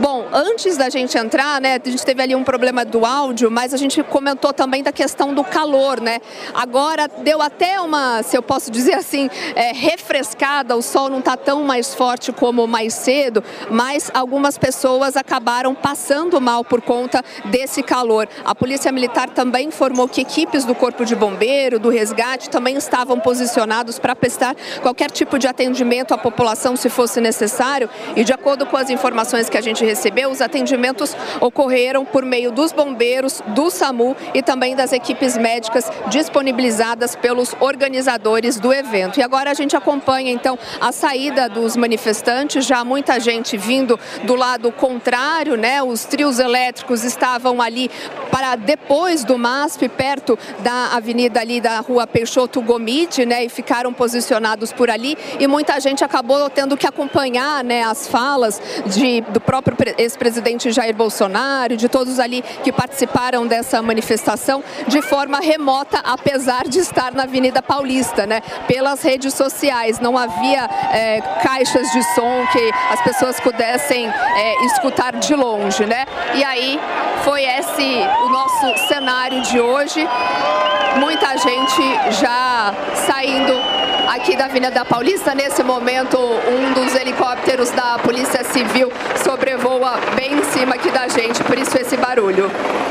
Bom, antes da gente entrar, né, a gente teve ali um problema do áudio, mas a gente comentou também da questão do calor, né? Agora deu até uma, se eu posso dizer assim, é, refrescada, o sol não está tão mais forte como mais cedo, mas algumas pessoas acabaram passando mal por conta desse calor. A Polícia Militar também informou que equipes do Corpo de Bombeiro, do Resgate, também estavam posicionados para prestar qualquer tipo de atendimento à população se fosse necessário. E de acordo com as informações que a gente recebeu, os atendimentos ocorreram por meio dos bombeiros, do SAMU e também das equipes médicas disponibilizadas pelos organizadores do evento. E agora a gente acompanha então a saída dos manifestantes, já muita gente vindo do lado contrário, né? Os trios elétricos estavam ali para depois do MASP, perto da avenida ali da rua Peixoto Gomide, né? E ficaram posicionados por ali e muita gente acabou tendo que acompanhar, né, as falas de, do próprio ex-presidente Jair Bolsonaro, de todos ali que participaram dessa manifestação de forma remota, apesar de estar na Avenida Paulista, né? Pelas redes sociais, não havia é, caixas de som que as pessoas pudessem é, escutar de longe, né? E aí foi esse o nosso cenário de hoje. Muita gente já saindo aqui da Avenida Paulista. Nesse momento, um dos helicópteros da Polícia Civil sobrevoa bem em cima aqui da gente, por isso esse barulho.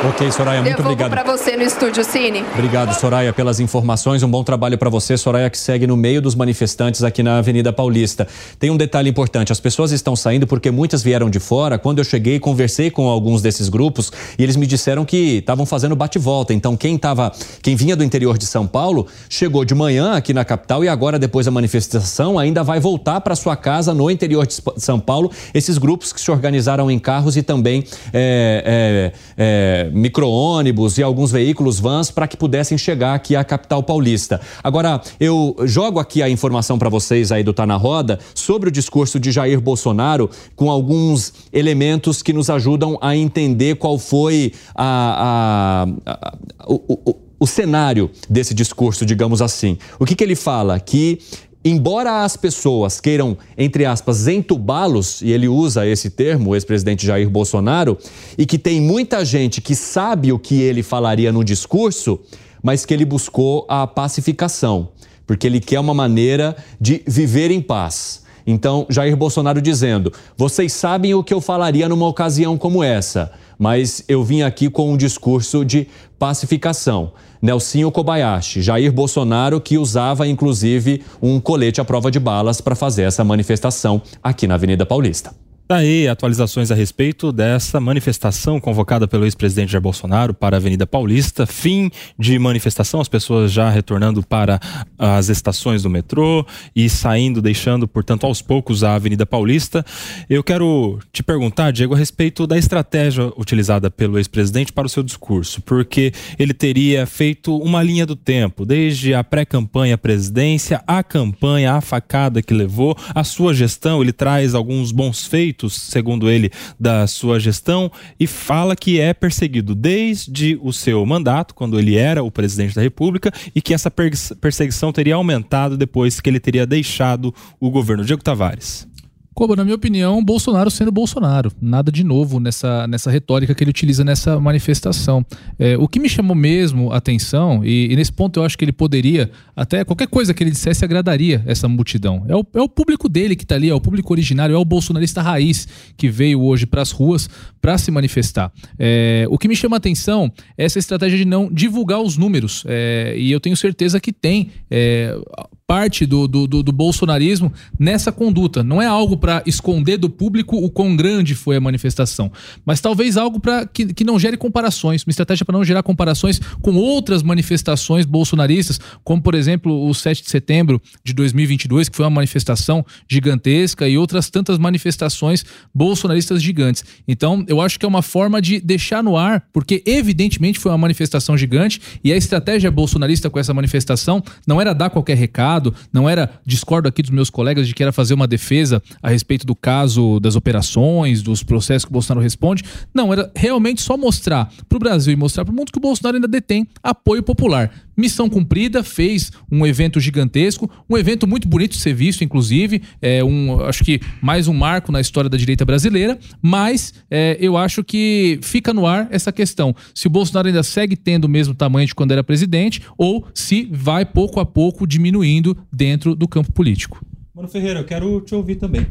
Ok, Soraya, muito Devolvo obrigado. para você no estúdio, Cine. Obrigado, Soraya, pelas informações. Um bom trabalho para você, Soraya, que segue no meio dos manifestantes aqui na Avenida Paulista. Tem um detalhe importante: as pessoas estão saindo porque muitas vieram de fora. Quando eu cheguei, conversei com alguns desses grupos e eles me disseram que estavam fazendo bate-volta. Então, quem tava, quem vinha do interior de São Paulo chegou de manhã aqui na capital e agora, depois da manifestação, ainda vai voltar para sua casa no interior de São Paulo. Esses grupos que se organizaram em carros e também é, é, é, micro-ônibus e alguns veículos vans para que pudessem chegar aqui à capital paulista. Agora, eu jogo aqui a informação para vocês aí do Tá na Roda sobre o discurso de Jair Bolsonaro com alguns elementos que nos ajudam a entender qual foi a, a, a, o, o, o cenário desse discurso, digamos assim. O que, que ele fala? Que embora as pessoas queiram, entre aspas, entubá-los, e ele usa esse termo, o ex-presidente Jair Bolsonaro, e que tem muita gente que sabe o que ele falaria no discurso, mas que ele buscou a pacificação, porque ele quer uma maneira de viver em paz. Então, Jair Bolsonaro dizendo: vocês sabem o que eu falaria numa ocasião como essa, mas eu vim aqui com um discurso de pacificação. Nelsinho Kobayashi, Jair Bolsonaro, que usava inclusive um colete à prova de balas para fazer essa manifestação aqui na Avenida Paulista. Tá aí atualizações a respeito dessa manifestação convocada pelo ex-presidente Jair Bolsonaro para a Avenida Paulista. Fim de manifestação, as pessoas já retornando para as estações do metrô e saindo, deixando, portanto, aos poucos a Avenida Paulista. Eu quero te perguntar, Diego, a respeito da estratégia utilizada pelo ex-presidente para o seu discurso, porque ele teria feito uma linha do tempo, desde a pré-campanha à presidência, a campanha, a facada que levou, a sua gestão, ele traz alguns bons feitos segundo ele, da sua gestão e fala que é perseguido desde o seu mandato, quando ele era o presidente da República, e que essa perseguição teria aumentado depois que ele teria deixado o governo. Diego Tavares. Como, na minha opinião, Bolsonaro sendo Bolsonaro. Nada de novo nessa, nessa retórica que ele utiliza nessa manifestação. É, o que me chamou mesmo a atenção, e, e, nesse ponto eu acho que ele poderia, até qualquer coisa que ele dissesse agradaria essa multidão. É o, é o público dele que está ali, é o público originário, é o bolsonarista raiz que veio hoje para as ruas para se manifestar. É, o que me chama a atenção é essa estratégia de não divulgar os números. É, e eu tenho certeza que tem é, parte do, do, do, do bolsonarismo nessa conduta. Não é algo para esconder do público o quão grande foi a manifestação, mas talvez algo para que, que não gere comparações, uma estratégia para não gerar comparações com outras manifestações bolsonaristas, como por exemplo o 7 de setembro de 2022, que foi uma manifestação gigantesca e outras tantas manifestações bolsonaristas gigantes. Então, eu acho que é uma forma de deixar no ar, porque evidentemente foi uma manifestação gigante e a estratégia bolsonarista com essa manifestação não era dar qualquer recado não era, discordo aqui dos meus colegas de que era fazer uma defesa a respeito do caso das operações, dos processos que o Bolsonaro responde. Não, era realmente só mostrar para o Brasil e mostrar para o mundo que o Bolsonaro ainda detém apoio popular. Missão cumprida, fez um evento gigantesco, um evento muito bonito de ser visto, inclusive, é um, acho que mais um marco na história da direita brasileira, mas é, eu acho que fica no ar essa questão, se o Bolsonaro ainda segue tendo o mesmo tamanho de quando era presidente ou se vai pouco a pouco diminuindo dentro do campo político. Mano Ferreira, eu quero te ouvir também.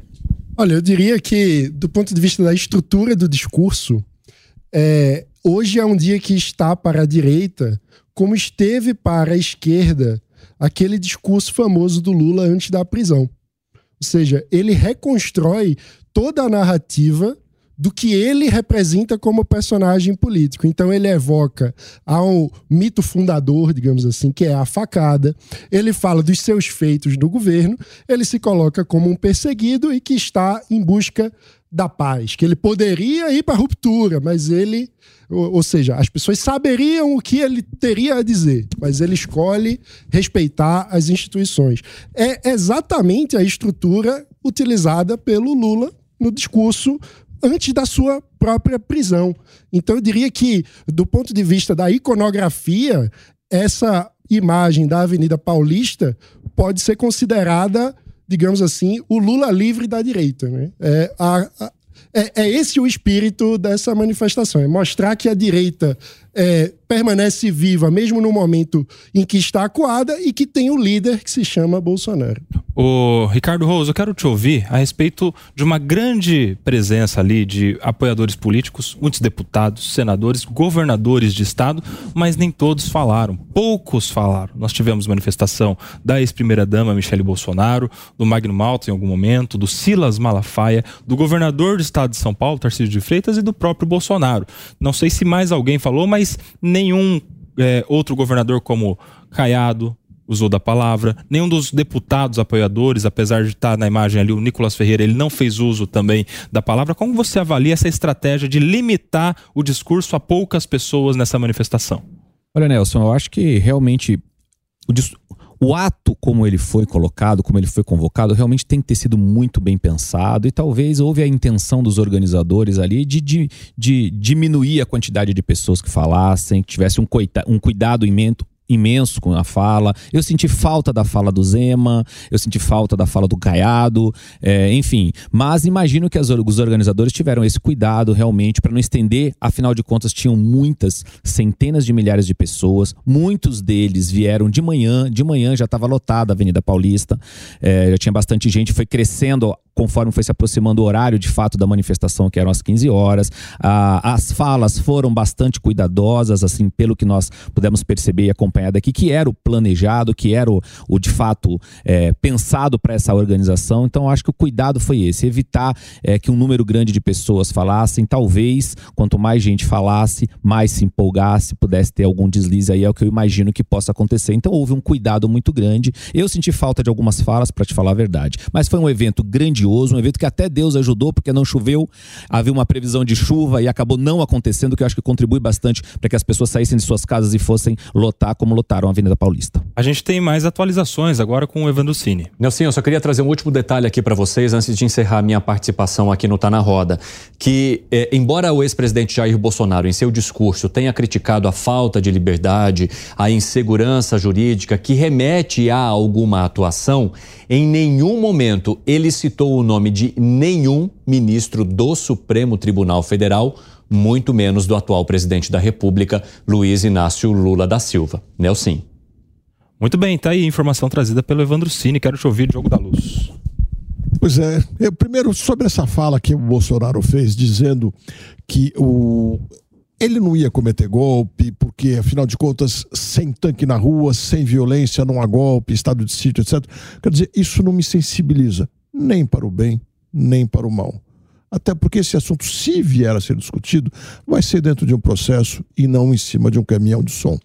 Olha, eu diria que, do ponto de vista da estrutura do discurso, é, hoje é um dia que está para a direita como esteve para a esquerda aquele discurso famoso do Lula antes da prisão. Ou seja, ele reconstrói toda a narrativa do que ele representa como personagem político. Então ele evoca ao mito fundador, digamos assim, que é a facada. Ele fala dos seus feitos no governo, ele se coloca como um perseguido e que está em busca da paz, que ele poderia ir para a ruptura, mas ele, ou, ou, seja, as pessoas saberiam o que ele teria a dizer, mas ele escolhe respeitar as instituições. É exatamente a estrutura utilizada pelo Lula no discurso antes da sua própria prisão. Então eu diria que, do ponto de vista da iconografia, essa imagem da Avenida Paulista pode ser considerada digamos assim, o Lula livre da direita. Né? É, a, a, é, é, esse o espírito dessa manifestação: é mostrar que a direita é, permanece viva, mesmo no momento em que está acuada, e que tem um líder que se chama Bolsonaro. O Ricardo Rose, eu quero te ouvir a respeito de uma grande presença ali de apoiadores políticos, muitos deputados, senadores, governadores de estado, mas nem todos falaram, poucos falaram. Nós tivemos manifestação da ex-primeira-dama Michele Bolsonaro, do Magno Malta em algum momento, do Silas Malafaia, do governador do estado de São Paulo, Tarcísio de Freitas, e do próprio Bolsonaro. Não sei se mais alguém falou, mas nenhum é, outro governador como Caiado, usou da palavra, nenhum dos deputados apoiadores, apesar de estar na imagem ali o Nicolas Ferreira, ele não fez uso também da palavra. Como você avalia essa estratégia de limitar o discurso a poucas pessoas nessa manifestação? Olha, Nelson, eu acho que realmente o, o ato como ele foi colocado, como ele foi convocado, realmente tem que ter sido muito bem pensado e talvez houve a intenção dos organizadores ali de, de, de diminuir a quantidade de pessoas que falassem, que tivesse um, um cuidado imenso, imenso com a fala. Eu senti falta da fala do Zema, eu senti falta da fala do Caiado, é, enfim. Mas imagino que as, os organizadores tiveram esse cuidado realmente para não estender. Afinal de contas, tinham muitas, centenas de milhares de pessoas. Muitos deles vieram de manhã, de manhã já estava lotada a Avenida Paulista, é, já tinha bastante gente, foi crescendo conforme foi se aproximando o horário de fato da manifestação, que eram as 15 horas. Ah, as falas foram bastante cuidadosas, assim, pelo que nós pudemos perceber e acompanhar daqui, que era o planejado, que era o, o de fato é, pensado para essa organização. Então, acho que o cuidado foi esse: evitar é, que um número grande de pessoas falassem. Talvez, quanto mais gente falasse, mais se empolgasse, pudesse ter algum deslize aí, é o que eu imagino que possa acontecer. Então, houve um cuidado muito grande. Eu senti falta de algumas falas, para te falar a verdade, mas foi um evento grande grandioso, um evento que até Deus ajudou, porque não choveu, havia uma previsão de chuva e acabou não acontecendo, que eu acho que contribui bastante para que as pessoas saíssem de suas casas e fossem lotar como lotaram a Avenida Paulista. A gente tem mais atualizações agora com o Evandro Cine. Nelson, eu só queria trazer um último detalhe aqui para vocês antes de encerrar minha participação aqui no Tá na Roda, que é, embora o ex-presidente Jair Bolsonaro em seu discurso tenha criticado a falta de liberdade, a insegurança jurídica que remete a alguma atuação, em nenhum momento ele citou o nome de nenhum ministro do Supremo Tribunal Federal, muito menos do atual presidente da República, Luiz Inácio Lula da Silva. Nelson. Muito bem, tá aí a informação trazida pelo Evandro Cine. Quero te ouvir, Jogo da Luz. Pois é. Eu, primeiro, sobre essa fala que o Bolsonaro fez, dizendo que o, ele não ia cometer golpe, porque, afinal de contas, sem tanque na rua, sem violência, não há golpe, estado de sítio, etc. Quer dizer, isso não me sensibiliza nem para o bem, nem para o mal. Até porque esse assunto, se vier a ser discutido, vai ser dentro de um processo e não em cima de um caminhão de som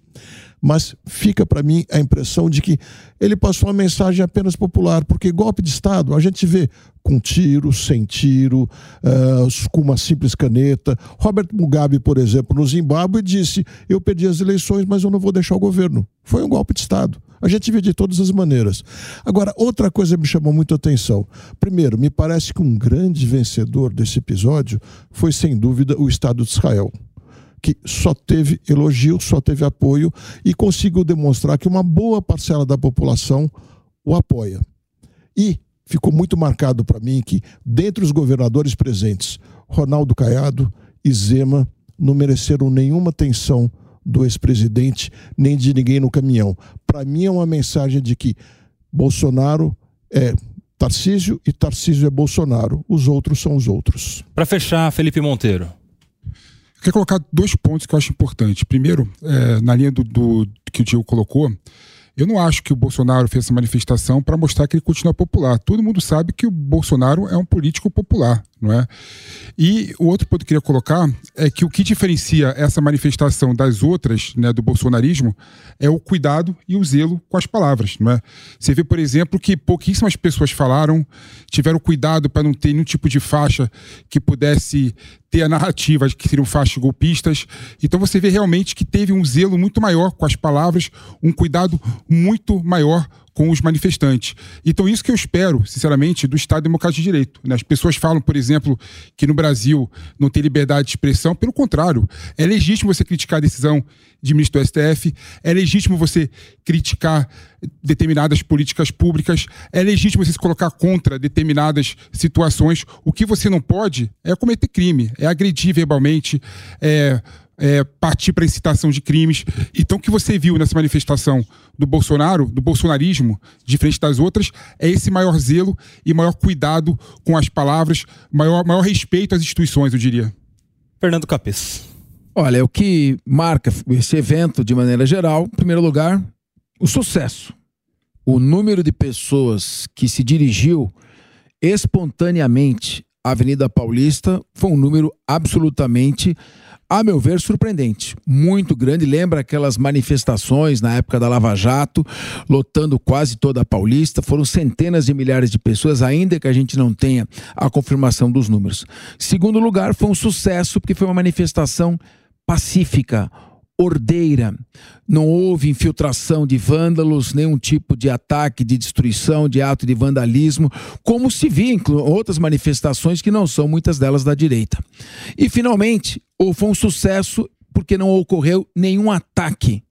mas fica para mim a impressão de que ele passou uma mensagem apenas popular, porque golpe de Estado a gente vê com tiro, sem tiro, uh, com uma simples caneta. Robert Mugabe, por exemplo, no Zimbábue, disse: Eu perdi as eleições, mas eu não vou deixar o governo. Foi um golpe de Estado. A gente vê de todas as maneiras. Agora, outra coisa me chamou muito a atenção. Primeiro, me parece que um grande vencedor desse episódio foi, sem dúvida, o Estado de Israel que só teve elogio, só teve apoio e conseguiu demonstrar que uma boa parcela da população o apoia. E ficou muito marcado para mim que, dentre os governadores presentes, Ronaldo Caiado e Zema não mereceram nenhuma atenção do ex-presidente nem de ninguém no caminhão. Para mim é uma mensagem de que Bolsonaro é Tarcísio e Tarcísio é Bolsonaro. Os outros são os outros. Para fechar, Felipe Monteiro. Eu colocar dois pontos que eu acho importantes. Primeiro, é, na linha do, do, que o Diego colocou, eu não acho que o Bolsonaro fez essa manifestação para mostrar que ele continua popular. Todo mundo sabe que o Bolsonaro é um político popular, não é? E o outro ponto que eu queria colocar é que o que diferencia essa manifestação das outras, né, do bolsonarismo, é o cuidado e o zelo com as palavras, não é? Você vê, por exemplo, que pouquíssimas pessoas falaram, tiveram cuidado para não ter nenhum tipo de faixa que pudesse ter a narrativa de que seriam faixas golpistas. Então você vê realmente que teve um zelo muito maior com as palavras, um cuidado muito maior com os manifestantes. Então, isso que eu espero, sinceramente, do Estado Democrático de Direito. Né? As pessoas falam, por exemplo, que no Brasil não tem liberdade de expressão. Pelo contrário, é legítimo você criticar a decisão de ministro do STF, é legítimo você criticar determinadas políticas públicas, é legítimo você se colocar contra determinadas situações. O que você não pode é cometer crime, é agredir verbalmente, é é, partir para incitação de crimes. Então, o que você viu nessa manifestação do Bolsonaro, do bolsonarismo, diferente das outras, é esse maior zelo e maior cuidado com as palavras, maior, maior respeito às instituições, eu diria. Fernando Capes. Olha, o que marca esse evento, de maneira geral, em primeiro lugar, o sucesso. O número de pessoas que se dirigiu espontaneamente à Avenida Paulista foi um número absolutamente a meu ver, surpreendente. Muito grande. Lembra aquelas manifestações na época da Lava Jato, lotando quase toda a Paulista. Foram centenas de milhares de pessoas, ainda que a gente não tenha a confirmação dos números. Segundo lugar, foi um sucesso, porque foi uma manifestação pacífica, ordeira. Não houve infiltração de vândalos, nenhum tipo de ataque, de destruição, de ato de vandalismo, como se via em outras manifestações que não são muitas delas da direita. E finalmente, foi um sucesso porque não ocorreu nenhum ataque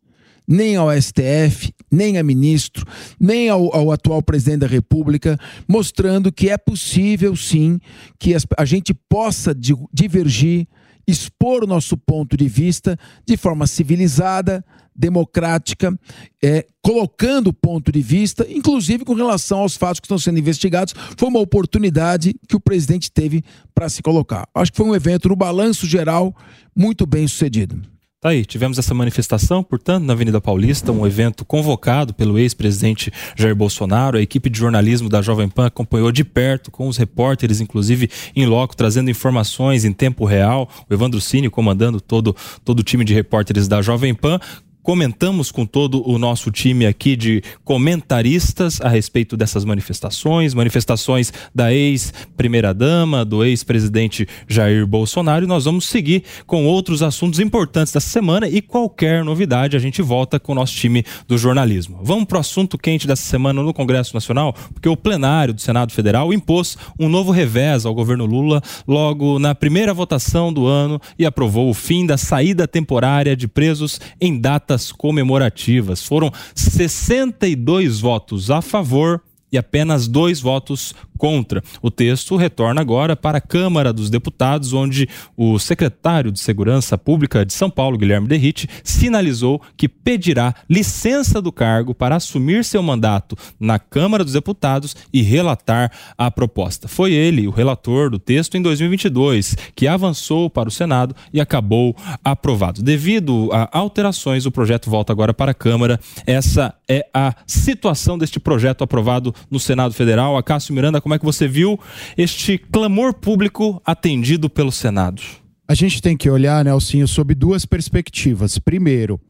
nem ao STF, nem a ministro, nem ao, ao, atual presidente da República, mostrando que é possível sim que a gente possa divergir expor o nosso ponto de vista de forma civilizada, democrática, é, colocando o ponto de vista, inclusive com relação aos fatos que estão sendo investigados. Foi uma oportunidade que o presidente teve para se colocar. Acho que foi um evento, no balanço geral, muito bem sucedido. Tá aí, tivemos essa manifestação, portanto, na Avenida Paulista, um evento convocado pelo ex-presidente Jair Bolsonaro. A equipe de jornalismo da Jovem Pan acompanhou de perto, com os repórteres, inclusive em loco, trazendo informações em tempo real. O Evandro Cine comandando todo, todo o time de repórteres da Jovem Pan comentamos com todo o nosso time aqui de comentaristas a respeito dessas manifestações, manifestações da ex-primeira-dama, do ex-presidente Jair Bolsonaro, e nós vamos seguir com outros assuntos importantes dessa semana e qualquer novidade a gente volta com o nosso time do jornalismo. Vamos para o assunto quente dessa semana no Congresso Nacional, porque o plenário do Senado Federal impôs um novo revés ao governo Lula logo na primeira votação do ano e aprovou o fim da saída temporária de presos em datas comemorativas. Foram 62 votos a favor e apenas dois votos contra. O texto retorna agora para a Câmara dos Deputados, onde o secretário de Segurança Pública de São Paulo, Guilherme Derrite, sinalizou que pedirá licença do cargo para assumir seu mandato na Câmara dos Deputados e relatar a proposta. Foi ele, o relator do texto em 2022, que avançou para o Senado e acabou aprovado. Devido a alterações, o projeto volta agora para a Câmara. Essa é a situação deste projeto aprovado no Senado Federal. A Cássio Miranda como é que você viu este clamor público atendido pelo Senado? A gente tem que olhar, Nelsinho, sob duas perspectivas. Primeiro,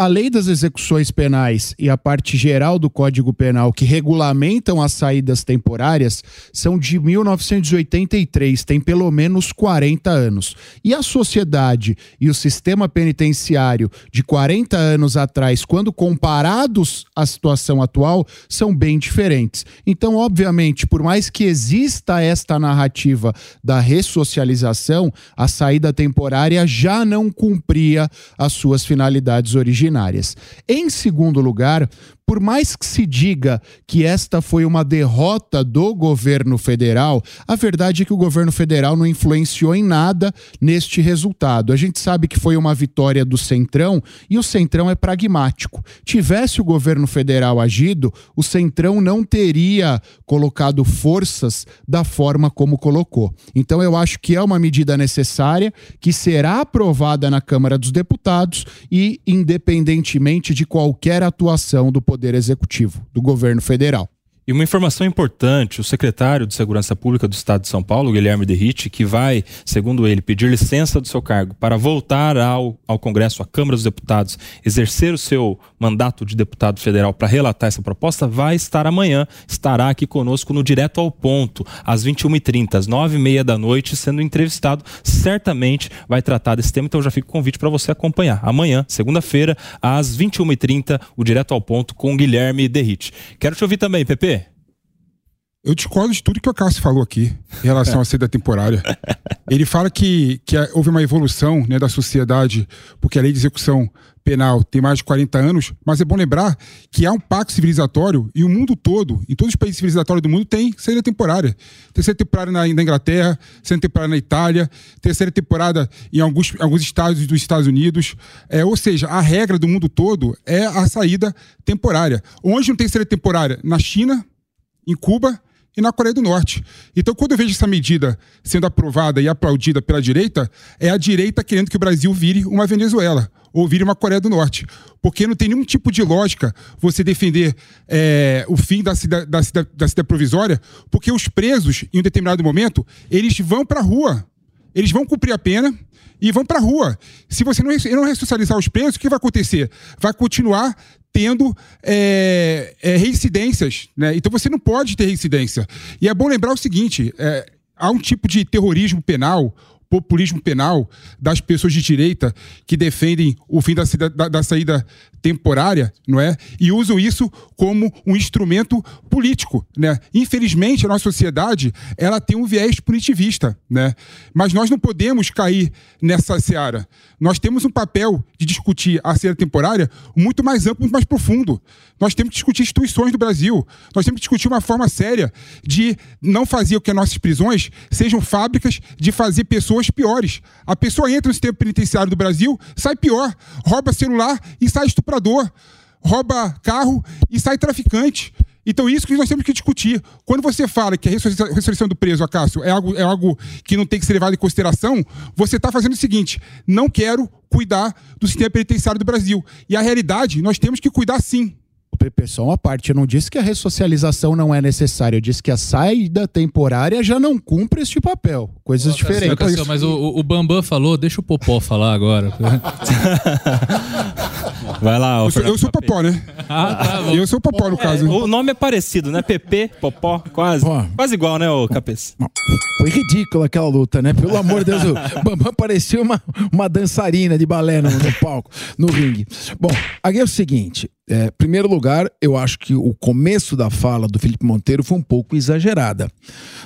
a lei das execuções penais e a parte geral do Código Penal que regulamentam as saídas temporárias são de 1983, tem pelo menos 40 anos. E a sociedade e o sistema penitenciário de 40 anos atrás, quando comparados à situação atual, são bem diferentes. Então, obviamente, por mais que exista esta narrativa da ressocialização, a saída temporária já não cumpria as suas finalidades originais Em segundo lugar, por mais que se diga que esta foi uma derrota do governo federal, a verdade é que o governo federal não influenciou em nada neste resultado. A gente sabe que foi uma vitória do Centrão e o Centrão é pragmático. Tivesse o governo federal agido, o Centrão não teria colocado forças da forma como colocou. Então eu acho que é uma medida necessária que será aprovada na Câmara dos Deputados e independentemente de qualquer atuação do Poder Executivo, do governo federal. E uma informação importante: o secretário de Segurança Pública do Estado de São Paulo, Guilherme Derrite, que vai, segundo ele, pedir licença do seu cargo para voltar ao, ao Congresso, à Câmara dos Deputados, exercer o seu mandato de deputado federal para relatar essa proposta, vai estar amanhã, estará aqui conosco no Direto ao Ponto, às 21h30, às 9h30 da noite, sendo entrevistado. Certamente vai tratar desse tema, então já fica o convite para você acompanhar. Amanhã, segunda-feira, às 21h30, o Direto ao Ponto com Guilherme Derrite. Quero te ouvir também, Pepe. Eu discordo de tudo que o Cássio falou aqui em relação à saída temporária. Ele fala que, que houve uma evolução né, da sociedade, porque a lei de execução penal tem mais de 40 anos, mas é bom lembrar que há um pacto civilizatório e o mundo todo, em todos os países civilizatórios do mundo, tem saída temporária. Terceira temporada na, na Inglaterra, terceira temporada na Itália, terceira temporada em alguns, alguns estados dos Estados Unidos. É, ou seja, a regra do mundo todo é a saída temporária. Onde não tem saída temporária? Na China, em Cuba e na Coreia do Norte. Então, quando eu vejo essa medida sendo aprovada e aplaudida pela direita, é a direita querendo que o Brasil vire uma Venezuela ou vire uma Coreia do Norte. Porque não tem nenhum tipo de lógica você defender é, o fim da cidade, da, da provisória, porque os presos, em um determinado momento, eles vão para a rua. Eles vão cumprir a pena e vão para a rua. Se você não, não ressocializar os presos, o que vai acontecer? Vai continuar tendo é, é, reincidências. Né? Então você não pode ter reincidência. E é bom lembrar o seguinte: é, há um tipo de terrorismo penal populismo penal das pessoas de direita que defendem o fim da, da, da, saída temporária, não é? E usam isso como um instrumento político, né? Infelizmente, a nossa sociedade, ela tem um viés punitivista, né? Mas nós não podemos cair nessa seara. Nós temos um papel de discutir a saída temporária muito mais amplo, muito mais profundo. Nós temos que discutir instituições do Brasil. Nós temos que discutir uma forma séria de não fazer o que as nossas prisões sejam fábricas de fazer pessoas piores. A pessoa entra no sistema penitenciário do Brasil, sai pior, rouba celular e sai estuprador, rouba carro e sai traficante. Então, isso que nós temos que discutir. Quando você fala que a ressurreição do preso, Acácio, é algo, é algo que não tem que ser levado em consideração, você está fazendo o seguinte: não quero cuidar do sistema penitenciário do Brasil. E a realidade, nós temos que cuidar sim. Só uma parte. Eu não disse que a ressocialização não é necessária. Eu disse que a saída temporária já não cumpre este papel. Coisas diferentes. mas o, o Bambam falou, deixa o Popó falar agora. Vai lá, Eu sou, eu sou Popó, né? Ah, tá bom. Eu sou Popó, no caso. O nome é parecido, né? PP, Popó, quase. Quase igual, né, ô Capês? Foi ridícula aquela luta, né? Pelo amor de Deus, o Bambam parecia uma, uma dançarina de balé no, no palco, no ringue. Bom, aqui é o seguinte: é, primeiro lugar, eu acho que o começo da fala do Felipe Monteiro foi um pouco exagerada.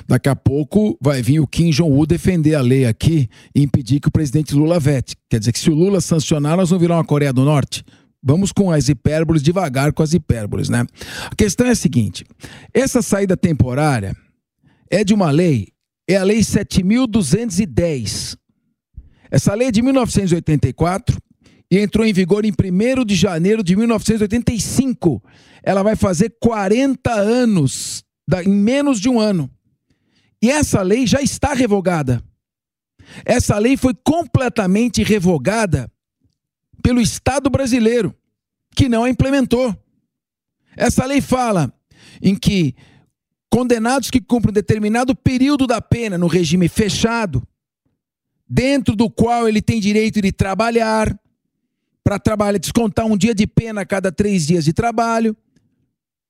Daqui a pouco vai vir o Kim Jong-un defender a lei aqui e impedir que o presidente Lula vete. Quer dizer que se o Lula sancionar, nós vamos virar uma Coreia do Norte? Vamos com as hipérboles, devagar com as hipérboles, né? A questão é a seguinte: essa saída temporária é de uma lei, é a Lei 7.210. Essa lei é de 1984 e entrou em vigor em 1 de janeiro de 1985. Ela vai fazer 40 anos em menos de um ano. E essa lei já está revogada. Essa lei foi completamente revogada pelo Estado brasileiro, que não a implementou. Essa lei fala em que condenados que cumprem um determinado período da pena no regime fechado, dentro do qual ele tem direito de trabalhar, para trabalhar, descontar um dia de pena a cada três dias de trabalho.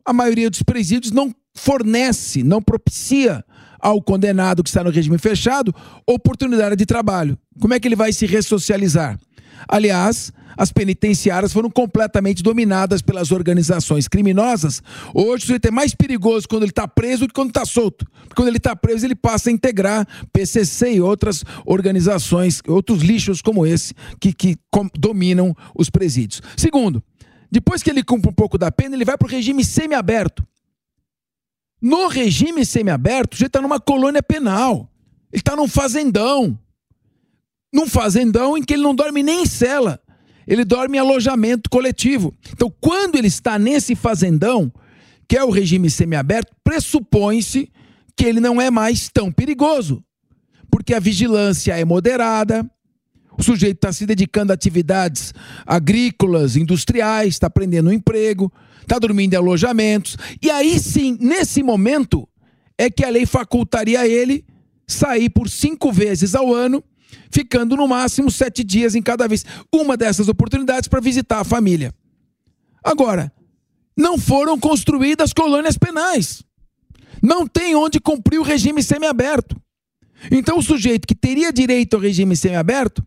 A maioria dos presídios não fornece, não propicia ao condenado que está no regime fechado oportunidade de trabalho. Como é que ele vai se ressocializar? Aliás, as penitenciárias foram completamente dominadas pelas organizações criminosas. Hoje o sujeito é mais perigoso quando ele está preso do que quando está solto. Porque quando ele está preso, ele passa a integrar PCC e outras organizações, outros lixos como esse, que, que dominam os presídios. Segundo, depois que ele cumpre um pouco da pena, ele vai para o regime semiaberto. No regime semiaberto, o sujeito está numa colônia penal. Ele está num fazendão. Num fazendão em que ele não dorme nem em cela. Ele dorme em alojamento coletivo. Então, quando ele está nesse fazendão, que é o regime semiaberto, pressupõe-se que ele não é mais tão perigoso. Porque a vigilância é moderada, o sujeito está se dedicando a atividades agrícolas, industriais, está aprendendo um emprego, está dormindo em alojamentos. E aí sim, nesse momento, é que a lei facultaria ele sair por cinco vezes ao ano, ficando no máximo sete dias em cada vez. Uma dessas oportunidades para visitar a família. Agora, não foram construídas colônias penais. Não tem onde cumprir o regime semiaberto. Então, o sujeito que teria direito ao regime semiaberto,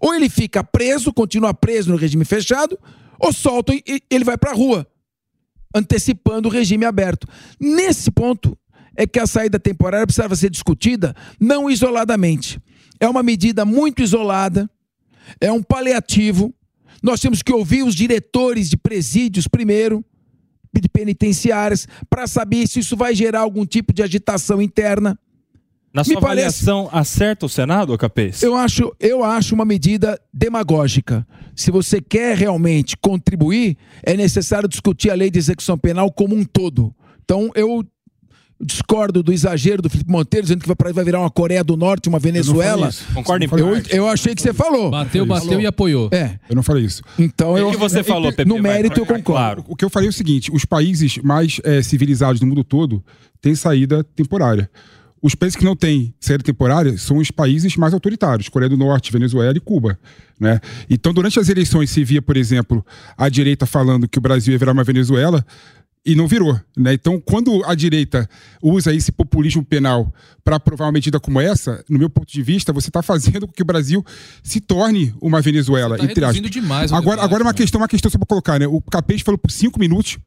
ou ele fica preso, continua preso no regime fechado, ou soltam e ele vai para a rua, antecipando o regime aberto. Nesse ponto é que a saída temporária precisava ser discutida não isoladamente. É uma medida muito isolada, é um paliativo. Nós temos que ouvir os diretores de presídios primeiro, de penitenciárias, para saber se isso vai gerar algum tipo de agitação interna. Na Me sua parece- avaliação, acerta o Senado, Capês? Eu acho, eu acho uma medida demagógica. Se você quer realmente contribuir, é necessário discutir a lei de execução penal como um todo. Então, eu discordo do exagero do Felipe Monteiro, dizendo que vai, vai virar uma Coreia do Norte, uma Venezuela. Concorda em eu, eu achei que você falou. Bateu, bateu e apoiou. É. Eu não falei isso. Então, eu, O que você falou, Pepe? no mérito, eu concordo. Claro. O que eu falei é o seguinte: os países mais eh, civilizados do mundo todo têm saída temporária. Os países que não têm saída temporária são os países mais autoritários, Coreia do Norte, Venezuela e Cuba. Né? Então, durante as eleições, se via, por exemplo, a direita falando que o Brasil ia virar uma Venezuela e não virou. Né? Então, quando a direita usa esse populismo penal para aprovar uma medida como essa, no meu ponto de vista, você está fazendo com que o Brasil se torne uma Venezuela. Você tá entre demais agora, debate, agora uma né? questão, uma questão só para colocar, né? O Capês falou por cinco minutos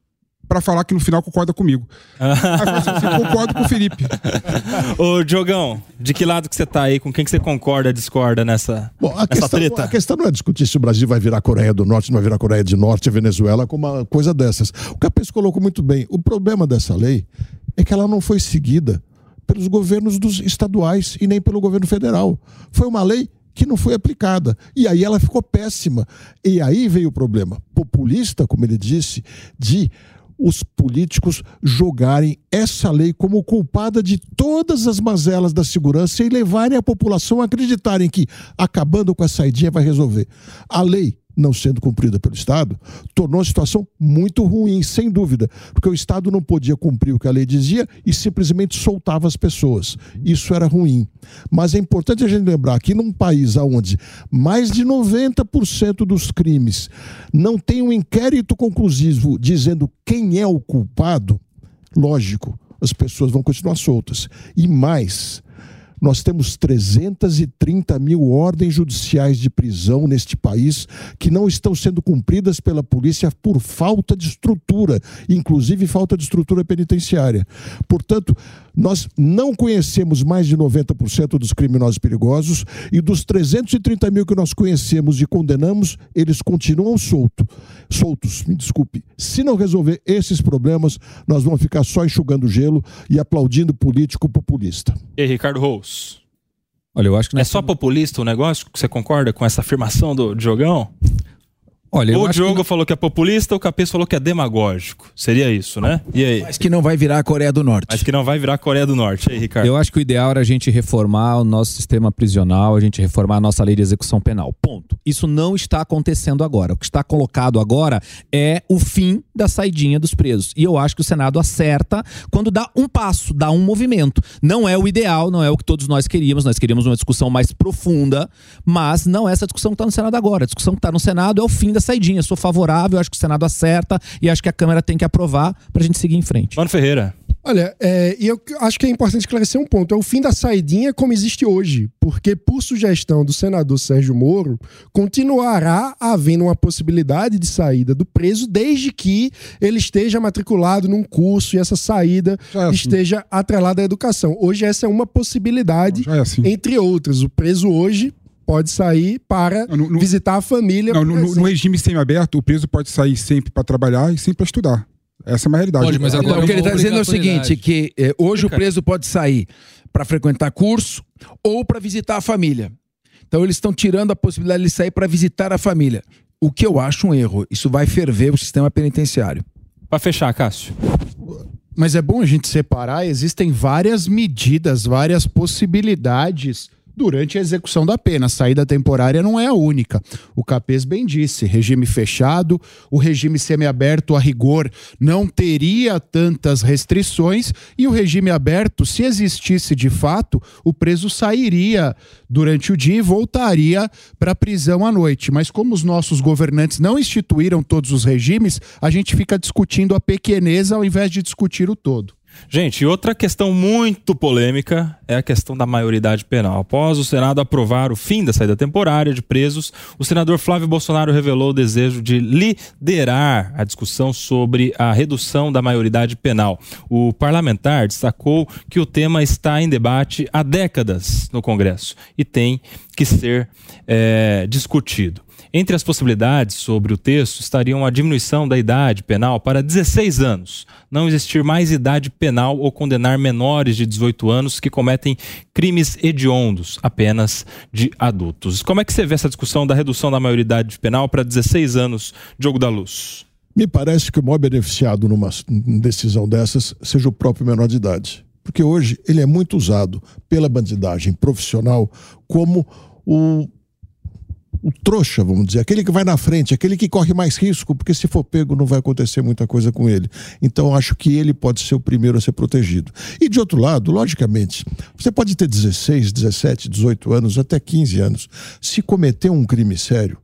para falar que no final concorda comigo. Aí assim, "Eu concordo com o Felipe. Ô, Diogão, de que lado que você tá aí? Com quem que você concorda, discorda nessa, Bom, a nessa questão, treta? a questão não é discutir se o Brasil vai virar Coreia do Norte, se não vai virar Coreia do Norte, a Venezuela, com uma coisa dessas. O Capês colocou muito bem. O problema dessa lei é que ela não foi seguida pelos governos dos estaduais e nem pelo governo federal. Foi uma lei que não foi aplicada. E aí ela ficou péssima. E aí veio o problema. Populista, como ele disse, de os políticos jogarem essa lei como culpada de todas as mazelas da segurança e levarem a população a acreditarem que acabando com essa idinha vai resolver. A lei não sendo cumprida pelo Estado, tornou a situação muito ruim, sem dúvida, porque o Estado não podia cumprir o que a lei dizia e simplesmente soltava as pessoas. Isso era ruim. Mas é importante a gente lembrar que num país onde mais de 90% dos crimes não tem um inquérito conclusivo dizendo quem é o culpado, lógico, as pessoas vão continuar soltas. E mais, nós temos 330 mil ordens judiciais de prisão neste país que não estão sendo cumpridas pela polícia por falta de estrutura, inclusive falta de estrutura penitenciária. Portanto, nós não conhecemos mais de 90% dos criminosos perigosos e dos 330 mil que nós conhecemos e condenamos, eles continuam solto, soltos. Me desculpe. Se não resolver esses problemas, nós vamos ficar só enxugando gelo e aplaudindo político populista. E Ricardo Rous? Olha, eu acho que é só populista o negócio? Você concorda com essa afirmação do Diogão? Olha, o Diogo que... falou que é populista, o Capês falou que é demagógico. Seria isso, né? E aí? Mas que não vai virar a Coreia do Norte. Mas que não vai virar a Coreia do Norte. E aí, Ricardo? Eu acho que o ideal era a gente reformar o nosso sistema prisional, a gente reformar a nossa lei de execução penal. Ponto. Isso não está acontecendo agora. O que está colocado agora é o fim da saidinha dos presos. E eu acho que o Senado acerta quando dá um passo, dá um movimento. Não é o ideal, não é o que todos nós queríamos. Nós queríamos uma discussão mais profunda, mas não é essa discussão que está no Senado agora. A discussão que está no Senado é o fim da saidinha. Sou favorável, acho que o Senado acerta e acho que a Câmara tem que aprovar para a gente seguir em frente. Mano Ferreira. Olha, é, e eu acho que é importante esclarecer um ponto. É o fim da saidinha como existe hoje. Porque, por sugestão do senador Sérgio Moro, continuará havendo uma possibilidade de saída do preso desde que ele esteja matriculado num curso e essa saída é assim. esteja atrelada à educação. Hoje, essa é uma possibilidade, é assim. entre outras. O preso hoje pode sair para no, visitar a família. Não, no, no, regime semi-aberto, o preso pode sair sempre para trabalhar e sempre para estudar. Essa é uma realidade. Pode, mas agora, o que ele está dizendo é o seguinte: que eh, hoje o preso pode sair para frequentar curso ou para visitar a família. Então eles estão tirando a possibilidade de sair para visitar a família. O que eu acho um erro. Isso vai ferver o sistema penitenciário. Para fechar, Cássio. Mas é bom a gente separar, existem várias medidas, várias possibilidades durante a execução da pena. A saída temporária não é a única. O Capês bem disse: regime fechado, o regime semiaberto a rigor não teria tantas restrições e o regime aberto, se existisse de fato, o preso sairia durante o dia e voltaria para a prisão à noite. Mas como os nossos governantes não instituíram todos os regimes, a gente fica discutindo a pequeneza ao invés de discutir o todo. Gente, outra questão muito polêmica é a questão da maioridade penal. Após o Senado aprovar o fim da saída temporária de presos, o senador Flávio Bolsonaro revelou o desejo de liderar a discussão sobre a redução da maioridade penal. O parlamentar destacou que o tema está em debate há décadas no Congresso e tem que ser é, discutido. Entre as possibilidades sobre o texto estariam a diminuição da idade penal para 16 anos, não existir mais idade penal ou condenar menores de 18 anos que cometem crimes hediondos apenas de adultos. Como é que você vê essa discussão da redução da maioridade penal para 16 anos, Diogo da Luz? Me parece que o maior beneficiado numa decisão dessas seja o próprio menor de idade. Porque hoje ele é muito usado pela bandidagem profissional como o o trouxa, vamos dizer, aquele que vai na frente, aquele que corre mais risco, porque se for pego não vai acontecer muita coisa com ele. Então acho que ele pode ser o primeiro a ser protegido. E de outro lado, logicamente, você pode ter 16, 17, 18 anos, até 15 anos. Se cometer um crime sério,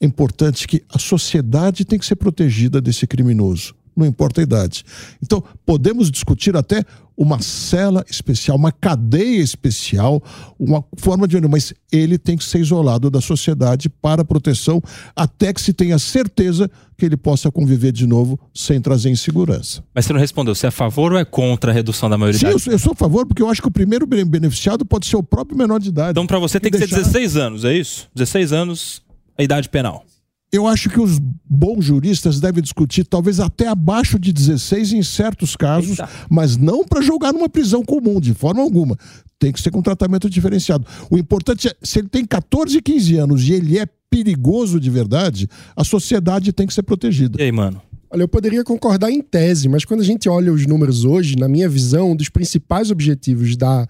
é importante que a sociedade tem que ser protegida desse criminoso não importa a idade. Então, podemos discutir até uma cela especial, uma cadeia especial, uma forma de. Mas ele tem que ser isolado da sociedade para proteção, até que se tenha certeza que ele possa conviver de novo sem trazer insegurança. Mas você não respondeu, você é a favor ou é contra a redução da maioridade? Sim, eu, eu sou a favor, porque eu acho que o primeiro beneficiado pode ser o próprio menor de idade. Então, para você, tem que deixar... ser 16 anos, é isso? 16 anos, a idade penal eu acho que os bons juristas devem discutir talvez até abaixo de 16 em certos casos, Eita. mas não para jogar numa prisão comum, de forma alguma. Tem que ser com tratamento diferenciado. O importante é, se ele tem 14, 15 anos e ele é perigoso de verdade, a sociedade tem que ser protegida. E aí, mano? Olha, eu poderia concordar em tese, mas quando a gente olha os números hoje, na minha visão, um dos principais objetivos da,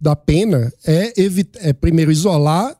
da pena é, é primeiro isolar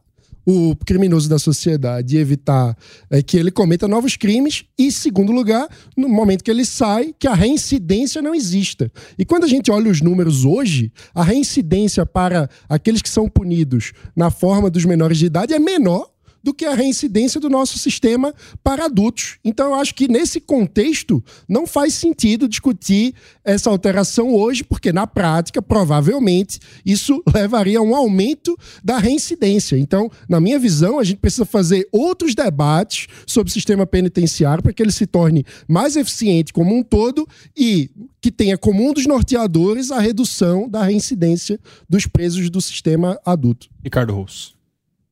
o criminoso da sociedade e evitar é, que ele cometa novos crimes. E, segundo lugar, no momento que ele sai, que a reincidência não exista. E quando a gente olha os números hoje, a reincidência para aqueles que são punidos na forma dos menores de idade é menor do que a reincidência do nosso sistema para adultos. Então, eu acho que nesse contexto não faz sentido discutir essa alteração hoje, porque na prática, provavelmente, isso levaria a um aumento da reincidência. Então, na minha visão, a gente precisa fazer outros debates sobre o sistema penitenciário para que ele se torne mais eficiente como um todo e que tenha como um dos norteadores a redução da reincidência dos presos do sistema adulto. Ricardo Rosso.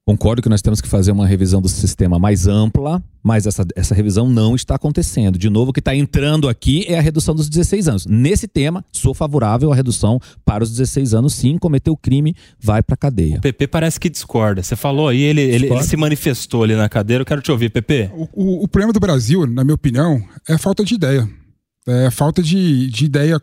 Concordo que nós temos que fazer uma revisão do sistema mais ampla, mas essa, essa revisão não está acontecendo. De novo, o que está entrando aqui é a redução dos 16 anos. Nesse tema, sou favorável à redução para os 16 anos. Sim, cometeu o crime, vai para cadeia. O PP parece que discorda. Você falou aí, ele, ele, ele, se manifestou ali na cadeira. Eu quero te ouvir, PP. O, o, o problema do Brasil, na minha opinião, é a falta de ideia. É a falta de, de ideia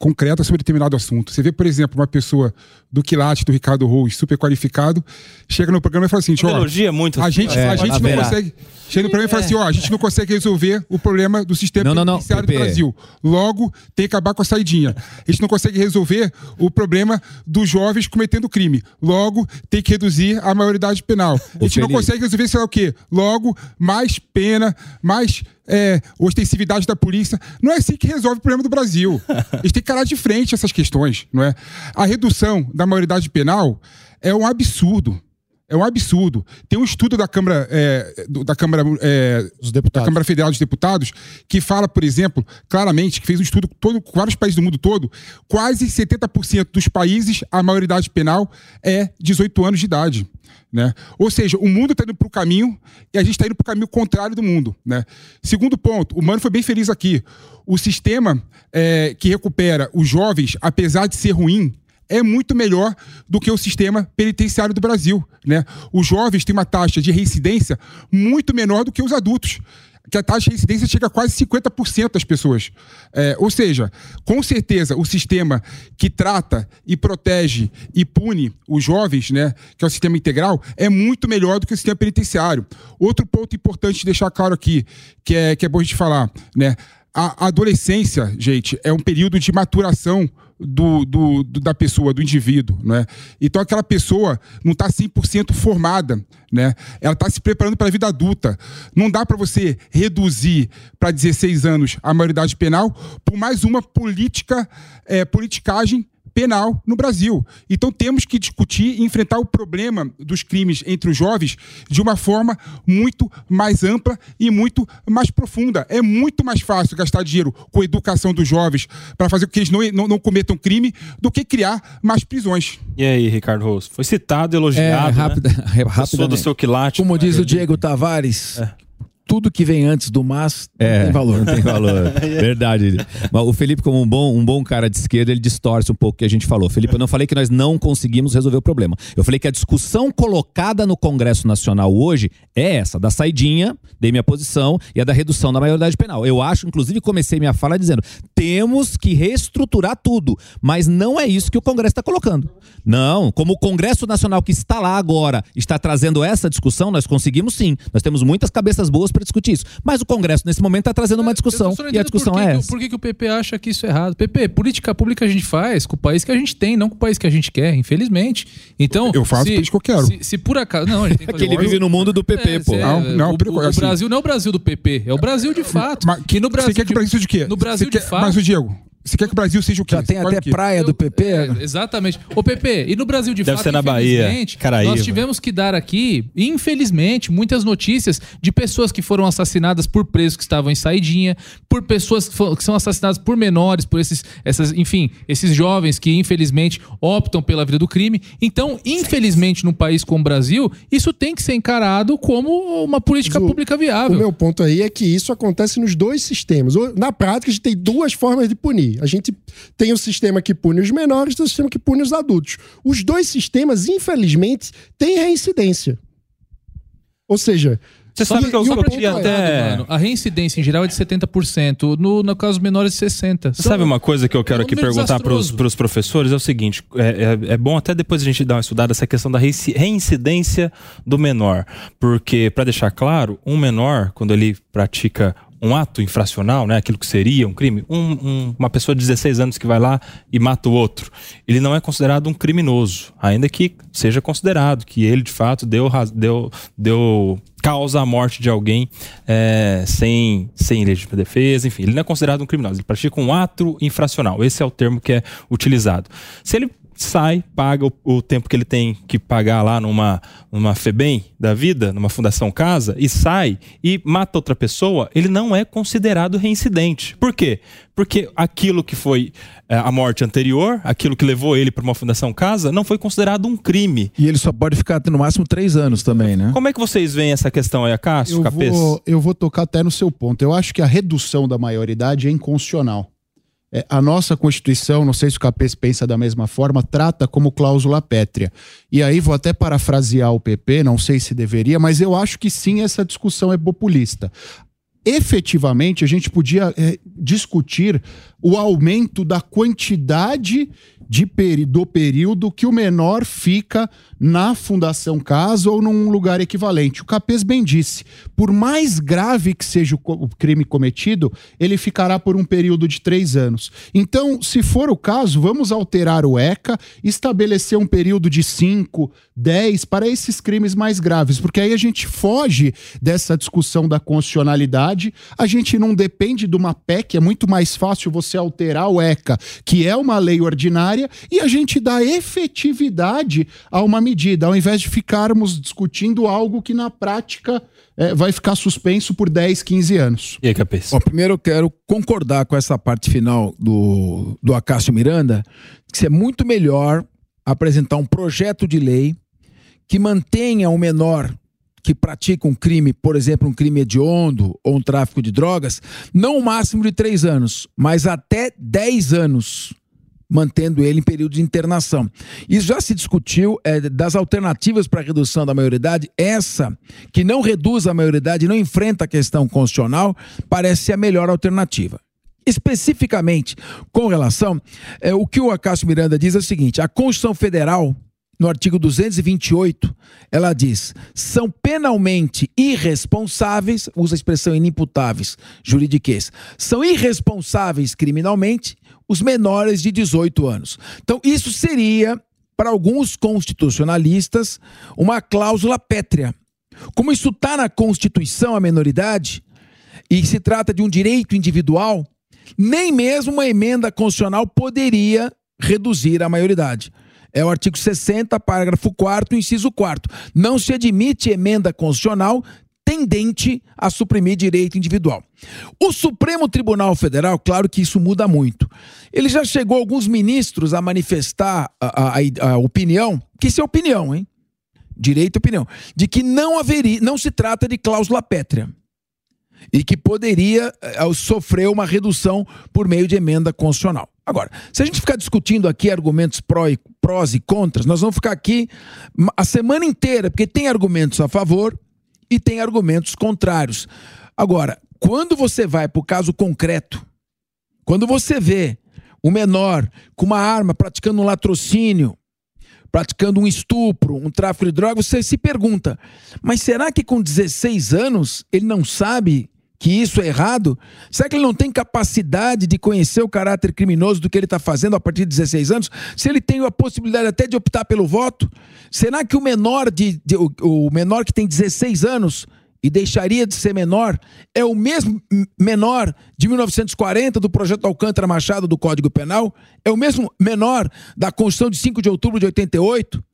concreta sobre determinado assunto. Você vê, por exemplo, uma pessoa do quilate do Ricardo Rose, super qualificado, chega no programa e fala assim: ó, elogia muito a gente, é, a gente não consegue. Chega no programa e fala assim: ó, a gente não consegue resolver o problema do sistema não, não, não, penitenciário do Brasil. Logo, tem que acabar com a saidinha. A gente não consegue resolver o problema dos jovens cometendo crime. Logo, tem que reduzir a maioridade penal. A gente não consegue resolver, sei lá o quê. Logo, mais pena, mais é, ostensividade da polícia. Não é assim que resolve o problema do Brasil. A gente tem que calar de frente essas questões, não é? A redução da maioridade penal é um absurdo. É um absurdo. Tem um estudo da Câmara, é, da Câmara, é, da Câmara Federal dos Deputados que fala, por exemplo, claramente, que fez um estudo com todo, vários países do mundo todo, quase 70% dos países a maioridade penal é 18 anos de idade. Né? Ou seja, o mundo está indo para o caminho e a gente está indo para o caminho contrário do mundo. Né? Segundo ponto, o Mano foi bem feliz aqui. O sistema é, que recupera os jovens, apesar de ser ruim, é muito melhor do que o sistema penitenciário do Brasil. Né? Os jovens têm uma taxa de reincidência muito menor do que os adultos que a taxa de reincidência chega a quase 50% das pessoas. É, ou seja, com certeza, o sistema que trata e protege e pune os jovens, né, que é o sistema integral, é muito melhor do que o sistema penitenciário. Outro ponto importante de deixar claro aqui, que é, que é bom a gente falar, né? A adolescência, gente, é um período de maturação do, do, do, da pessoa, do indivíduo, né? Então aquela pessoa não está 100% formada, né? Ela está se preparando para a vida adulta. Não dá para você reduzir para 16 anos a maioridade penal por mais uma política, é, politicagem penal no Brasil. Então temos que discutir e enfrentar o problema dos crimes entre os jovens de uma forma muito mais ampla e muito mais profunda. É muito mais fácil gastar dinheiro com a educação dos jovens para fazer com que eles não, não, não, cometam crime do que criar mais prisões. E aí, Ricardo Rosso? Foi citado, elogiado. É, rápida, né? rápida, do seu quilate. Como diz o Diego Tavares. É tudo que vem antes do mas é, não tem valor. Não tem valor. Verdade. Mas o Felipe, como um bom, um bom cara de esquerda, ele distorce um pouco o que a gente falou. Felipe, eu não falei que nós não conseguimos resolver o problema. Eu falei que a discussão colocada no Congresso Nacional hoje é essa, da saidinha, dei minha posição, e a da redução da maioridade penal. Eu acho, inclusive, comecei minha fala dizendo: temos que reestruturar tudo. Mas não é isso que o Congresso está colocando. Não, como o Congresso Nacional que está lá agora está trazendo essa discussão, nós conseguimos sim. Nós temos muitas cabeças boas para discutir isso. Mas o Congresso, nesse momento, está trazendo uma discussão. E a discussão por é essa. Por que, que o PP acha que isso é errado? PP, política pública a gente faz com o país que a gente tem, não com o país que a gente quer, infelizmente. Então. Eu faço se, que eu quero. Se, se, por acaso. Não, a gente tem que, que ele vive no mundo do PP, é, pô. É, não, não, o, o, assim, Brasil não é o Brasil do PP, é o Brasil de fato. Mas, que no Brasil. Você quer que o Brasil de quê? No Brasil você de quer, fato. Mas o Diego, você quer que o Brasil seja o quê? Já tem até praia do PP? É, exatamente. Ô, PP, e no Brasil de Deve fato, ser na Bahia, Caraíba. nós tivemos que dar aqui, infelizmente, muitas notícias de pessoas que foram assassinadas por presos que estavam em saidinha, por pessoas que são assassinadas por menores, por esses, essas, enfim, esses jovens que infelizmente optam pela vida do crime. Então, infelizmente, num país como o Brasil, isso tem que ser encarado como uma política o, pública viável. O meu ponto aí é que isso acontece nos dois sistemas. Na prática, a gente tem duas formas de punir. A gente tem o sistema que pune os menores e o sistema que pune os adultos. Os dois sistemas, infelizmente, têm reincidência. Ou seja, Você sabe que eu podia complicado, até. mano, a reincidência em geral é de 70%, no, no caso menores de 60%. Você sabe uma coisa que eu quero é aqui perguntar para os professores? É o seguinte: é, é- é bom até depois a gente dar uma estudada essa questão da reinci- reincidência do menor. Porque, para deixar claro, um menor, quando ele pratica um ato infracional, né, aquilo que seria um crime, um- um- uma pessoa de 16 anos que vai lá e mata o outro, ele não é considerado um criminoso, ainda que seja considerado que ele de fato deu, deu, deu causa à morte de alguém é, sem, sem legítima defesa, enfim, ele não é considerado um criminoso, ele pratica um ato infracional, esse é o termo que é utilizado. Se ele sai, paga o, o tempo que ele tem que pagar lá numa, numa FEBEM da vida, numa Fundação Casa, e sai e mata outra pessoa, ele não é considerado reincidente. Por quê? Porque aquilo que foi é, a morte anterior, aquilo que levou ele para uma Fundação Casa, não foi considerado um crime. E ele só pode ficar no máximo três anos também, né? Como é que vocês veem essa questão aí, Cássio, Eu Capês? vou, eu vou tocar até no seu ponto. Eu acho que a redução da maioridade é inconstitucional. É, a nossa Constituição, não sei se o Capês pensa da mesma forma, trata como cláusula pétrea. E aí vou até parafrasear o PP, não sei se deveria, mas eu acho que sim, essa discussão é populista. Efetivamente, a gente podia é, discutir o aumento da quantidade de peri- do período que o menor fica na Fundação Casa ou num lugar equivalente. O Capês bem disse, por mais grave que seja o, co- o crime cometido, ele ficará por um período de três anos. Então, se for o caso, vamos alterar o ECA, estabelecer um período de cinco, dez para esses crimes mais graves, porque aí a gente foge dessa discussão da constitucionalidade, a gente não depende de uma PEC, é muito mais fácil você alterar o ECA, que é uma lei ordinária, e a gente dá efetividade a uma medida, ao invés de ficarmos discutindo algo que na prática eh, vai ficar suspenso por 10, 15 anos. E aí, Capês? Primeiro eu quero concordar com essa parte final do, do Acácio Miranda, que é muito melhor apresentar um projeto de lei que mantenha o menor que pratica um crime, por exemplo, um crime hediondo ou um tráfico de drogas, não o máximo de três anos, mas até 10 anos mantendo ele em período de internação. Isso já se discutiu é, das alternativas para redução da maioridade. Essa, que não reduz a maioridade, não enfrenta a questão constitucional, parece ser a melhor alternativa. Especificamente com relação, é, o que o Acácio Miranda diz é o seguinte: a Constituição Federal, no artigo 228, ela diz: são penalmente irresponsáveis, usa a expressão inimputáveis, juridiquês, são irresponsáveis criminalmente os menores de 18 anos. Então, isso seria, para alguns constitucionalistas, uma cláusula pétrea. Como isso está na Constituição, a menoridade, e se trata de um direito individual, nem mesmo uma emenda constitucional poderia reduzir a maioridade. É o artigo 60, parágrafo 4, inciso 4. Não se admite emenda constitucional tendente a suprimir direito individual. O Supremo Tribunal Federal, claro que isso muda muito. Ele já chegou alguns ministros a manifestar a, a- a opinião, que isso é opinião, hein? Direito e opinião, de que não haveria, não se trata de cláusula pétrea e que poderia eh, sofrer uma redução por meio de emenda constitucional. Agora, se a gente ficar discutindo aqui argumentos pró e, prós e contras, nós vamos ficar aqui a semana inteira, porque tem argumentos a favor e tem argumentos contrários. Agora, quando você vai para o caso concreto, quando você vê o menor com uma arma praticando um latrocínio, praticando um estupro, um tráfico de drogas, você se pergunta: mas será que com 16 anos ele não sabe que isso é errado? Será que ele não tem capacidade de conhecer o caráter criminoso do que ele está fazendo a partir de 16 anos? Se ele tem a possibilidade até de optar pelo voto? Será que o menor de, de- o, o menor que tem 16 anos e deixaria de ser menor é o mesmo menor de 1940 do projeto Alcântara Machado do Código Penal? É o mesmo menor da Constituição de 5 de outubro de 88?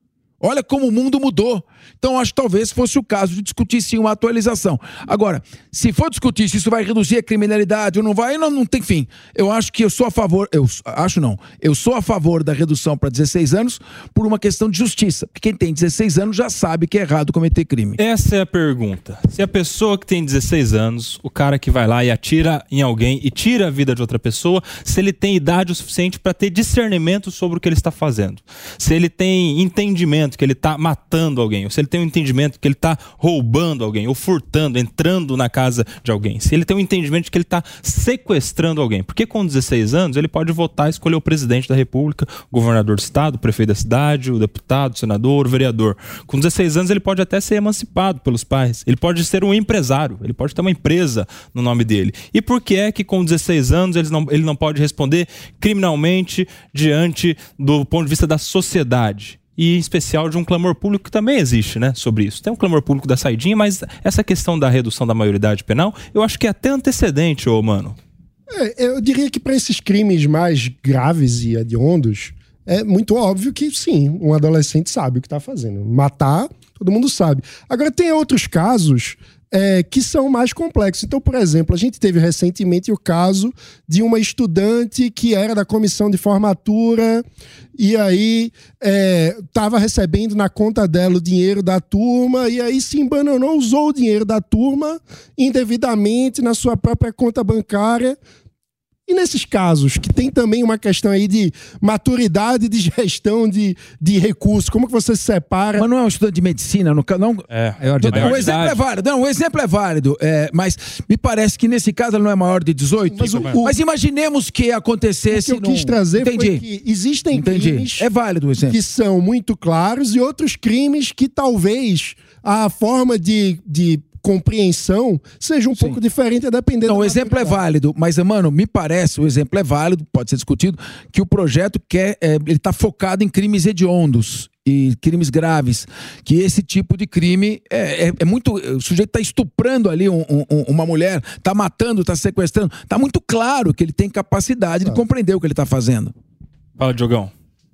Olha como o mundo mudou. Então, acho que talvez fosse o caso de discutir sim uma atualização. Agora, se for discutir se isso vai reduzir a criminalidade ou não vai, não, não tem fim. Eu acho que eu sou a favor, eu acho não, eu sou a favor da redução para 16 anos por uma questão de justiça. Porque quem tem 16 anos já sabe que é errado cometer crime. Essa é a pergunta. Se a pessoa que tem 16 anos, o cara que vai lá e atira em alguém e tira a vida de outra pessoa, se ele tem idade o suficiente para ter discernimento sobre o que ele está fazendo. Se ele tem entendimento entendimento que ele está matando alguém, ou se ele tem um entendimento que ele está roubando alguém, ou furtando, entrando na casa de alguém, se ele tem um entendimento que ele está sequestrando alguém. Porque com 16 anos ele pode votar e escolher o presidente da república, o governador do estado, o prefeito da cidade, o deputado, o senador, o vereador. Com 16 anos ele pode até ser emancipado pelos pais, ele pode ser um empresário, ele pode ter uma empresa no nome dele. E por que é que com 16 anos ele não, ele não pode responder criminalmente diante do ponto de vista da sociedade? E em especial de um clamor público que também existe, né, sobre isso. Tem um clamor público da saidinha, mas essa questão da redução da maioridade penal, eu acho que é até antecedente, ô mano. É, eu diria que para esses crimes mais graves e hediondos, é muito óbvio que sim, um adolescente sabe o que está fazendo. Matar, todo mundo sabe. Agora, tem outros casos é, que são mais complexos. Então, por exemplo, a gente teve recentemente o caso de uma estudante que era da comissão de formatura e aí estava é, recebendo na conta dela o dinheiro da turma e aí se embananou, usou o dinheiro da turma indevidamente na sua própria conta bancária e nesses casos, que tem também uma questão aí de maturidade de gestão de, de recursos, como que você se separa? Mas não é um estudante de medicina, no, não. É, é não, o exemplo é válido. Não, o exemplo é válido, é, mas me parece que nesse caso ele não é maior de 18. Mas, o, o, mas imaginemos que acontecesse. O que eu quis trazer Entendi. foi que existem Entendi. crimes é válido o exemplo. que são muito claros e outros crimes que talvez a forma de, de compreensão seja um Sim. pouco diferente dependendo Não, o exemplo é válido, mas, mano, me parece, o exemplo é válido, pode ser discutido, que o projeto quer, é, ele está focado em crimes hediondos e crimes graves, que esse tipo de crime é, é, é muito. O sujeito está estuprando ali um, um, uma mulher, está matando, está sequestrando. Está muito claro que ele tem capacidade ah. de compreender o que ele está fazendo. Fala, Diogão.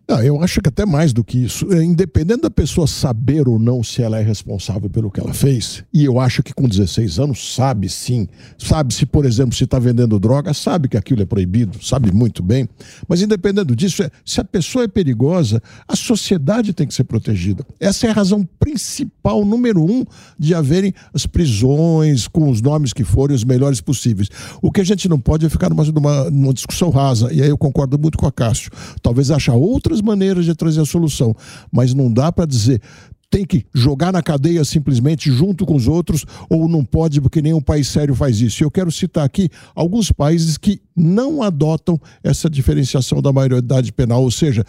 Não, eu acho que até mais do que isso. É, independente da pessoa saber ou não se ela é responsável pelo que ela fez, e eu acho que com 16 anos sabe sim. Sabe se, por exemplo, se está vendendo droga, sabe que aquilo é proibido, sabe muito bem. Mas independente disso, é, se a pessoa é perigosa, a sociedade tem que ser protegida. Essa é a razão principal, número um, de haverem as prisões com os nomes que forem os melhores possíveis. O que a gente não pode é ficar numa, numa, numa discussão rasa, e aí eu concordo muito com a Cássio. Talvez achar outras maneiras de trazer a solução, mas não dá para dizer tem que jogar na cadeia simplesmente junto com os outros ou não pode porque nenhum país sério faz isso. Eu quero citar aqui alguns países que não adotam essa diferenciação da maioridade penal, ou seja,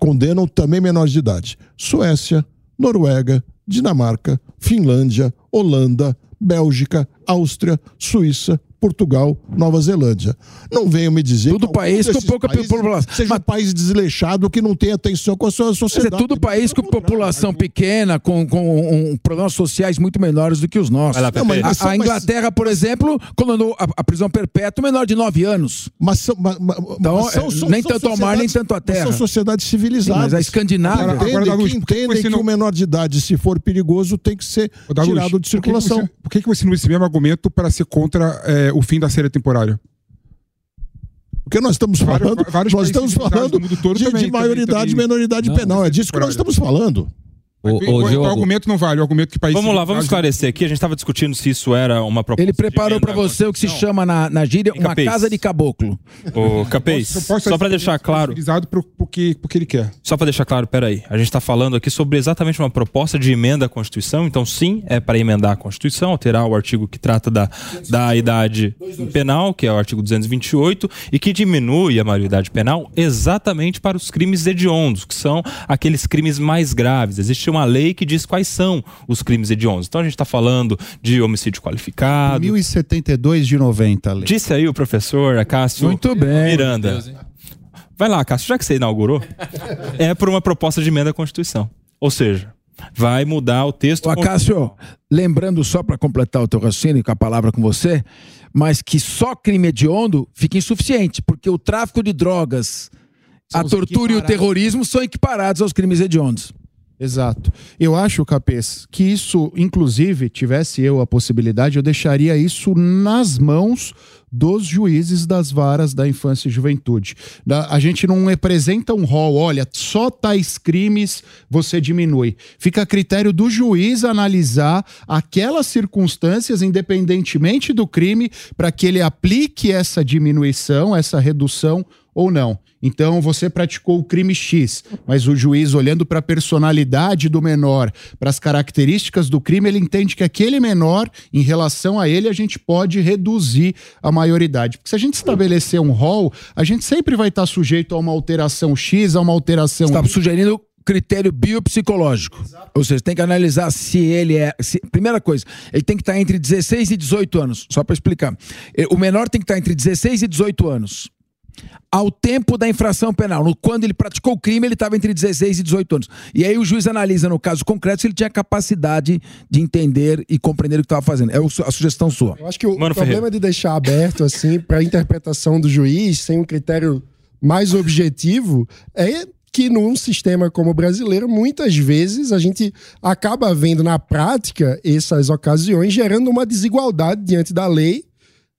condenam também menores de idade. Suécia, Noruega, Dinamarca, Finlândia, Holanda, Bélgica, Áustria, Suíça, Portugal, Nova Zelândia. Não venham me dizer tudo país com pouca população. Seja mas... um país desleixado que não tem atenção com a sua sociedade. Mas é tudo país com população pequena, com, com um, problemas sociais muito menores do que os nossos. Lá, não, a, a, Inglaterra, por exemplo, condenou a, a, prisão perpétua menor de 9 anos. Mas são, mas, então, mas são, é, nem são tanto ao mar, nem tanto à terra. São sociedades civilizadas. Sim, mas a Escandinávia... Agora, agora, que entendem que o menor de idade, se for perigoso, tem que ser tirado de circulação. Por que, você, por que você não esse mesmo argumento para ser contra é, o fim da série temporária? Porque nós estamos falando, vários, vários nós estamos falando de, também, de maioridade e menoridade penal. É disso que nós estamos falando. O, o, o, o, argumento não vale, o argumento que país. Vamos lá, vamos esclarecer aqui. A gente estava discutindo se isso era uma proposta. Ele preparou para você o que se chama na, na gíria uma Capês. casa de caboclo. O Capês, só para deixar claro. Pro, pro, que, pro que ele quer. Só para deixar claro, peraí. A gente está falando aqui sobre exatamente uma proposta de emenda à Constituição. Então, sim, é para emendar a Constituição, alterar o artigo que trata da, da idade penal, que é o artigo 228, e que diminui a maioridade penal exatamente para os crimes hediondos, que são aqueles crimes mais graves. Existe uma uma lei que diz quais são os crimes hediondos. Então a gente está falando de homicídio qualificado. 1072 de 90, lei. Disse aí o professor Acácio Muito bem. Miranda. Deus, Vai lá, Cássio, já que você inaugurou, é por uma proposta de emenda à Constituição. Ou seja, vai mudar o texto. O Acácio, lembrando só para completar o teu raciocínio com a palavra com você, mas que só crime hediondo fica insuficiente, porque o tráfico de drogas, são a tortura e o terrorismo são equiparados aos crimes hediondos. Exato. Eu acho, Capês, que isso, inclusive, tivesse eu a possibilidade, eu deixaria isso nas mãos dos juízes das varas da infância e juventude. A gente não representa um rol, olha, só tais crimes você diminui. Fica a critério do juiz analisar aquelas circunstâncias, independentemente do crime, para que ele aplique essa diminuição, essa redução ou não. Então você praticou o crime X, mas o juiz, olhando para a personalidade do menor, para as características do crime, ele entende que aquele menor, em relação a ele, a gente pode reduzir a maioridade. Porque se a gente estabelecer um rol, a gente sempre vai estar sujeito a uma alteração X, a uma alteração. Está sugerindo critério biopsicológico. Ou seja, tem que analisar se ele é. se- primeira coisa, ele tem que estar entre 16 e 18 anos. Só para explicar. O menor tem que estar entre 16 e 18 anos. Ao tempo da infração penal. No- Quando ele praticou o crime, ele estava entre 16 e 18 anos. E aí o juiz analisa, no caso concreto, se ele tinha capacidade de entender e compreender o que estava fazendo. É a sugestão sua. Eu acho que o problema de deixar aberto assim para interpretação do juiz sem um critério mais objetivo é que num sistema como o brasileiro, muitas vezes a gente acaba vendo na prática essas ocasiões gerando uma desigualdade diante da lei.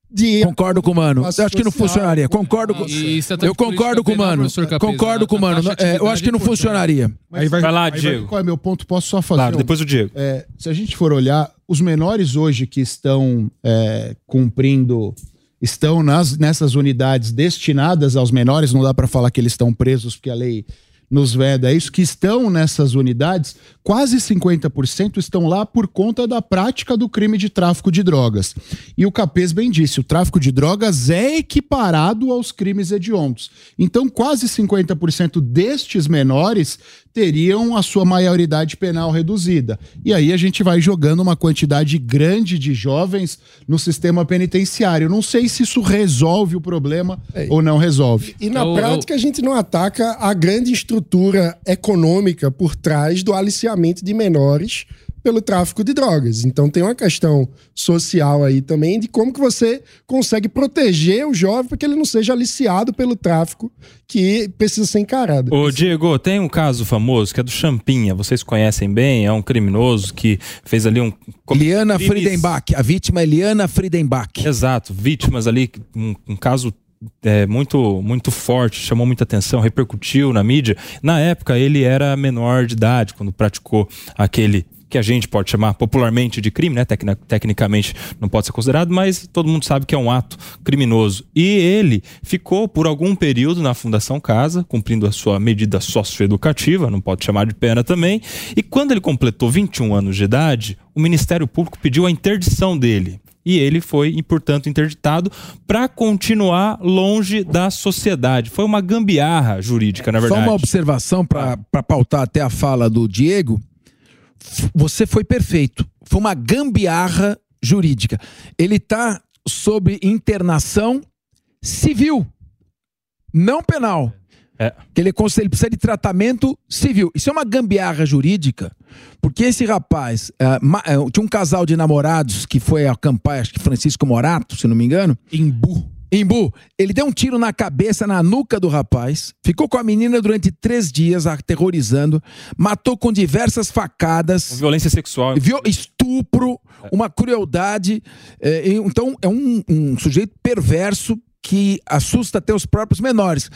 De Concordo com o Mano. Eu acho que não funcionaria. Concordo com. Estratégia Eu concordo com o Mano. Concordo com o Mano. É, eu acho que não é funcionaria. Mas Vai lá, aí Diego. Qual é meu ponto? Posso só fazer? Claro, um- depois o Diego. É, se a gente for olhar, os menores hoje que estão é, cumprindo, estão nas, nessas unidades destinadas aos menores, não dá para falar que eles estão presos porque a lei nos veda isso, que estão nessas unidades, quase 50% estão lá por conta da prática do crime de tráfico de drogas. E o Capês bem disse, o tráfico de drogas é equiparado aos crimes hediondos. Então, quase 50% destes menores teriam a sua maioridade penal reduzida. E aí a gente vai jogando uma quantidade grande de jovens no sistema penitenciário. Não sei se isso resolve o problema ou não resolve. E na prática a gente não ataca a grande estrutura econômica por trás do aliciamento de menores pelo tráfico de drogas. Então tem uma questão social aí também de como que você consegue proteger o jovem para que ele não seja aliciado pelo tráfico que precisa ser encarado. Ô, Diego, tem um caso famoso que é do Champinha. Vocês conhecem bem, é um criminoso que fez ali um. Liana crimes- Friedenbach. A vítima é Liana Friedenbach. Exato, vítimas ali, um, um caso é, muito, muito forte, chamou muita atenção, repercutiu na mídia. Na época, ele era menor de idade quando praticou aquele que a gente pode chamar popularmente de crime, né? Tecna- tecnicamente não pode ser considerado, mas todo mundo sabe que é um ato criminoso. E ele ficou por algum período na Fundação Casa, cumprindo a sua medida socioeducativa, não pode chamar de pena também. E quando ele completou 21 anos de idade, o Ministério Público pediu a interdição dele. E ele foi, portanto, interditado para continuar longe da sociedade. Foi uma gambiarra jurídica, na verdade. Só uma observação para pautar até a fala do Diego. Você foi perfeito. Foi uma gambiarra jurídica. Ele está sob internação civil, não penal. Que ele, é ele precisa de tratamento civil. Isso é uma gambiarra jurídica, porque esse rapaz ah, ma- ah, tinha um casal de namorados que foi acampar, acho que Francisco Morato, se não me engano. Imbu. Imbu. Ele deu um tiro na cabeça, na nuca do rapaz, ficou com a menina durante três dias, aterrorizando, matou com diversas facadas. Violência sexual. Viol- estupro, uma crueldade. É, então, é um, um sujeito perverso que assusta até os próprios menores.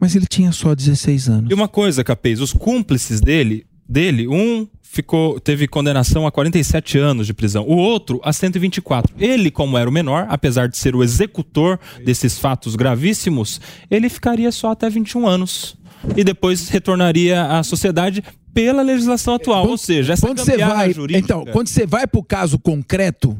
Mas ele tinha só 16 anos. E uma coisa, Capês, os cúmplices dele, dele, um ficou teve condenação a 47 anos de prisão, o outro a 124. Ele, como era o menor, apesar de ser o executor desses fatos gravíssimos, ele ficaria só até 21 anos e depois retornaria à sociedade pela legislação atual, ou seja, essa Quando você vai, jurídica. então, quando você vai para o caso concreto,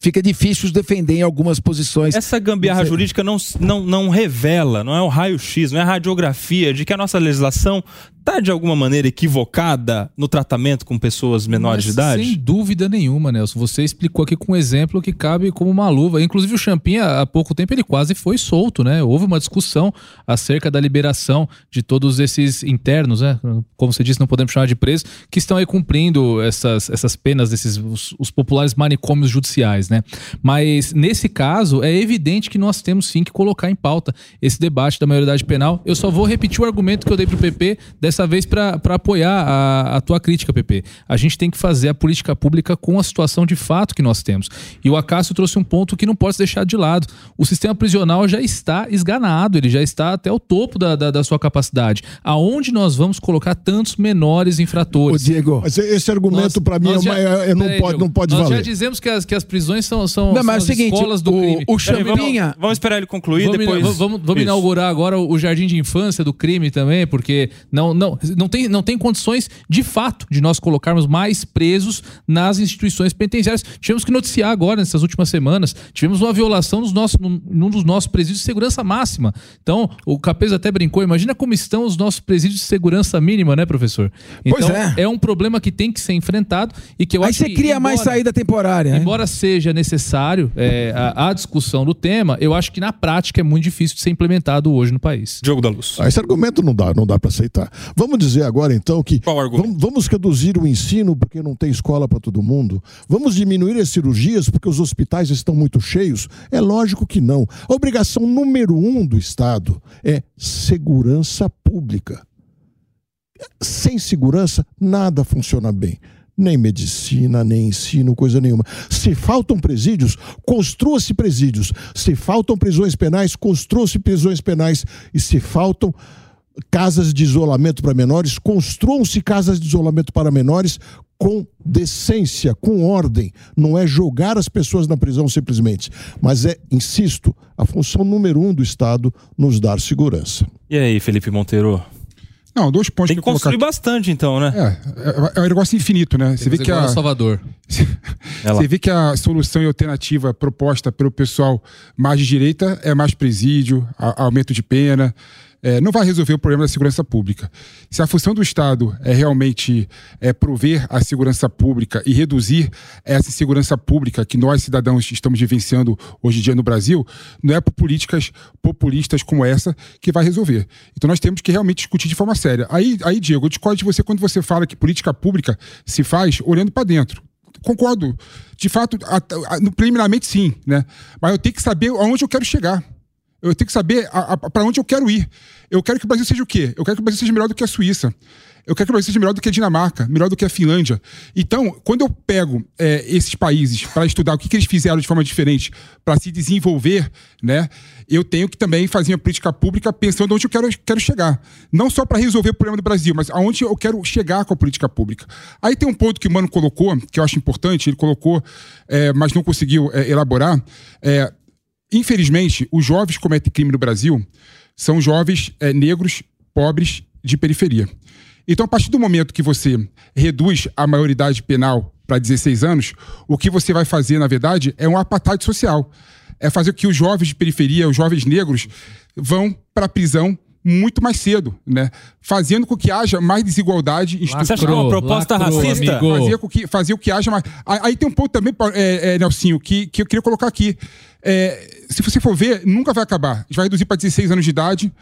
fica difícil defender em algumas posições. Essa gambiarra jurídica não, não, não revela, não é o raio-x, não é a radiografia de que a nossa legislação está de alguma maneira equivocada no tratamento com pessoas menores de Mas idade? Sem dúvida nenhuma, Nelson. Você explicou aqui com um exemplo que cabe como uma luva. Inclusive, o Champinha, há pouco tempo, ele quase foi solto, né? Houve uma discussão acerca da liberação de todos esses internos, né? Como você disse, não podemos chamar de presos, que estão aí cumprindo essas, essas penas desses os, os populares manicômios judiciais, né? Mas nesse caso, é evidente que nós temos sim que colocar em pauta esse debate da maioridade penal. Eu só vou repetir o argumento que eu dei pro PP dessa dessa vez para apoiar a, a tua crítica, PP. A gente tem que fazer a política pública com a situação de fato que nós temos. E o Acácio trouxe um ponto que não pode ser deixado de lado. O sistema prisional já está esganado, ele já está até o topo da, da, da sua capacidade. Aonde nós vamos colocar tantos menores infratores? Ô, Diego, mas esse argumento para mim é, já, é, não, pode, não pode nós valer. já dizemos que as, que as prisões são, são, não, mas são é o seguinte, escolas do o, crime. O Champinha... Vamos, vamos, esperar ele concluir vamos, depois. Vamos, vamos, vamos inaugurar agora o jardim de infância do crime também, porque não, não, não, tem, não tem condições de fato de nós colocarmos mais presos nas instituições penitenciárias. Tivemos que noticiar agora, nessas últimas semanas, tivemos uma violação nos nossos, num dos nossos presídios de segurança máxima. Então, o Capes até brincou, imagina como estão os nossos presídios de segurança mínima, né, professor? Então, pois é. é um problema que tem que ser enfrentado e que eu Aí acho você que, cria embora, mais saída temporária. Embora seja necessário é, a, a discussão do tema, eu acho que na prática é muito difícil de ser implementado hoje no país. Diogo da Luz. Ah, esse argumento não dá, não dá para aceitar. Vamos dizer agora então que vamos, reduzir o ensino porque não tem escola para todo mundo. Vamos diminuir as cirurgias porque os hospitais estão muito cheios. É lógico que não. A obrigação número um do Estado é segurança pública. Sem segurança, nada funciona bem nem medicina, nem ensino, coisa nenhuma. Se faltam presídios, construa-se presídios. Se faltam prisões penais, construa-se prisões penais. E se faltam casas de isolamento para menores, construam-se casas de isolamento para menores com decência, com ordem. Não é jogar as pessoas na prisão simplesmente, mas é, insisto, a função número um do Estado nos dar segurança. E aí, Felipe Monteiro? Não, dois pontos Tem que, construir colocar... bastante, então, né? É, é, é um negócio infinito, né? Você vê que a Salvador. Você vê que a solução e alternativa proposta pelo pessoal mais de direita é mais presídio, a, aumento de pena. É, não vai resolver o problema da segurança pública. Se a função do Estado é realmente é, prover a segurança pública e reduzir essa insegurança pública que nós, cidadãos, estamos vivenciando hoje em dia no Brasil, não é por políticas populistas como essa que vai resolver. Então nós temos que realmente discutir de forma séria. Aí, aí Diego, eu discordo de você quando você fala que política pública se faz olhando para dentro concordo. De fato, preliminarmente sim, né? Mas eu tenho que saber aonde eu quero chegar. Eu tenho que saber para onde eu quero ir. Eu quero que o Brasil seja o quê? Eu quero que o Brasil seja melhor do que a Suíça. Eu quero que o Brasil seja melhor do que a Dinamarca, melhor do que a Finlândia. Então, quando eu pego é, esses países para estudar o que, que, eles fizeram de forma diferente para se desenvolver, né, eu tenho que também fazer uma política pública pensando onde eu quero, quero chegar. Não só para resolver o problema do Brasil, mas aonde eu quero chegar com a política pública. Aí tem um ponto que o Mano colocou, que eu acho importante, ele colocou, é, mas não conseguiu é, elaborar. É, infelizmente, os jovens que cometem crime no Brasil são jovens é, negros, pobres, de periferia. Então, a partir do momento que você reduz a maioridade penal para 16 anos, o que você vai fazer, na verdade, é um apartheid social. É fazer com que os jovens de periferia, os jovens negros, vão para a prisão muito mais cedo, né? Fazendo com que haja mais desigualdade institucional. Você acha que é uma proposta lacrou, racista? Fazer com que, fazer o que haja mais. Aí tem um ponto também, é, é, Nelsinho, que, que eu queria colocar aqui. É, se você for ver, nunca vai acabar. A gente vai reduzir para 16 anos de idade.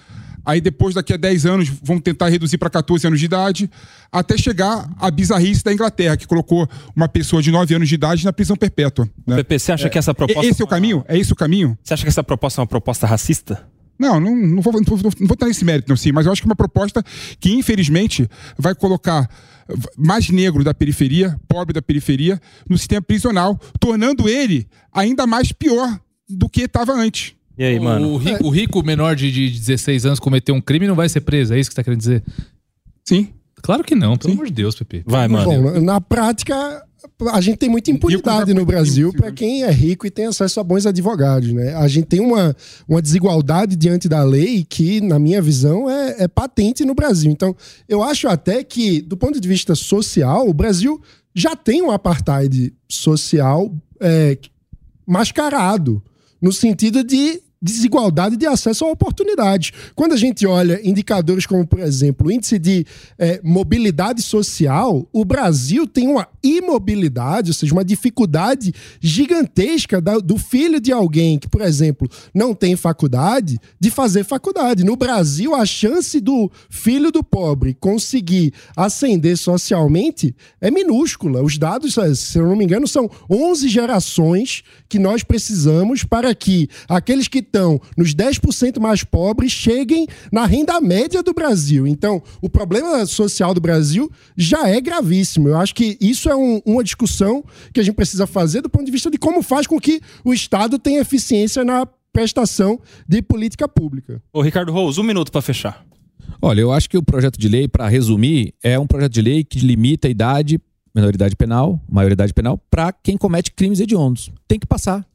Aí depois, daqui a 10 anos, vão tentar reduzir para 14 anos de idade, até chegar à bizarrice da Inglaterra, que colocou uma pessoa de 9 anos de idade na prisão perpétua. Né? Pepe, você acha é, que essa proposta. Esse é o caminho? É esse o caminho? Você acha que essa proposta é uma proposta racista? Não, não, não, vou, não, vou, não vou estar nesse mérito, não, sim, mas eu acho que é uma proposta que, infelizmente, vai colocar mais negro da periferia, pobre da periferia, no sistema prisional, tornando ele ainda mais pior do que estava antes. E aí, mano? O rico, o rico menor de, de 16 anos cometer um crime não vai ser preso, é isso que você tá querendo dizer? Sim. Claro que não, pelo Sim. amor de Deus, Pepe. Vai, mano. Bom, na prática, a gente tem muita impunidade no Brasil para quem é rico e tem acesso a bons advogados, né? A gente tem uma, uma desigualdade diante da lei que, na minha visão, é, é patente no Brasil. Então, eu acho até que, do ponto de vista social, o Brasil já tem um apartheid social é, mascarado, no sentido de desigualdade de acesso a oportunidades. Quando a gente olha indicadores como, por exemplo, o índice de é, mobilidade social, o Brasil tem uma imobilidade, ou seja, uma dificuldade gigantesca da, do filho de alguém que, por exemplo, não tem faculdade, de fazer faculdade. No Brasil, a chance do filho do pobre conseguir ascender socialmente é minúscula. Os dados, se eu não me engano, são 11 gerações que nós precisamos para que aqueles que estão nos 10% mais pobres cheguem na renda média do Brasil. Então, o problema social do Brasil já é gravíssimo. Eu acho que isso é um, uma discussão que a gente precisa fazer do ponto de vista de como faz com que o Estado tenha eficiência na prestação de política pública. Ô, Ricardo Rose, um minuto para fechar. Olha, eu acho que o projeto de lei, para resumir, é um projeto de lei que limita a idade, menoridade penal, maioridade penal, para quem comete crimes hediondos. Tem que passar.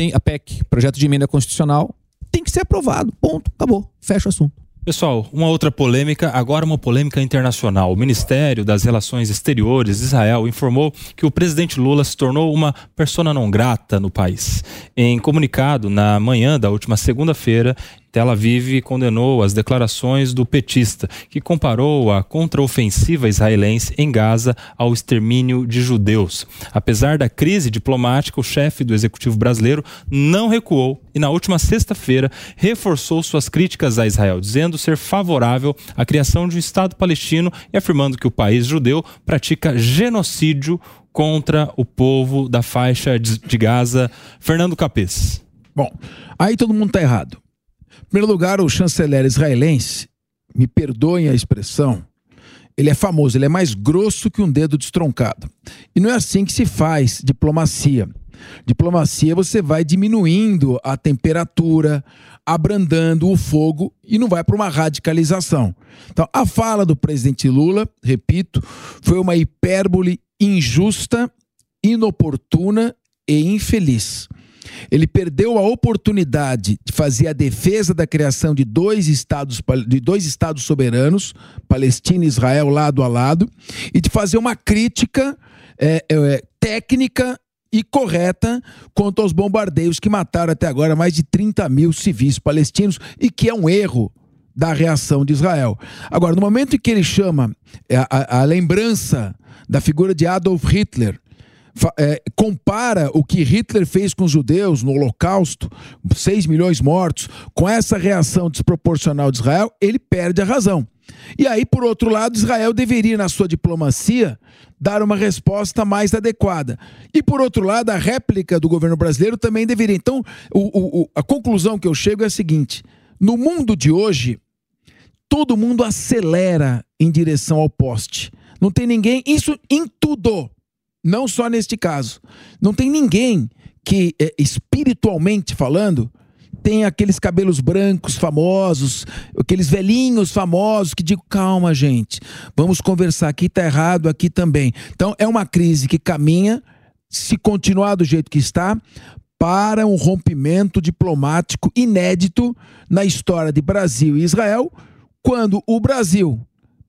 Tem a PEC, projeto de emenda constitucional, tem que ser aprovado. Ponto. Acabou. Fecha o assunto. Pessoal, uma outra polêmica, agora uma polêmica internacional. O Ministério das Relações Exteriores de Israel informou que o presidente Lula se tornou uma persona não grata no país. Em comunicado na manhã da última segunda-feira, Tel Aviv condenou as declarações do petista, que comparou a contraofensiva israelense em Gaza ao extermínio de judeus. Apesar da crise diplomática, o chefe do executivo brasileiro não recuou e, na última sexta-feira, reforçou suas críticas a Israel, dizendo ser favorável à criação de um Estado palestino e afirmando que o país judeu pratica genocídio contra o povo da faixa de Gaza. Fernando Capês. Bom, aí todo mundo está errado. Em primeiro lugar, o chanceler israelense, me perdoem a expressão, ele é famoso, ele é mais grosso que um dedo destroncado. E não é assim que se faz diplomacia. Diplomacia você vai diminuindo a temperatura, abrandando o fogo e não vai para uma radicalização. Então, a fala do presidente Lula, repito, foi uma hipérbole injusta, inoportuna e infeliz. Ele perdeu a oportunidade de fazer a defesa da criação de dois estados, de dois estados soberanos, Palestina e Israel, lado a lado, e de fazer uma crítica é, é, técnica e correta quanto aos bombardeios que mataram até agora mais de 30 mil civis palestinos e que é um erro da reação de Israel. Agora, no momento em que ele chama é, a, a, a lembrança da figura de Adolf Hitler é, compara o que Hitler fez com os judeus no Holocausto, 6 milhões mortos, com essa reação desproporcional de Israel, ele perde a razão. E aí, por outro lado, Israel deveria, na sua diplomacia, dar uma resposta mais adequada. E, por outro lado, a réplica do governo brasileiro também deveria. Então, o, o, a conclusão que eu chego é a seguinte: no mundo de hoje, todo mundo acelera em direção ao poste. Não tem ninguém, isso em tudo. Não só neste caso. Não tem ninguém que, é, espiritualmente falando, tem aqueles cabelos brancos famosos, aqueles velhinhos famosos que digo, calma, gente, vamos conversar, aqui tá errado, aqui também. Então é uma crise que caminha, se continuar do jeito que está, para um rompimento diplomático inédito na história de Brasil e Israel, quando o Brasil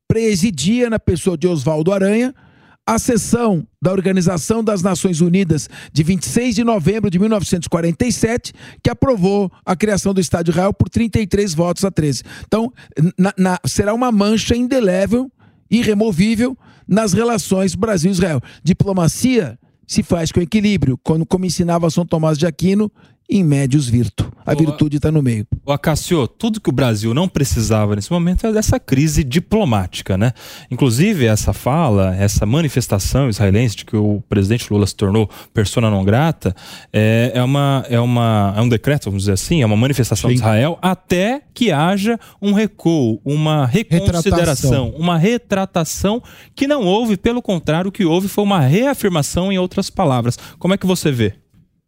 presidia na pessoa de Oswaldo Aranha a sessão da Organização das Nações Unidas de 26 de novembro de 1947, que aprovou a criação do Estado de Israel por 33 votos a 13. Então, na, na, será uma mancha indelével, irremovível, nas relações Brasil-Israel. Diplomacia se faz com equilíbrio, como, como ensinava São Tomás de Aquino, em médios virto. A virtude está no meio. O Acacio, tudo que o Brasil não precisava nesse momento é dessa crise diplomática, né? Inclusive, essa fala, essa manifestação israelense de que o presidente Lula se tornou persona não grata, é, é, uma, é, uma, é um decreto, vamos dizer assim, é uma manifestação Sim. de Israel até que haja um recuo, uma reconsideração, retratação. uma retratação que não houve, pelo contrário, o que houve foi uma reafirmação em outras palavras. Como é que você vê?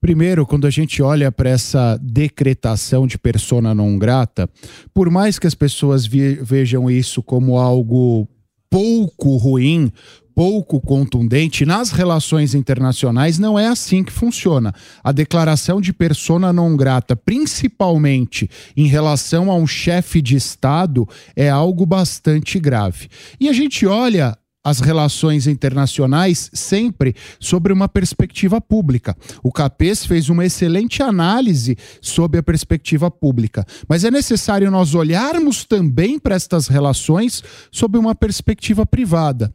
Primeiro, quando a gente olha para essa decretação de persona não grata, por mais que as pessoas vejam isso como algo pouco ruim, pouco contundente, nas relações internacionais não é assim que funciona. A declaração de persona não grata, principalmente em relação a um chefe de Estado, é algo bastante grave. E a gente olha as relações internacionais sempre sobre uma perspectiva pública. O Capês fez uma excelente análise sobre a perspectiva pública, mas é necessário nós olharmos também para estas relações sob uma perspectiva privada.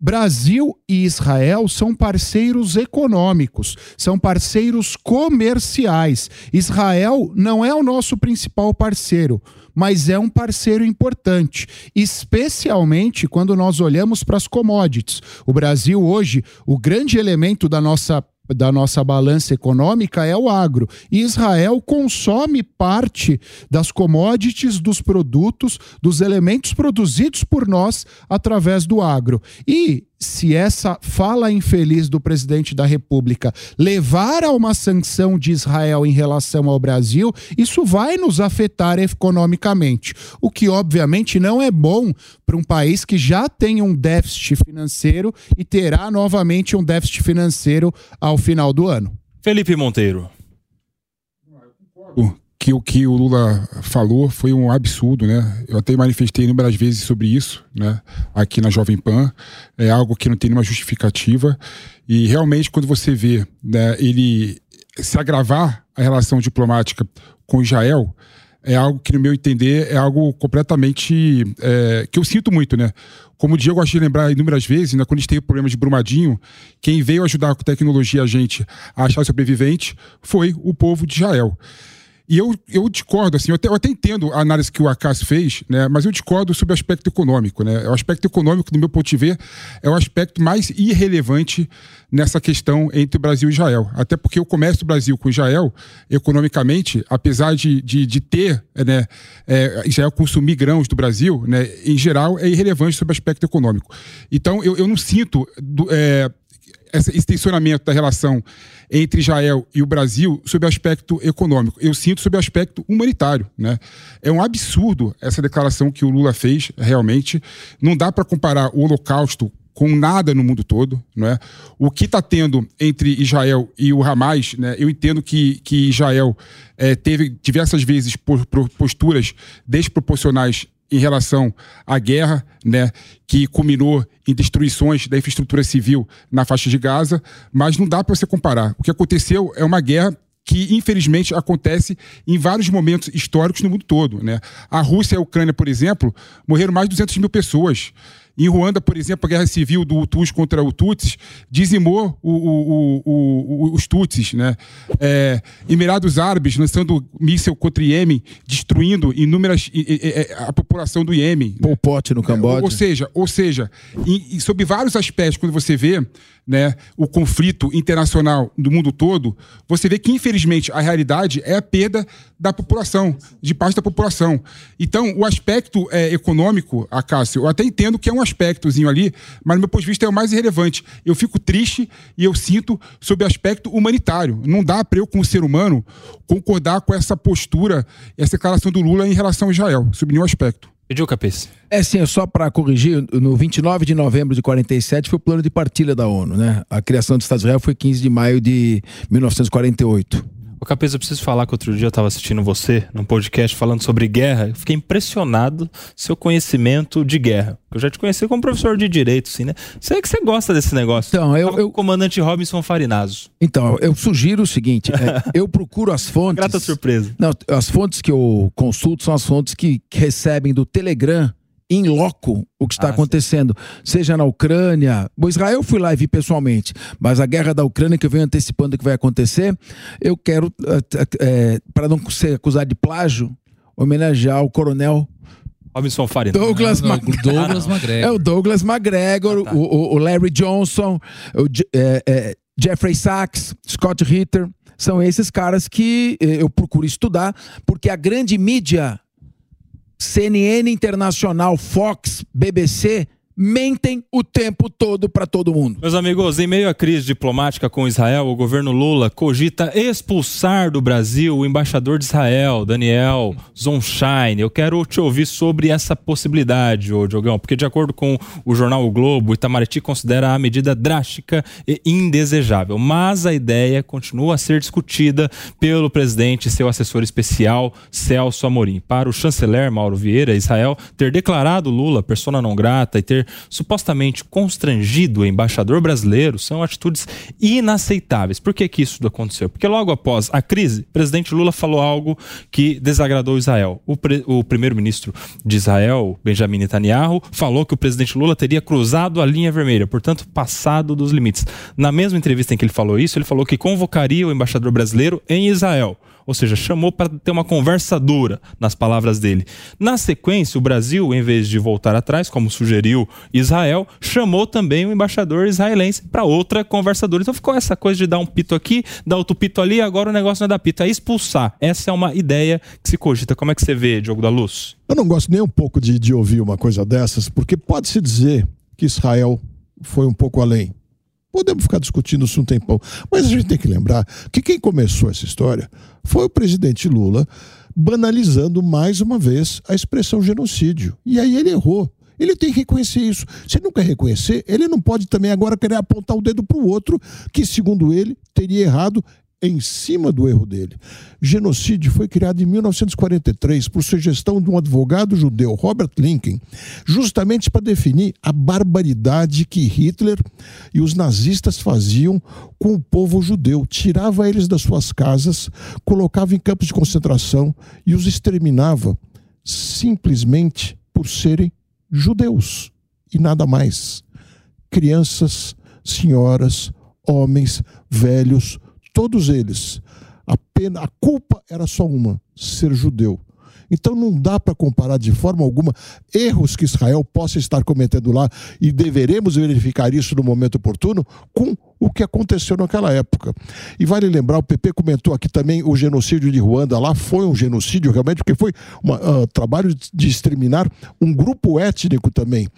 Brasil e Israel são parceiros econômicos, são parceiros comerciais. Israel não é o nosso principal parceiro mas é um parceiro importante, especialmente quando nós olhamos para as commodities. O Brasil hoje, o grande elemento da nossa da nossa balança econômica é o agro. Israel consome parte das commodities, dos produtos, dos elementos produzidos por nós através do agro. E se essa fala infeliz do presidente da República levar a uma sanção de Israel em relação ao Brasil, isso vai nos afetar economicamente. O que, obviamente, não é bom para um país que já tem um déficit financeiro e terá novamente um déficit financeiro ao final do ano. Felipe Monteiro que o que o Lula falou foi um absurdo, né? Eu até manifestei inúmeras vezes sobre isso, né? Aqui na Jovem Pan. É algo que não tem nenhuma justificativa. E realmente, quando você vê né, ele se agravar a relação diplomática com Israel, é algo que, no meu entender, é algo completamente. É, que eu sinto muito, né? Como o Diego gosta de lembrar inúmeras vezes, né, quando a gente teve problemas de Brumadinho, quem veio ajudar com tecnologia a gente a achar sobrevivente foi o povo de Israel. E eu, eu discordo, assim, eu até, eu até entendo a análise que o Acas fez, né, mas eu discordo sobre o aspecto econômico. Né? O aspecto econômico, do meu ponto de ver, é o aspecto mais irrelevante nessa questão entre o Brasil e Israel. Até porque o comércio do Brasil com Israel, economicamente, apesar de, de, de ter né, é, Israel consumir grãos do Brasil, né, em geral, é irrelevante sobre o aspecto econômico. Então, eu, eu não sinto. Do, é, esse tensionamento da relação entre Israel e o Brasil sob aspecto econômico. Eu sinto sob aspecto humanitário. Né? É um absurdo essa declaração que o Lula fez, realmente. Não dá para comparar o Holocausto com nada no mundo todo, não é? O que está tendo entre Israel e o Hamas, né? Eu entendo que, que Israel é, teve diversas vezes posturas desproporcionais em relação à guerra, né, que culminou em destruições da infraestrutura civil na faixa de Gaza, mas não dá para você comparar. O que aconteceu é uma guerra que infelizmente acontece em vários momentos históricos no mundo todo. Né? A Rússia e a Ucrânia, por exemplo, morreram mais de 200 mil pessoas. Em Ruanda, por exemplo, a guerra civil do Hutus contra o Tutsis dizimou o, o, o, os Tutsis. Né? É, Emirados Árabes lançando míssil contra o Iêmen, destruindo inúmeras a população do Iêmen. Pol Pot no Camboja. Ou seja, ou seja e, e sob vários aspectos, quando você vê né, o conflito internacional do mundo todo, você vê que, infelizmente, a realidade é a perda da população, de parte da população. Então, o aspecto é, econômico, a Cássio, eu até entendo que é um aspectozinho ali, mas, do meu ponto de vista, é o mais irrelevante. Eu fico triste e eu sinto sobre o aspecto humanitário. Não dá para eu, como ser humano, concordar com essa postura, essa declaração do Lula em relação a Israel, sob nenhum aspecto. Pediu cabeça. É sim, só para corrigir, no 29 de novembro de 47 foi o plano de partilha da ONU, né? A criação do Estado de Israel foi 15 de maio de 1948. O Capeza, eu preciso falar que outro dia eu estava assistindo você num podcast falando sobre guerra. Fiquei impressionado seu conhecimento de guerra. Eu já te conheci como professor de direito, sim, né? Sei que você gosta desse negócio. Então, eu. eu... O comandante Robinson Farinazo. Então, eu sugiro o seguinte: é, eu procuro as fontes. Grata surpresa. Não, as fontes que eu consulto são as fontes que recebem do Telegram em loco o que está ah, acontecendo, sim. seja na Ucrânia. O Israel fui lá e vi pessoalmente, mas a guerra da Ucrânia que eu venho antecipando que vai acontecer, eu quero, é, para não ser acusado de plágio, homenagear o coronel Robinson Farina. Douglas, não, Douglas McGregor. É o Douglas McGregor, ah, tá. o, o, Larry Johnson, o é, é, Jeffrey Sachs, Scott Ritter. São esses caras que eu procuro estudar, porque a grande mídia CNN Internacional, Fox, BBC mentem o tempo todo para todo mundo. Meus amigos, em meio à crise diplomática com Israel, o governo Lula cogita expulsar do Brasil o embaixador de Israel, Daniel Zonshine. Eu quero te ouvir sobre essa possibilidade, ô Diogão, porque de acordo com o jornal O Globo, Itamaraty considera a medida drástica e indesejável, mas a ideia continua a ser discutida pelo presidente e seu assessor especial, Celso Amorim. Para o chanceler Mauro Vieira, Israel ter declarado Lula persona não grata e ter supostamente constrangido o embaixador brasileiro são atitudes inaceitáveis. Por que, que isso aconteceu? Porque logo após a crise, o presidente Lula falou algo que desagradou Israel. O, o primeiro-ministro de Israel, Benjamin Netanyahu, falou que o presidente Lula teria cruzado a linha vermelha, portanto, passado dos limites. Na mesma entrevista em que ele falou isso, ele falou que convocaria o embaixador brasileiro em Israel. Ou seja, chamou para ter uma conversa dura, nas palavras dele. Na sequência, o Brasil, em vez de voltar atrás, como sugeriu Israel, chamou também o embaixador israelense para outra conversa dura. Então ficou essa coisa de dar um pito aqui, dar outro pito ali, agora o negócio não é dar pito, é expulsar. Essa é uma ideia que se cogita. Como é que você vê, Diogo da Luz? Eu não gosto nem um pouco de, de ouvir uma coisa dessas, porque pode-se dizer que Israel foi um pouco além. Podemos ficar discutindo isso um tempão, mas a gente tem que lembrar que quem começou essa história foi o presidente Lula, banalizando mais uma vez a expressão genocídio. E aí ele errou. Ele tem que reconhecer isso. Se não quer reconhecer, ele não pode também agora querer apontar o dedo para o outro, que, segundo ele, teria errado em cima do erro dele. Genocídio foi criado em 1943 por sugestão de um advogado judeu, Robert Lincoln, justamente para definir a barbaridade que Hitler e os nazistas faziam com o povo judeu. Tirava eles das suas casas, colocava em campos de concentração e os exterminava simplesmente por serem judeus e nada mais. Crianças, senhoras, homens, velhos, todos eles. A, pena, a culpa era só uma: ser judeu. Então não dá para comparar de forma alguma erros que Israel possa estar cometendo lá e deveremos verificar isso no momento oportuno com o que aconteceu naquela época. E vale lembrar, o PP comentou aqui também o genocídio de Ruanda, lá foi um genocídio realmente, porque foi um uh, trabalho de exterminar um grupo étnico também.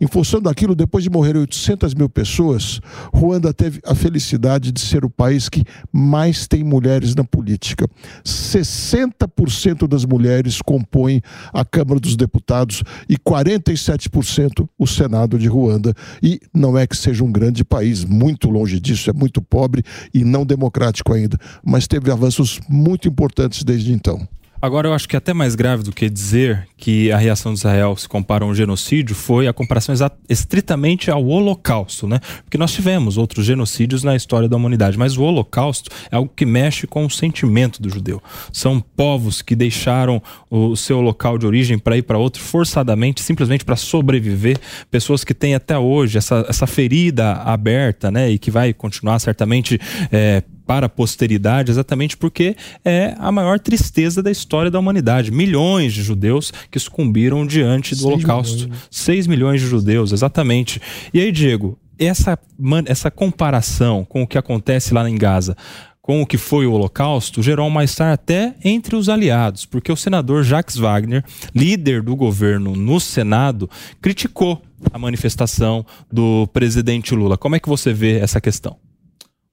Em função daquilo, depois de morrer 800 mil pessoas, Ruanda teve a felicidade de ser o país que mais tem mulheres na política. 60% das mulheres compõem a Câmara dos Deputados e 47% o Senado de Ruanda. E não é que seja um grande país, muito longe longe disso, é muito pobre e não democrático ainda, mas teve avanços muito importantes desde então. Agora, eu acho que até mais grave do que dizer que a reação de Israel se compara a um genocídio foi a comparação estritamente ao Holocausto, né? Porque nós tivemos outros genocídios na história da humanidade, mas o Holocausto é algo que mexe com o sentimento do judeu. São povos que deixaram o seu local de origem para ir para outro forçadamente, simplesmente para sobreviver. Pessoas que têm até hoje essa, essa ferida aberta, né? E que vai continuar certamente. É, para a posteridade, exatamente porque é a maior tristeza da história da humanidade. Milhões de judeus que sucumbiram diante do Holocausto. Milhões. 6 milhões de judeus, exatamente. E aí, Diego, essa, essa comparação com o que acontece lá em Gaza com o que foi o Holocausto gerou um mal-estar até entre os aliados, porque o senador Jacques Wagner, líder do governo no Senado, criticou a manifestação do presidente Lula. Como é que você vê essa questão?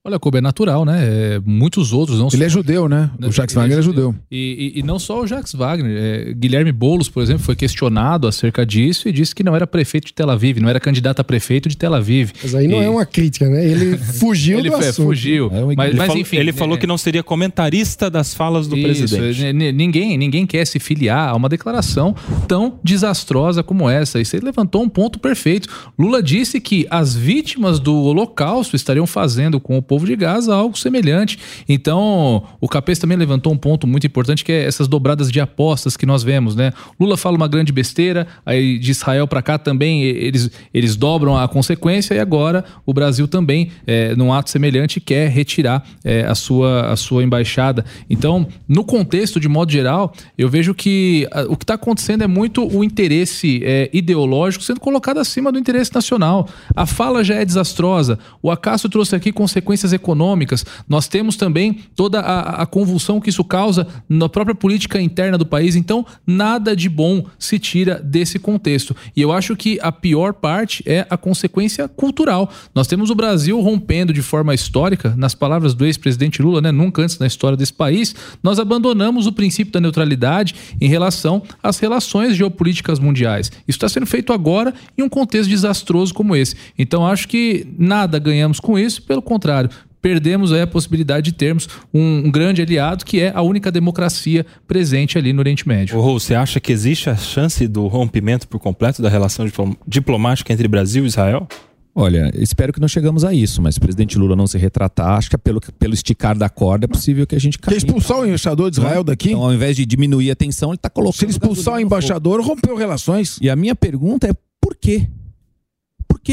Olha, Kobe, é natural, né? É, muitos outros não Ele é judeu, né? O Jacques é Wagner é judeu. E, e, e, não só o Jacques Wagner. É, Guilherme Boulos, por exemplo, foi questionado acerca disso e disse que não era prefeito de Tel Aviv, não era candidato a prefeito de Tel Aviv. Mas aí não e... é uma crítica, né? Ele fugiu ele do assunto. fugiu. É mas, ele, mas, falou, enfim, ele falou que não seria comentarista das falas do isso, presidente. Ninguém, ninguém quer se filiar a uma declaração tão desastrosa como essa. E você levantou um ponto perfeito. Lula disse que as vítimas do Holocausto estariam fazendo com o povo de Gaza algo algo semelhante. Então, o Capês também levantou um ponto muito importante que é essas dobradas de apostas que nós vemos, né? Lula fala uma grande besteira, aí de Israel para cá também eles, eles dobram a consequência e agora o Brasil também, é, num ato semelhante, quer retirar é, a, sua, a sua embaixada. Então, no contexto, de modo geral, eu vejo que a, o que está acontecendo é muito o interesse é, ideológico sendo colocado acima do interesse nacional. A fala já é desastrosa. O Acácio trouxe aqui consequências econômicas. Nós temos também toda a, a convulsão que isso causa na própria política interna do país. Então, nada de bom se tira desse contexto. E eu acho que a pior parte é a consequência cultural. Nós temos o Brasil rompendo de forma histórica, nas palavras do ex-presidente Lula, né, nunca antes na história desse país, nós abandonamos o princípio da neutralidade em relação às relações geopolíticas mundiais. Isso está sendo feito agora em um contexto desastroso como esse. Então, acho que nada ganhamos com isso, pelo contrário, perdemos aí a possibilidade de termos um, um, grande aliado que é a única democracia presente ali no Oriente Médio. Você acha que existe a chance do rompimento por completo da relação diplomática entre Brasil e Israel? Olha, espero que não chegamos a isso, mas se o presidente Lula não se retratar, acho que é pelo, pelo esticar da corda é possível que a gente caia. Quer expulsar o embaixador de Israel daqui? Então, ao invés de diminuir a tensão, ele está colocando. Se ele expulsar o embaixador, rompeu relações. E a minha pergunta é por quê?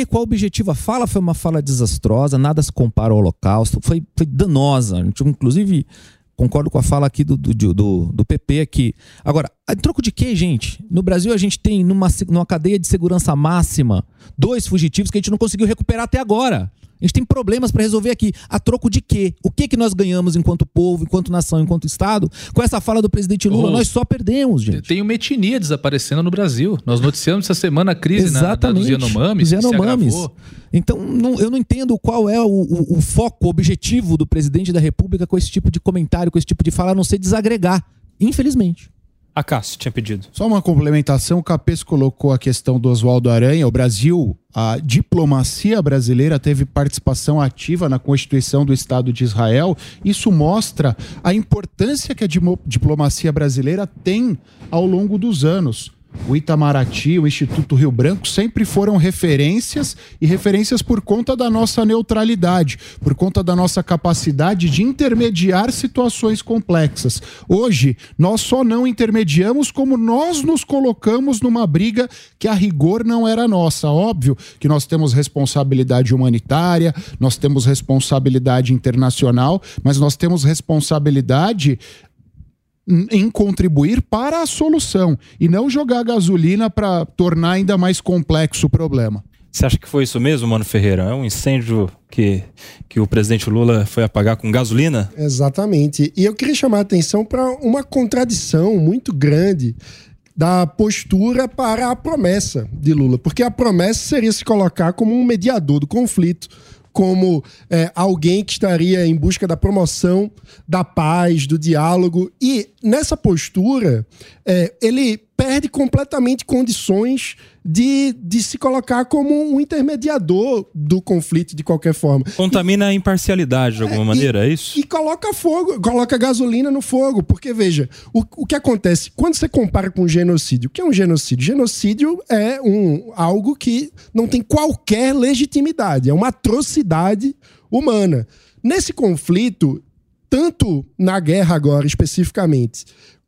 Qual o objetivo? A fala foi uma fala desastrosa, nada se compara ao Holocausto, foi, foi danosa. Inclusive, Concordo com a fala aqui do, do, do, do PP aqui. Agora, em troco de quê, gente? No Brasil a gente tem numa, numa cadeia de segurança máxima dois fugitivos que a gente não conseguiu recuperar até agora. A gente tem problemas para resolver aqui. A troco de quê? O que que nós ganhamos enquanto povo, enquanto nação, enquanto Estado? Com essa fala do presidente Lula, Oh, nós só perdemos, gente. Tem uma etnia desaparecendo no Brasil. Nós noticiamos essa semana a crise na, da, dos. Yanomamis. Yanomamis. Então, não- eu não entendo qual é o, o- o foco, o objetivo do presidente da República com esse tipo de comentário, com esse tipo de fala, a não ser desagregar. Infelizmente. A Cássio tinha pedido. Só uma complementação, o Capês colocou a questão do Oswaldo Aranha. O Brasil, a diplomacia brasileira teve participação ativa na Constituição do Estado de Israel. Isso mostra a importância que a diplomacia brasileira tem ao longo dos anos. O Itamaraty, o Instituto Rio Branco sempre foram referências e referências por conta da nossa neutralidade, por conta da nossa capacidade de intermediar situações complexas. Hoje, nós só não intermediamos como nós nos colocamos numa briga que a rigor não era nossa. Óbvio que nós temos responsabilidade humanitária, nós temos responsabilidade internacional, mas nós temos responsabilidade em contribuir para a solução e não jogar gasolina para tornar ainda mais complexo o problema. Você acha que foi isso mesmo, Mano Ferreira? É um incêndio que, que o presidente Lula foi apagar com gasolina? Exatamente. E eu queria chamar a atenção para uma contradição muito grande da postura para a promessa de Lula, porque a promessa seria se colocar como um mediador do conflito, como é, alguém que estaria em busca da promoção da paz, do diálogo. E nessa postura, é, ele perde completamente condições de, de se colocar como um intermediador do conflito de qualquer forma. Contamina a imparcialidade de alguma maneira, é isso? E coloca fogo, coloca gasolina no fogo. Porque, veja, o, o que acontece quando você compara com genocídio? O que é um genocídio? Genocídio é um, algo que não tem qualquer legitimidade, é uma atrocidade humana. Nesse conflito, tanto na guerra agora especificamente,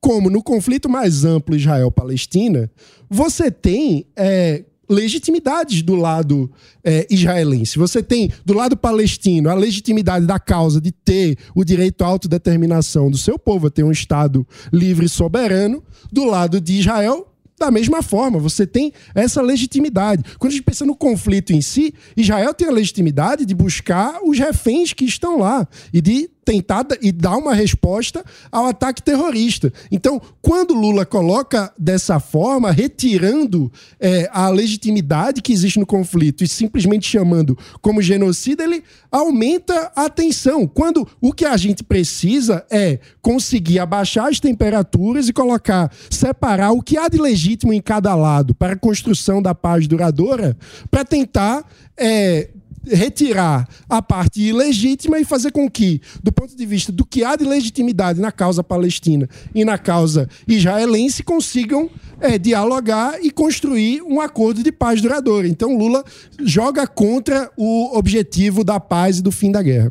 como no conflito mais amplo Israel-Palestina, você tem é, legitimidades do lado é, israelense. Você tem do lado palestino a legitimidade da causa de ter o direito à autodeterminação do seu povo, a ter um Estado livre e soberano. Do lado de Israel, da mesma forma, você tem essa legitimidade. Quando a gente pensa no conflito em si, Israel tem a legitimidade de buscar os reféns que estão lá e de tentar e dar uma resposta ao ataque terrorista. Então, quando Lula coloca dessa forma, retirando é, a legitimidade que existe no conflito e simplesmente chamando como genocida, ele aumenta a tensão. Quando o que a gente precisa é conseguir abaixar as temperaturas e colocar, separar o que há de legítimo em cada lado para a construção da paz duradoura, para tentar é, retirar a parte ilegítima e fazer com que, do ponto de vista do que há de legitimidade na causa palestina e na causa israelense, consigam é, dialogar e construir um acordo de paz duradoura. Então, Lula joga contra o objetivo da paz e do fim da guerra.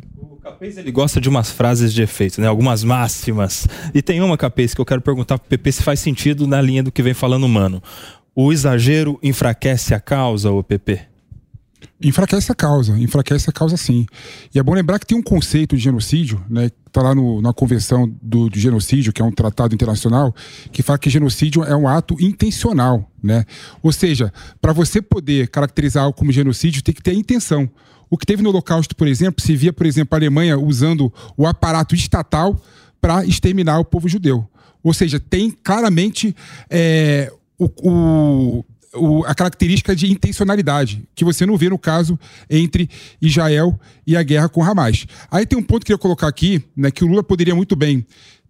Ele gosta de umas frases de efeito, né? Algumas máximas. E tem uma, Capês, que eu quero perguntar pro PP se faz sentido na linha do que vem falando o Mano. O exagero enfraquece a causa, o PP? Enfraquece a causa, enfraquece a causa sim. E é bom lembrar que tem um conceito de genocídio, né? Que tá lá no- na Convenção do, do Genocídio, que é um tratado internacional, que fala que genocídio é um ato intencional, né? Ou seja, para você poder caracterizar algo como genocídio, tem que ter a intenção. O que teve no Holocausto, por exemplo, se via, por exemplo, a Alemanha usando o aparato estatal para exterminar o povo judeu. Ou seja, tem claramente é, o- o, o- a característica de intencionalidade, que você não vê no caso entre Israel e a guerra com Hamas. Aí tem um ponto que eu queria colocar aqui, né, que o Lula poderia muito bem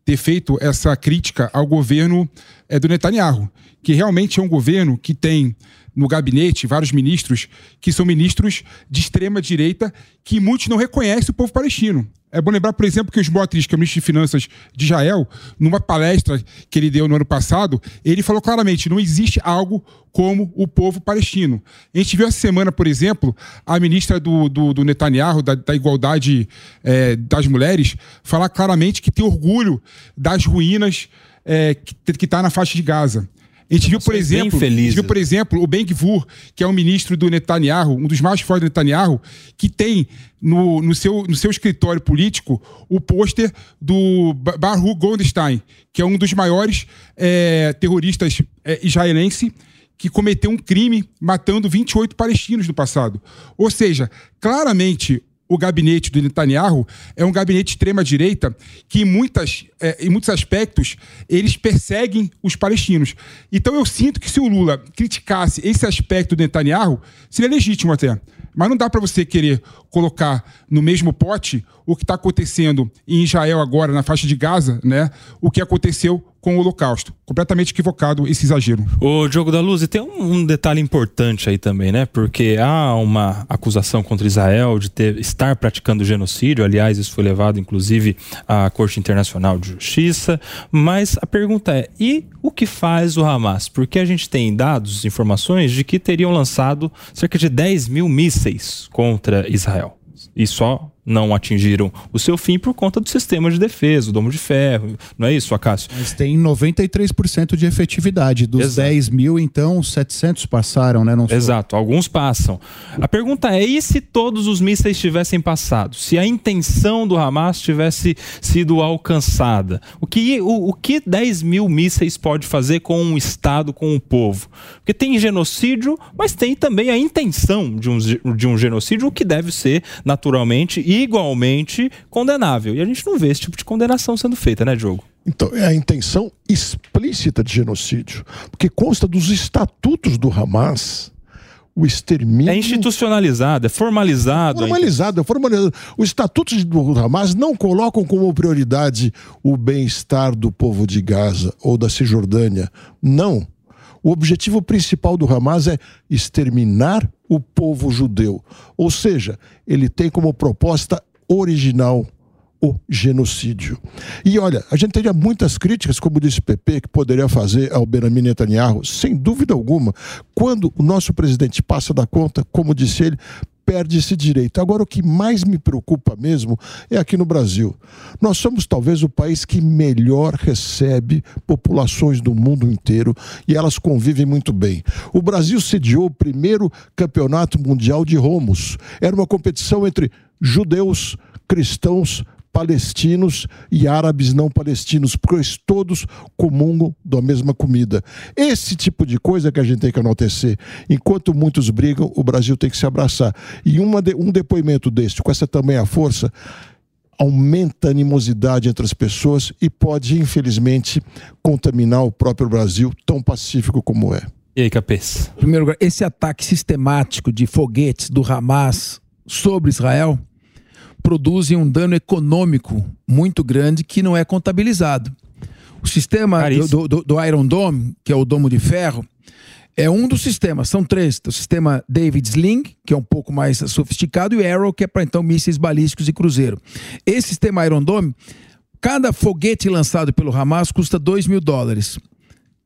ter feito essa crítica ao governo é, do Netanyahu, que realmente é um governo que tem no gabinete vários ministros que são ministros de extrema direita que muitos não reconhecem o povo palestino. É bom lembrar, por exemplo, que o Smotrich, que é o ministro de Finanças de Israel, numa palestra que ele deu no ano passado, ele falou claramente: não existe algo como o povo palestino. A gente viu essa semana, por exemplo, a ministra do, do, do Netanyahu, da, da Igualdade eh, das Mulheres, falar claramente que tem orgulho das ruínas eh, que está na faixa de Gaza. A gente viu, por exemplo, viu, por exemplo, o Ben Gvur, que é um ministro do Netanyahu, um dos mais fortes do Netanyahu, que tem no, no, seu, no seu escritório político o pôster do Ba- Baruch Goldstein, que é um dos maiores eh, terroristas eh, israelense que cometeu um crime matando 28 palestinos no passado. Ou seja, claramente o gabinete do Netanyahu é um gabinete de extrema-direita que, em, muitas, eh, em muitos aspectos, eles perseguem os palestinos. Então eu sinto que se o Lula criticasse esse aspecto do Netanyahu, seria legítimo até. Mas não dá para você querer colocar no mesmo pote o que está acontecendo em Israel agora, na faixa de Gaza, né? o que aconteceu com o Holocausto. Completamente equivocado esse exagero. O Diogo da Luz, e tem um, um detalhe importante aí também, né? Porque há uma acusação contra Israel de ter, estar praticando genocídio. Aliás, isso foi levado, inclusive, à Corte Internacional de Justiça. Mas a pergunta é: e o que faz o Hamas? Porque a gente tem dados, informações de que teriam lançado cerca de 10 mil mísseis contra Israel. E só não atingiram o seu fim por conta do sistema de defesa, o domo de ferro. Não é isso, Acácio? Mas tem 93% de efetividade. Dos 10 mil, então, 700 passaram, né? Não Exato, alguns passam. A pergunta é: e se todos os mísseis tivessem passado? Se a intenção do Hamas tivesse sido alcançada? O que, o, o que 10 mil mísseis pode fazer com um Estado, com um povo? Porque tem genocídio, mas tem também a intenção de um, de um genocídio, o que deve ser naturalmente e igualmente condenável. E a gente não vê esse tipo de condenação sendo feita, né, Diogo? Então, é a intenção explícita de genocídio. Porque consta dos estatutos do Hamas o extermínio. É institucionalizado, é formalizado. Formalizado, é formalizado. Os estatutos do Hamas não colocam como prioridade o bem-estar do povo de Gaza ou da Cisjordânia. Não. O objetivo principal do Hamas é exterminar o povo judeu. Ou seja, ele tem como proposta original o genocídio. E olha, a gente teria muitas críticas, como disse PP, que poderia fazer ao Benjamin Netanyahu, sem dúvida alguma. Quando o nosso presidente passa da conta, como disse ele, perde esse direito. Agora, o que mais me preocupa mesmo é aqui no Brasil. Nós somos talvez o país que melhor recebe populações do mundo inteiro e elas convivem muito bem. O Brasil sediou o primeiro campeonato mundial de romos. Era uma competição entre judeus, cristãos, palestinos e árabes não palestinos, porque eles todos comungam da mesma comida. Esse tipo de coisa que a gente tem que enaltecer. Enquanto muitos brigam, o Brasil tem que se abraçar. E uma de- um depoimento deste, com essa também a força, aumenta a animosidade entre as pessoas e pode, infelizmente, contaminar o próprio Brasil, tão pacífico como é. E aí, Capês? Em primeiro lugar, esse ataque sistemático de foguetes do Hamas sobre Israel produzem um dano econômico muito grande que não é contabilizado. O sistema do, do- do Iron Dome, que é o domo de ferro, é um dos sistemas, são três. Tem O sistema David Sling, que é um pouco mais sofisticado, e o Arrow, que é para então mísseis balísticos e cruzeiro. Esse sistema Iron Dome, cada foguete lançado pelo Hamas custa 2 mil dólares.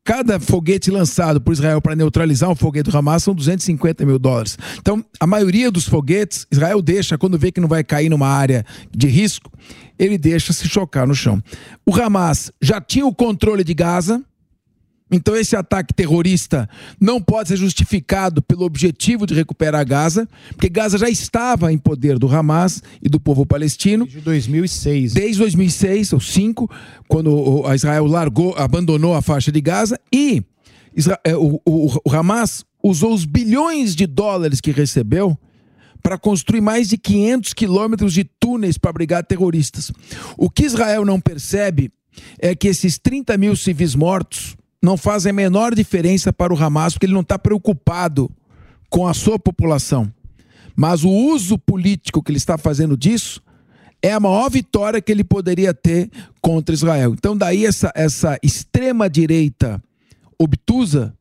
Cada foguete lançado por Israel para neutralizar um foguete do Hamas são 250 mil dólares. Então, a maioria dos foguetes, Israel deixa, quando vê que não vai cair numa área de risco, ele deixa se chocar no chão. O Hamas já tinha o controle de Gaza, então esse ataque terrorista não pode ser justificado pelo objetivo de recuperar Gaza, porque Gaza já estava em poder do Hamas e do povo palestino. Desde 2006. Desde 2006, ou 5, quando a Israel largou, abandonou a faixa de Gaza e o, o- o Hamas usou os bilhões de dólares que recebeu para construir mais de 500 quilômetros de túneis para abrigar terroristas. O que Israel não percebe é que esses 30 mil civis mortos não fazem a menor diferença para o Hamas, porque ele não está preocupado com a sua população. Mas o uso político que ele está fazendo disso é a maior vitória que ele poderia ter contra Israel. Então, daí essa, essa extrema-direita obtusa,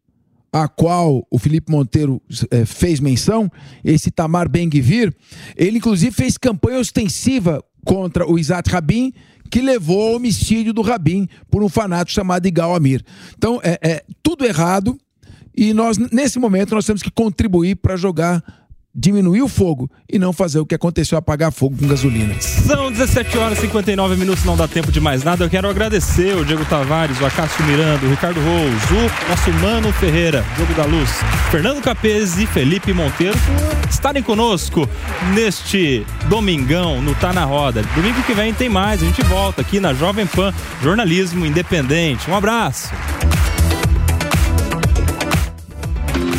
a qual o Felipe Monteiro eh, fez menção, esse Tamar Ben-Gvir, ele inclusive fez campanha ostensiva contra o Isaac Rabin, que levou ao homicídio do Rabin por um fanático chamado Igal Amir. Então, é, é tudo errado e nós, nesse momento, nós temos que contribuir para jogar diminuir o fogo e não fazer o que aconteceu, apagar fogo com gasolina. São 17 horas e 59 minutos, não dá tempo de mais nada. Eu quero agradecer o Diego Tavares, o Acácio Miranda, o Ricardo Rose, o nosso Mano Ferreira, Jogo da Luz, Fernando Capese e Felipe Monteiro por estarem conosco neste domingão no Tá na Roda. Domingo que vem tem mais, a gente volta aqui na Jovem Pan, jornalismo independente. Um abraço.